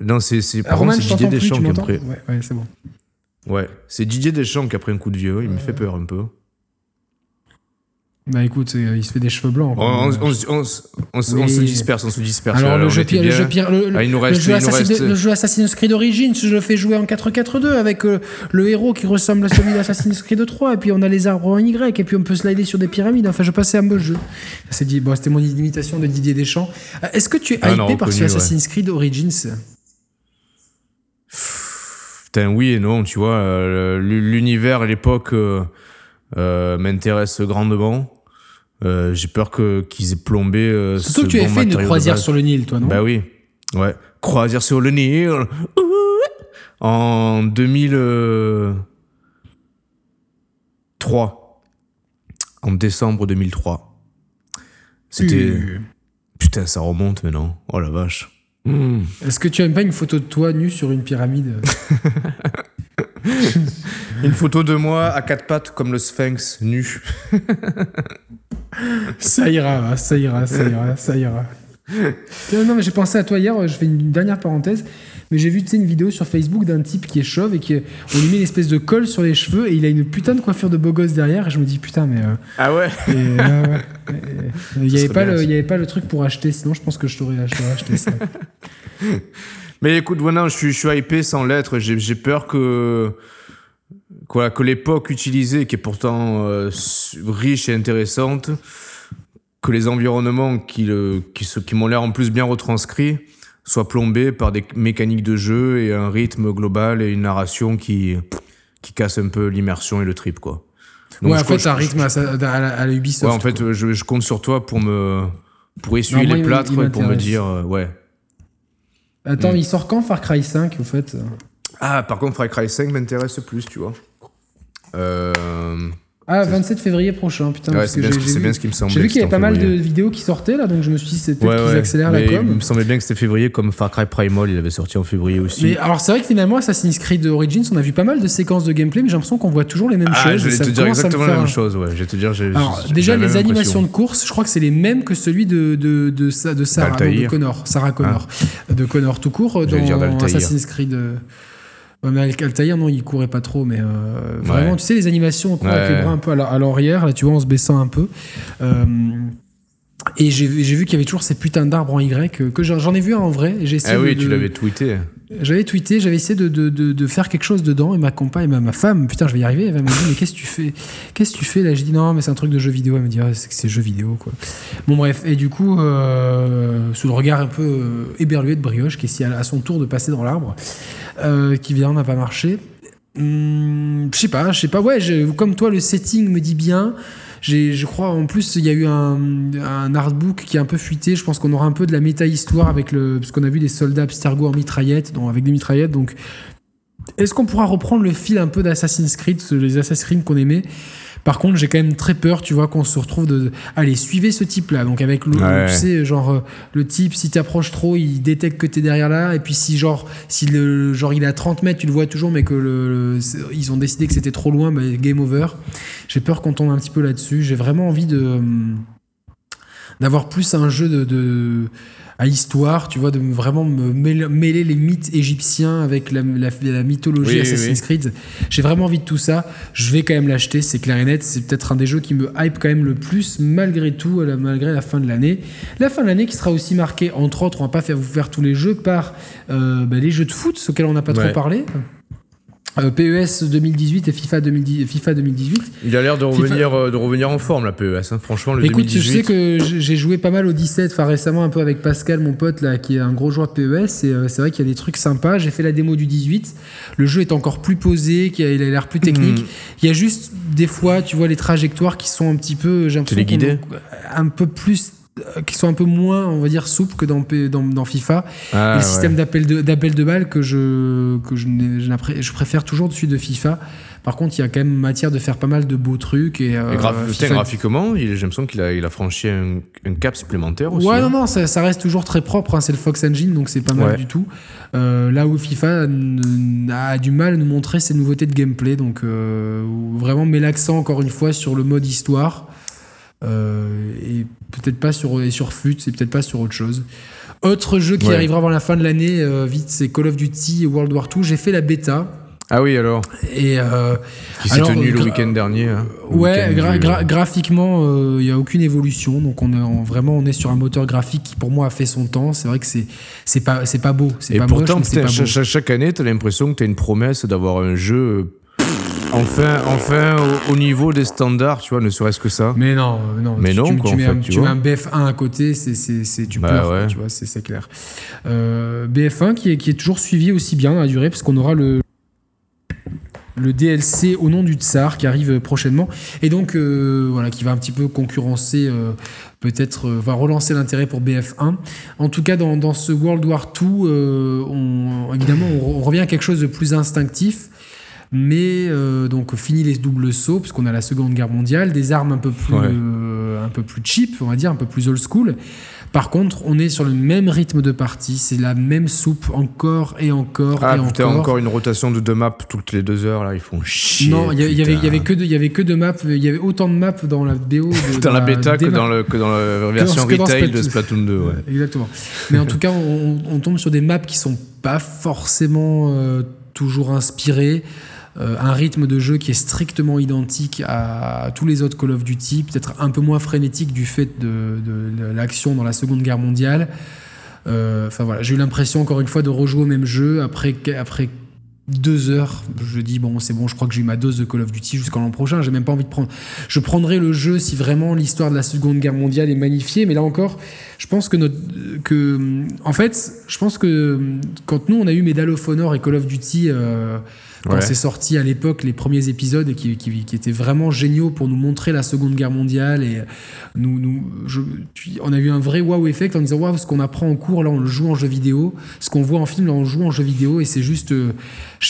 Non, c'est par contre, c'est Didier Deschamps qui a pris. Ouais, ouais c'est bon. Ouais, c'est Didier Deschamps qui a pris un coup de vieux. Il me fait peur un peu. Bah écoute, il se fait des cheveux blancs. On, se disperse, on se disperse. Alors le, jeu, le jeu pire, le, ah, il nous reste, le, jeu Assassin's Creed Origins, je le fais jouer en 4-4-2 avec euh, le héros qui ressemble à celui d'Assassin's Creed 3 et puis on a les arbres en Y et puis on peut slider sur des pyramides. Enfin, je passais un beau jeu. C'était bon, mon imitation de Didier Deschamps. Euh, est-ce que tu es ah hypé par ce Assassin's Creed Origins? Putain, oui et non, tu vois. Euh, l'univers à l'époque euh, euh, m'intéresse grandement. J'ai peur que qu'ils aient plombé. Surtout que tu as fait une croisière sur le Nil, toi, non Bah oui. Ouais. Croisière sur le Nil. En 2003. En décembre 2003. C'était. Putain, ça remonte maintenant. Oh la vache. Hmm. Est-ce que tu aimes pas une photo de toi nu sur une pyramide Une photo de moi à quatre pattes comme le sphinx nu. ça ira, ça ira, ça ira, ça ira. Non, mais j'ai pensé à toi hier, je fais une dernière parenthèse mais j'ai vu une vidéo sur Facebook d'un type qui est chauve et qui on lui met une espèce de colle sur les cheveux et il a une putain de coiffure de beau gosse derrière et je me dis putain mais euh, ah ouais. il n'y avait pas le il y avait pas le truc pour acheter sinon je pense que je t'aurais acheté ça. Mais écoute voilà je suis je suis hypé sans l'être j'ai peur que quoi que l'époque utilisée qui est pourtant euh, riche et intéressante que les environnements qui, le, qui, qui m'ont l'air en plus bien retranscrits soit plombé par des mécaniques de jeu et un rythme global et une narration qui, qui casse un peu l'immersion et le trip, quoi. Donc, ouais, en fait, un rythme à, la Ubisoft. Ouais, en fait, je, je, compte sur toi pour me pour essuyer les plâtres et pour me dire, euh, ouais. Attends, mm. il sort quand Far Cry 5, au fait? Ah, par contre, Far Cry 5 m'intéresse plus, tu vois. Euh... Ah, 27 février prochain, putain. Ouais, c'est bien, bien, ce qui me semblait. J'ai vu qu'il y avait pas mal de vidéos qui sortaient là, donc je me suis dit c'était peut-être qu'ils accélèrent la com. Il me semblait bien que c'était février, comme Far Cry Primal, il avait sorti en février aussi. Mais alors c'est vrai que finalement, Assassin's Creed Origins, on a vu pas mal de séquences de gameplay, mais j'ai l'impression qu'on voit toujours les mêmes ah, choses. Je vais te dire exactement la même chose, ouais. Je vais te dire, alors, déjà, les animations de course, je crois que c'est les mêmes que celui de, de, de, de Sarah, de Connor, Sarah Connor, ah. de Connor tout court dans Assassin's Creed. Ouais, mais Altaïr, non, il courait pas trop, mais euh, vraiment, tu sais, les animations, avec les bras un peu à l'arrière, là, tu vois, en se baissant un peu. Euh, et j'ai vu qu'il y avait toujours ces putains d'arbres en Y, que, que j'en ai vu un en vrai. ah oui, tu l'avais tweeté. J'avais tweeté, j'avais essayé de, de, de, faire quelque chose dedans, et ma compagne, ma, ma femme, putain, je vais y arriver, elle m'a dit, mais qu'est-ce que tu fais Qu'est-ce que tu fais là? J'ai dit, non, mais c'est un truc de jeu vidéo. Elle me dit, ah, c'est que c'est jeu vidéo, quoi. Bon, bref, et du coup, euh, sous le regard un peu éberlué de Brioche, qui est à son tour de passer dans l'arbre, euh, qui vient, n'a pas marché. Hum, je sais pas, je sais pas, ouais, comme toi, le setting me dit bien je crois, en plus, il y a eu un, un, artbook qui est un peu fuité. Je pense qu'on aura un peu de la méta-histoire avec le. Parce qu'on a vu des soldats Abstergo en mitraillette, avec des mitraillettes. Donc, est-ce qu'on pourra reprendre le fil un peu d'Assassin's Creed, les Assassin's Creed qu'on aimait? Par contre, j'ai quand même très peur, tu vois, qu'on se retrouve de. Allez, suivez ce type-là. Donc, avec le. Tu sais, genre, euh, le type, si tu approches trop, il détecte que tu es derrière là. Et puis, si, genre, si le, genre, il est à 30 mètres, tu le vois toujours, mais que le, ils ont décidé que c'était trop loin, bah, game over. J'ai peur qu'on tombe un petit peu là-dessus. J'ai vraiment envie de d'avoir plus un jeu de, de à histoire, tu vois, de vraiment me mêler, les mythes égyptiens avec la, mythologie Assassin's Creed. J'ai vraiment envie de tout ça. Je vais quand même l'acheter, c'est clair et net. C'est peut-être un des jeux qui me hype quand même le plus, malgré tout, malgré la fin de l'année. La fin de l'année qui sera aussi marquée, entre autres, on va pas faire vous faire tous les jeux, par euh, bah, les jeux de foot, auxquels on n'a pas trop parlé. PES 2018 et FIFA, 2018. Il a l'air de revenir, euh, de revenir en forme, la PES. Hein. Franchement, le Écoute, je sais que j'ai joué pas mal au 17, enfin récemment un peu avec Pascal, mon pote, là, qui est un gros joueur de PES. Et euh, c'est vrai qu'il y a des trucs sympas. J'ai fait la démo du 18. Le jeu est encore plus posé, il a l'air plus technique. Hmm. Il y a juste des fois, tu vois, les trajectoires qui sont un petit peu. J'ai l'impression un peu plus euh, qui sont un peu moins, on va dire, souples que dans, dans, dans FIFA. Ah, le système d'appel de, de balles que, je, que je, je, préfère toujours dessus de FIFA. Par contre, il y a quand même matière de faire pas mal de beaux trucs. Et, euh, graphiquement, j'ai l'impression qu'il a, il a franchi un, cap supplémentaire aussi. Ouais, hein. non, non, ça, ça, reste toujours très propre. Hein. c'est le Fox Engine, donc c'est pas mal du tout. Euh, là où FIFA a du mal à nous montrer ses nouveautés de gameplay. Donc vraiment, met l'accent encore une fois sur le mode histoire. Euh, et peut-être pas sur, et sur FUT, c'est peut-être pas sur autre chose. Autre jeu qui arrivera avant la fin de l'année, euh, vite, c'est Call of Duty World War II. J'ai fait la bêta. Ah oui, alors Et euh, Qui s'est tenu le week-end dernier. Hein, ouais, graphiquement, il n'y a aucune évolution. Donc, on est vraiment, on est sur un moteur graphique qui, pour moi, a fait son temps. C'est vrai que c'est, c'est pas, pas beau. Et pas pourtant, chaque, année, tu as l'impression que tu as une promesse d'avoir un jeu Enfin, enfin au, niveau des standards, tu vois, ne serait-ce que ça. Mais non, non. Mais non, tu, mets, un, tu, mets un BF1 à côté, c'est, tu bah pleures, tu vois, c'est, clair. Euh, BF1 qui est, qui est toujours suivi aussi bien dans la durée, parce qu'on aura le le DLC au nom du Tsar qui arrive prochainement et donc euh, voilà qui va un petit peu concurrencer euh, peut-être va relancer l'intérêt pour BF1 en tout cas dans, dans ce World War 2 on, évidemment on, revient à quelque chose de plus instinctif mais euh, donc fini les doubles sauts, parce qu'on a la Seconde Guerre mondiale, des armes un peu plus, euh, un peu plus cheap, on va dire, un peu plus old school. Par contre, on est sur le même rythme de partie, c'est la même soupe encore et encore ah, et encore. encore une rotation de deux maps toutes les deux heures là, ils font chier. Non, il y, avait, y avait que deux, il y avait que deux maps, il y avait autant de maps dans la BO, dans, la, bêta que dans, le, que dans la version retail de Splatoon 2. Ouais. Exactement. Mais en tout cas, on, tombe sur des maps qui sont pas forcément euh, toujours inspirées. Euh, un rythme de jeu qui est strictement identique à, tous les autres Call of Duty, peut-être un peu moins frénétique du fait de, l'action dans la Seconde Guerre mondiale. Euh, enfin voilà, j'ai eu l'impression encore une fois de rejouer au même jeu après, après deux heures. Je dis bon, c'est bon, je crois que j'ai eu ma dose de Call of Duty jusqu'en l'an prochain. J'ai même pas envie de prendre. Je prendrai le jeu si vraiment l'histoire de la Seconde Guerre mondiale est magnifiée. Mais là encore, je pense que notre, que, en fait, je pense que quand nous on a eu Medal of Honor et Call of Duty. Euh, quand c'est sorti à l'époque, les premiers épisodes qui, qui, qui, étaient vraiment géniaux pour nous montrer la Seconde Guerre mondiale. Et nous, nous je, on a eu un vrai wow effect en disant waouh, ce qu'on apprend en cours, là, on le joue en jeu vidéo. Ce qu'on voit en film, là, on le joue en jeu vidéo. Et c'est juste. Euh,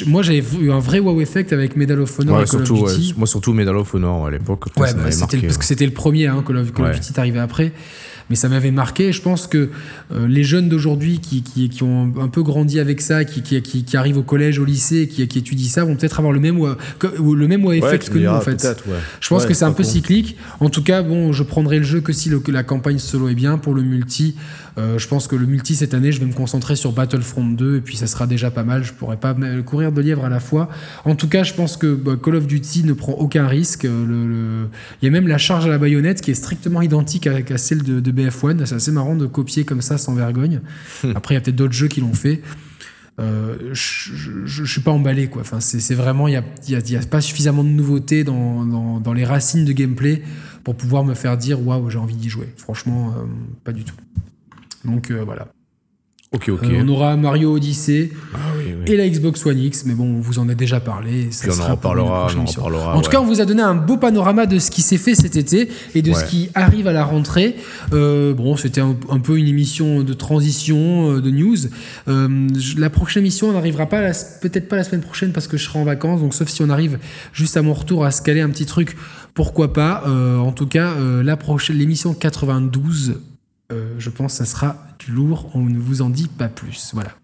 moi, j'avais eu un vrai wow effect avec Medal of Honor et Call surtout, of Duty. moi, surtout Medal of Honor à l'époque. Ouais, bah, parce que c'était le premier, hein, Call of, Call of Duty est arrivé après mais ça m'avait marqué. Je pense que euh, les jeunes d'aujourd'hui qui, qui, qui, ont un peu grandi avec ça, qui, arrivent au collège, au lycée, qui, étudient ça, vont peut-être avoir le même, le même effect que nous, en fait. Je pense que c'est un peu cyclique. En tout cas, bon, je prendrai le jeu que si le, la campagne solo est bien. Pour le multi, euh, je pense que le multi cette année, je vais me concentrer sur Battlefront 2 et puis ça sera déjà pas mal. Je pourrais pas courir de lièvre à la fois. En tout cas, je pense que bah, Call of Duty ne prend aucun risque. Le, Il y a même la charge à la baïonnette qui est strictement identique à, celle de, BF1. C'est assez marrant de copier comme ça sans vergogne. Hmm. Après, il y a peut-être d'autres jeux qui l'ont fait. Euh, je, ne suis pas emballé quoi. Enfin, c'est vraiment il y a, y a, pas suffisamment de nouveautés dans, dans, dans, les racines de gameplay pour pouvoir me faire dire waouh j'ai envie d'y jouer. Franchement, euh, pas du tout. Donc euh, voilà. Ok, ok. Euh, on aura Mario Odyssey ah et la Xbox One X, mais bon, on vous en a déjà parlé. Ça on en reparlera, En tout cas, on vous a donné un beau panorama de ce qui s'est fait cet été et de ce qui arrive à la rentrée. Euh, bon, c'était un, peu une émission de transition, de news. la prochaine émission, on n'arrivera pas, peut-être pas la semaine prochaine parce que je serai en vacances, donc sauf si on arrive juste à mon retour à se caler un petit truc, pourquoi pas. en tout cas, la prochaine, l'émission 92 euh, je pense que ça sera du lourd. On ne vous en dit pas plus. Voilà.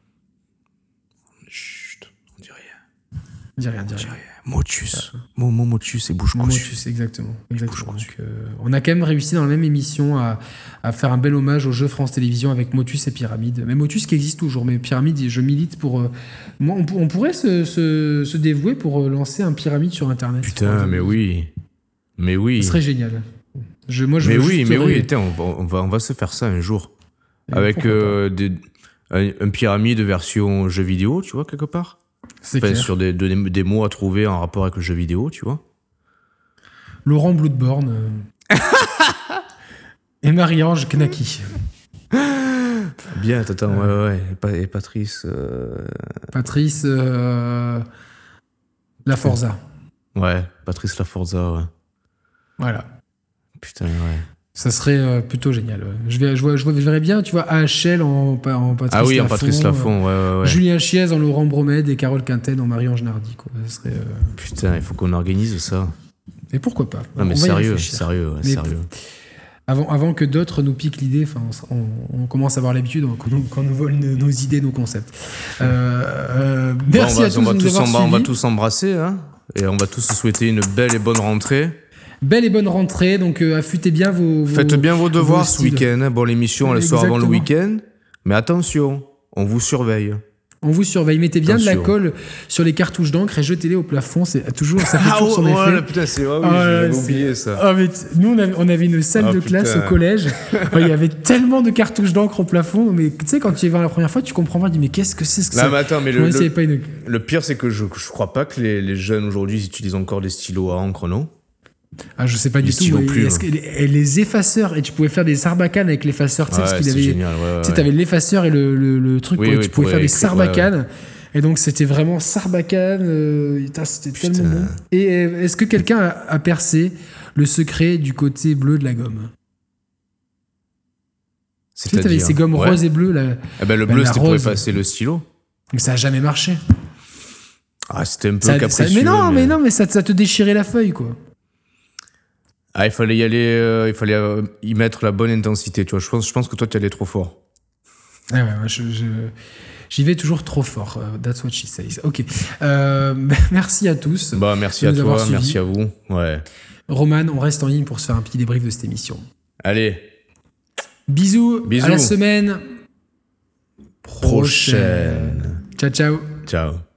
Chut, on dit rien. Dis rien, dis rien. Motus. Momo Motus et bouche cousue. Motus, exactement. exactement. Donc, euh, on a quand même réussi dans la même émission à, à, faire un bel hommage au jeu France Télévisions avec Motus et Pyramide. Mais Motus qui existe toujours, mais Pyramide, je milite pour. Euh, moi, on, on, pourrait se, se, se, dévouer pour lancer un Pyramide sur Internet. Putain, mais oui. Mais oui. Ce serait génial. Je, moi, je mais oui, mais oui, on, va, on, va, on va se faire ça un jour. Et avec euh, des, un, un pyramide version jeu vidéo, tu vois, quelque part. Enfin, sur des, des, des, mots à trouver en rapport avec le jeu vidéo, tu vois. Laurent Bloodborne. Euh... et Marie-Ange Knaki. Bien, attends, ouais, ouais. Et Patrice. Euh... Patrice. Euh... La Forza. Ouais, Patrice La Forza, ouais. Voilà. Putain, ouais. Ça serait euh, plutôt génial. Ouais. Je, vais, je, vois, je, verrais bien, tu vois, AHL en, en Patrice Ah oui, Lafont, en Patrice Lafont, ouais, ouais, ouais. Julien Chiez en Laurent Bromède et Carole Quinten en Marie-Ange Nardi, quoi. Ça serait, euh... Putain, il faut qu'on organise ça. Et pourquoi pas? Non, mais sérieux, sérieux, mais sérieux. Avant, avant que d'autres nous piquent l'idée, on, on, commence à avoir l'habitude quand quand nous volent nos, nos, idées, nos concepts. Euh, merci bon, on va, à tous on va tous, on va suivis. tous embrasser, hein, et on va tous souhaiter une belle et bonne rentrée. Belle et bonne rentrée, donc euh, affûtez bien vos, vos Faites bien vos devoirs vos ce week-end. hein. Bon, l'émission, elle sort avant le week-end. Mais attention, on vous surveille. On vous surveille. Mettez bien de la colle sur les cartouches d'encre et jetez-les au plafond. C'est toujours, ça fait toujours son oh, effet. là, putain, c'est vrai, oui, Ah, j'avais c'est- oublié ça. Ah, mais nous, on avait, une salle Ah, de classe au collège. Oh, Il y avait tellement de cartouches d'encre au plafond. Mais tu sais, quand tu y vas la première fois, tu comprends pas. Tu dis, mais qu'est-ce que c'est ce que ça mais attends, mais le, le, avait pas une- le pire, c'est que je, je crois pas que les, les jeunes aujourd'hui utilisent encore des stylos à encre, non? Ah, je sais pas Les du tout. plumes. est-ce que les, et les effaceurs, et tu pouvais faire des sarbacanes avec l'effaceur. Tu sais, parce qu'il avait. génial. Ouais, Tu sais, t'avais l'effaceur et le, le, le truc Oui, où oui, tu pouvais faire des sarbacanes. Et donc, c'était vraiment sarbacane. euh, c'était tellement bon. Et euh, est-ce que quelqu'un a, a percé le secret du côté bleu de la gomme? Tu C'est-à-dire ces gommes Ouais. roses et bleues, là. Eh ben, le bleu, c'était pour effacer le stylo. Mais ça a jamais marché. Ah, c'était un peu Ça- ça- capricieux. mais non, mais non, mais ça, ça te déchirait la feuille, quoi. Ah, il fallait y aller, euh, il fallait euh, y mettre la bonne intensité, tu vois. Je pense, je pense que toi, tu allais trop fort. Ah ouais, moi, je, je- j'y vais toujours trop fort. euh, That's what she says. Ok. Euh, merci à tous. Bah, merci à toi, merci à vous. Ouais. Roman, on reste en ligne pour se faire un petit débrief de cette émission. Allez, Bisous. Bisous. À la semaine prochaine. Ciao, ciao. Ciao.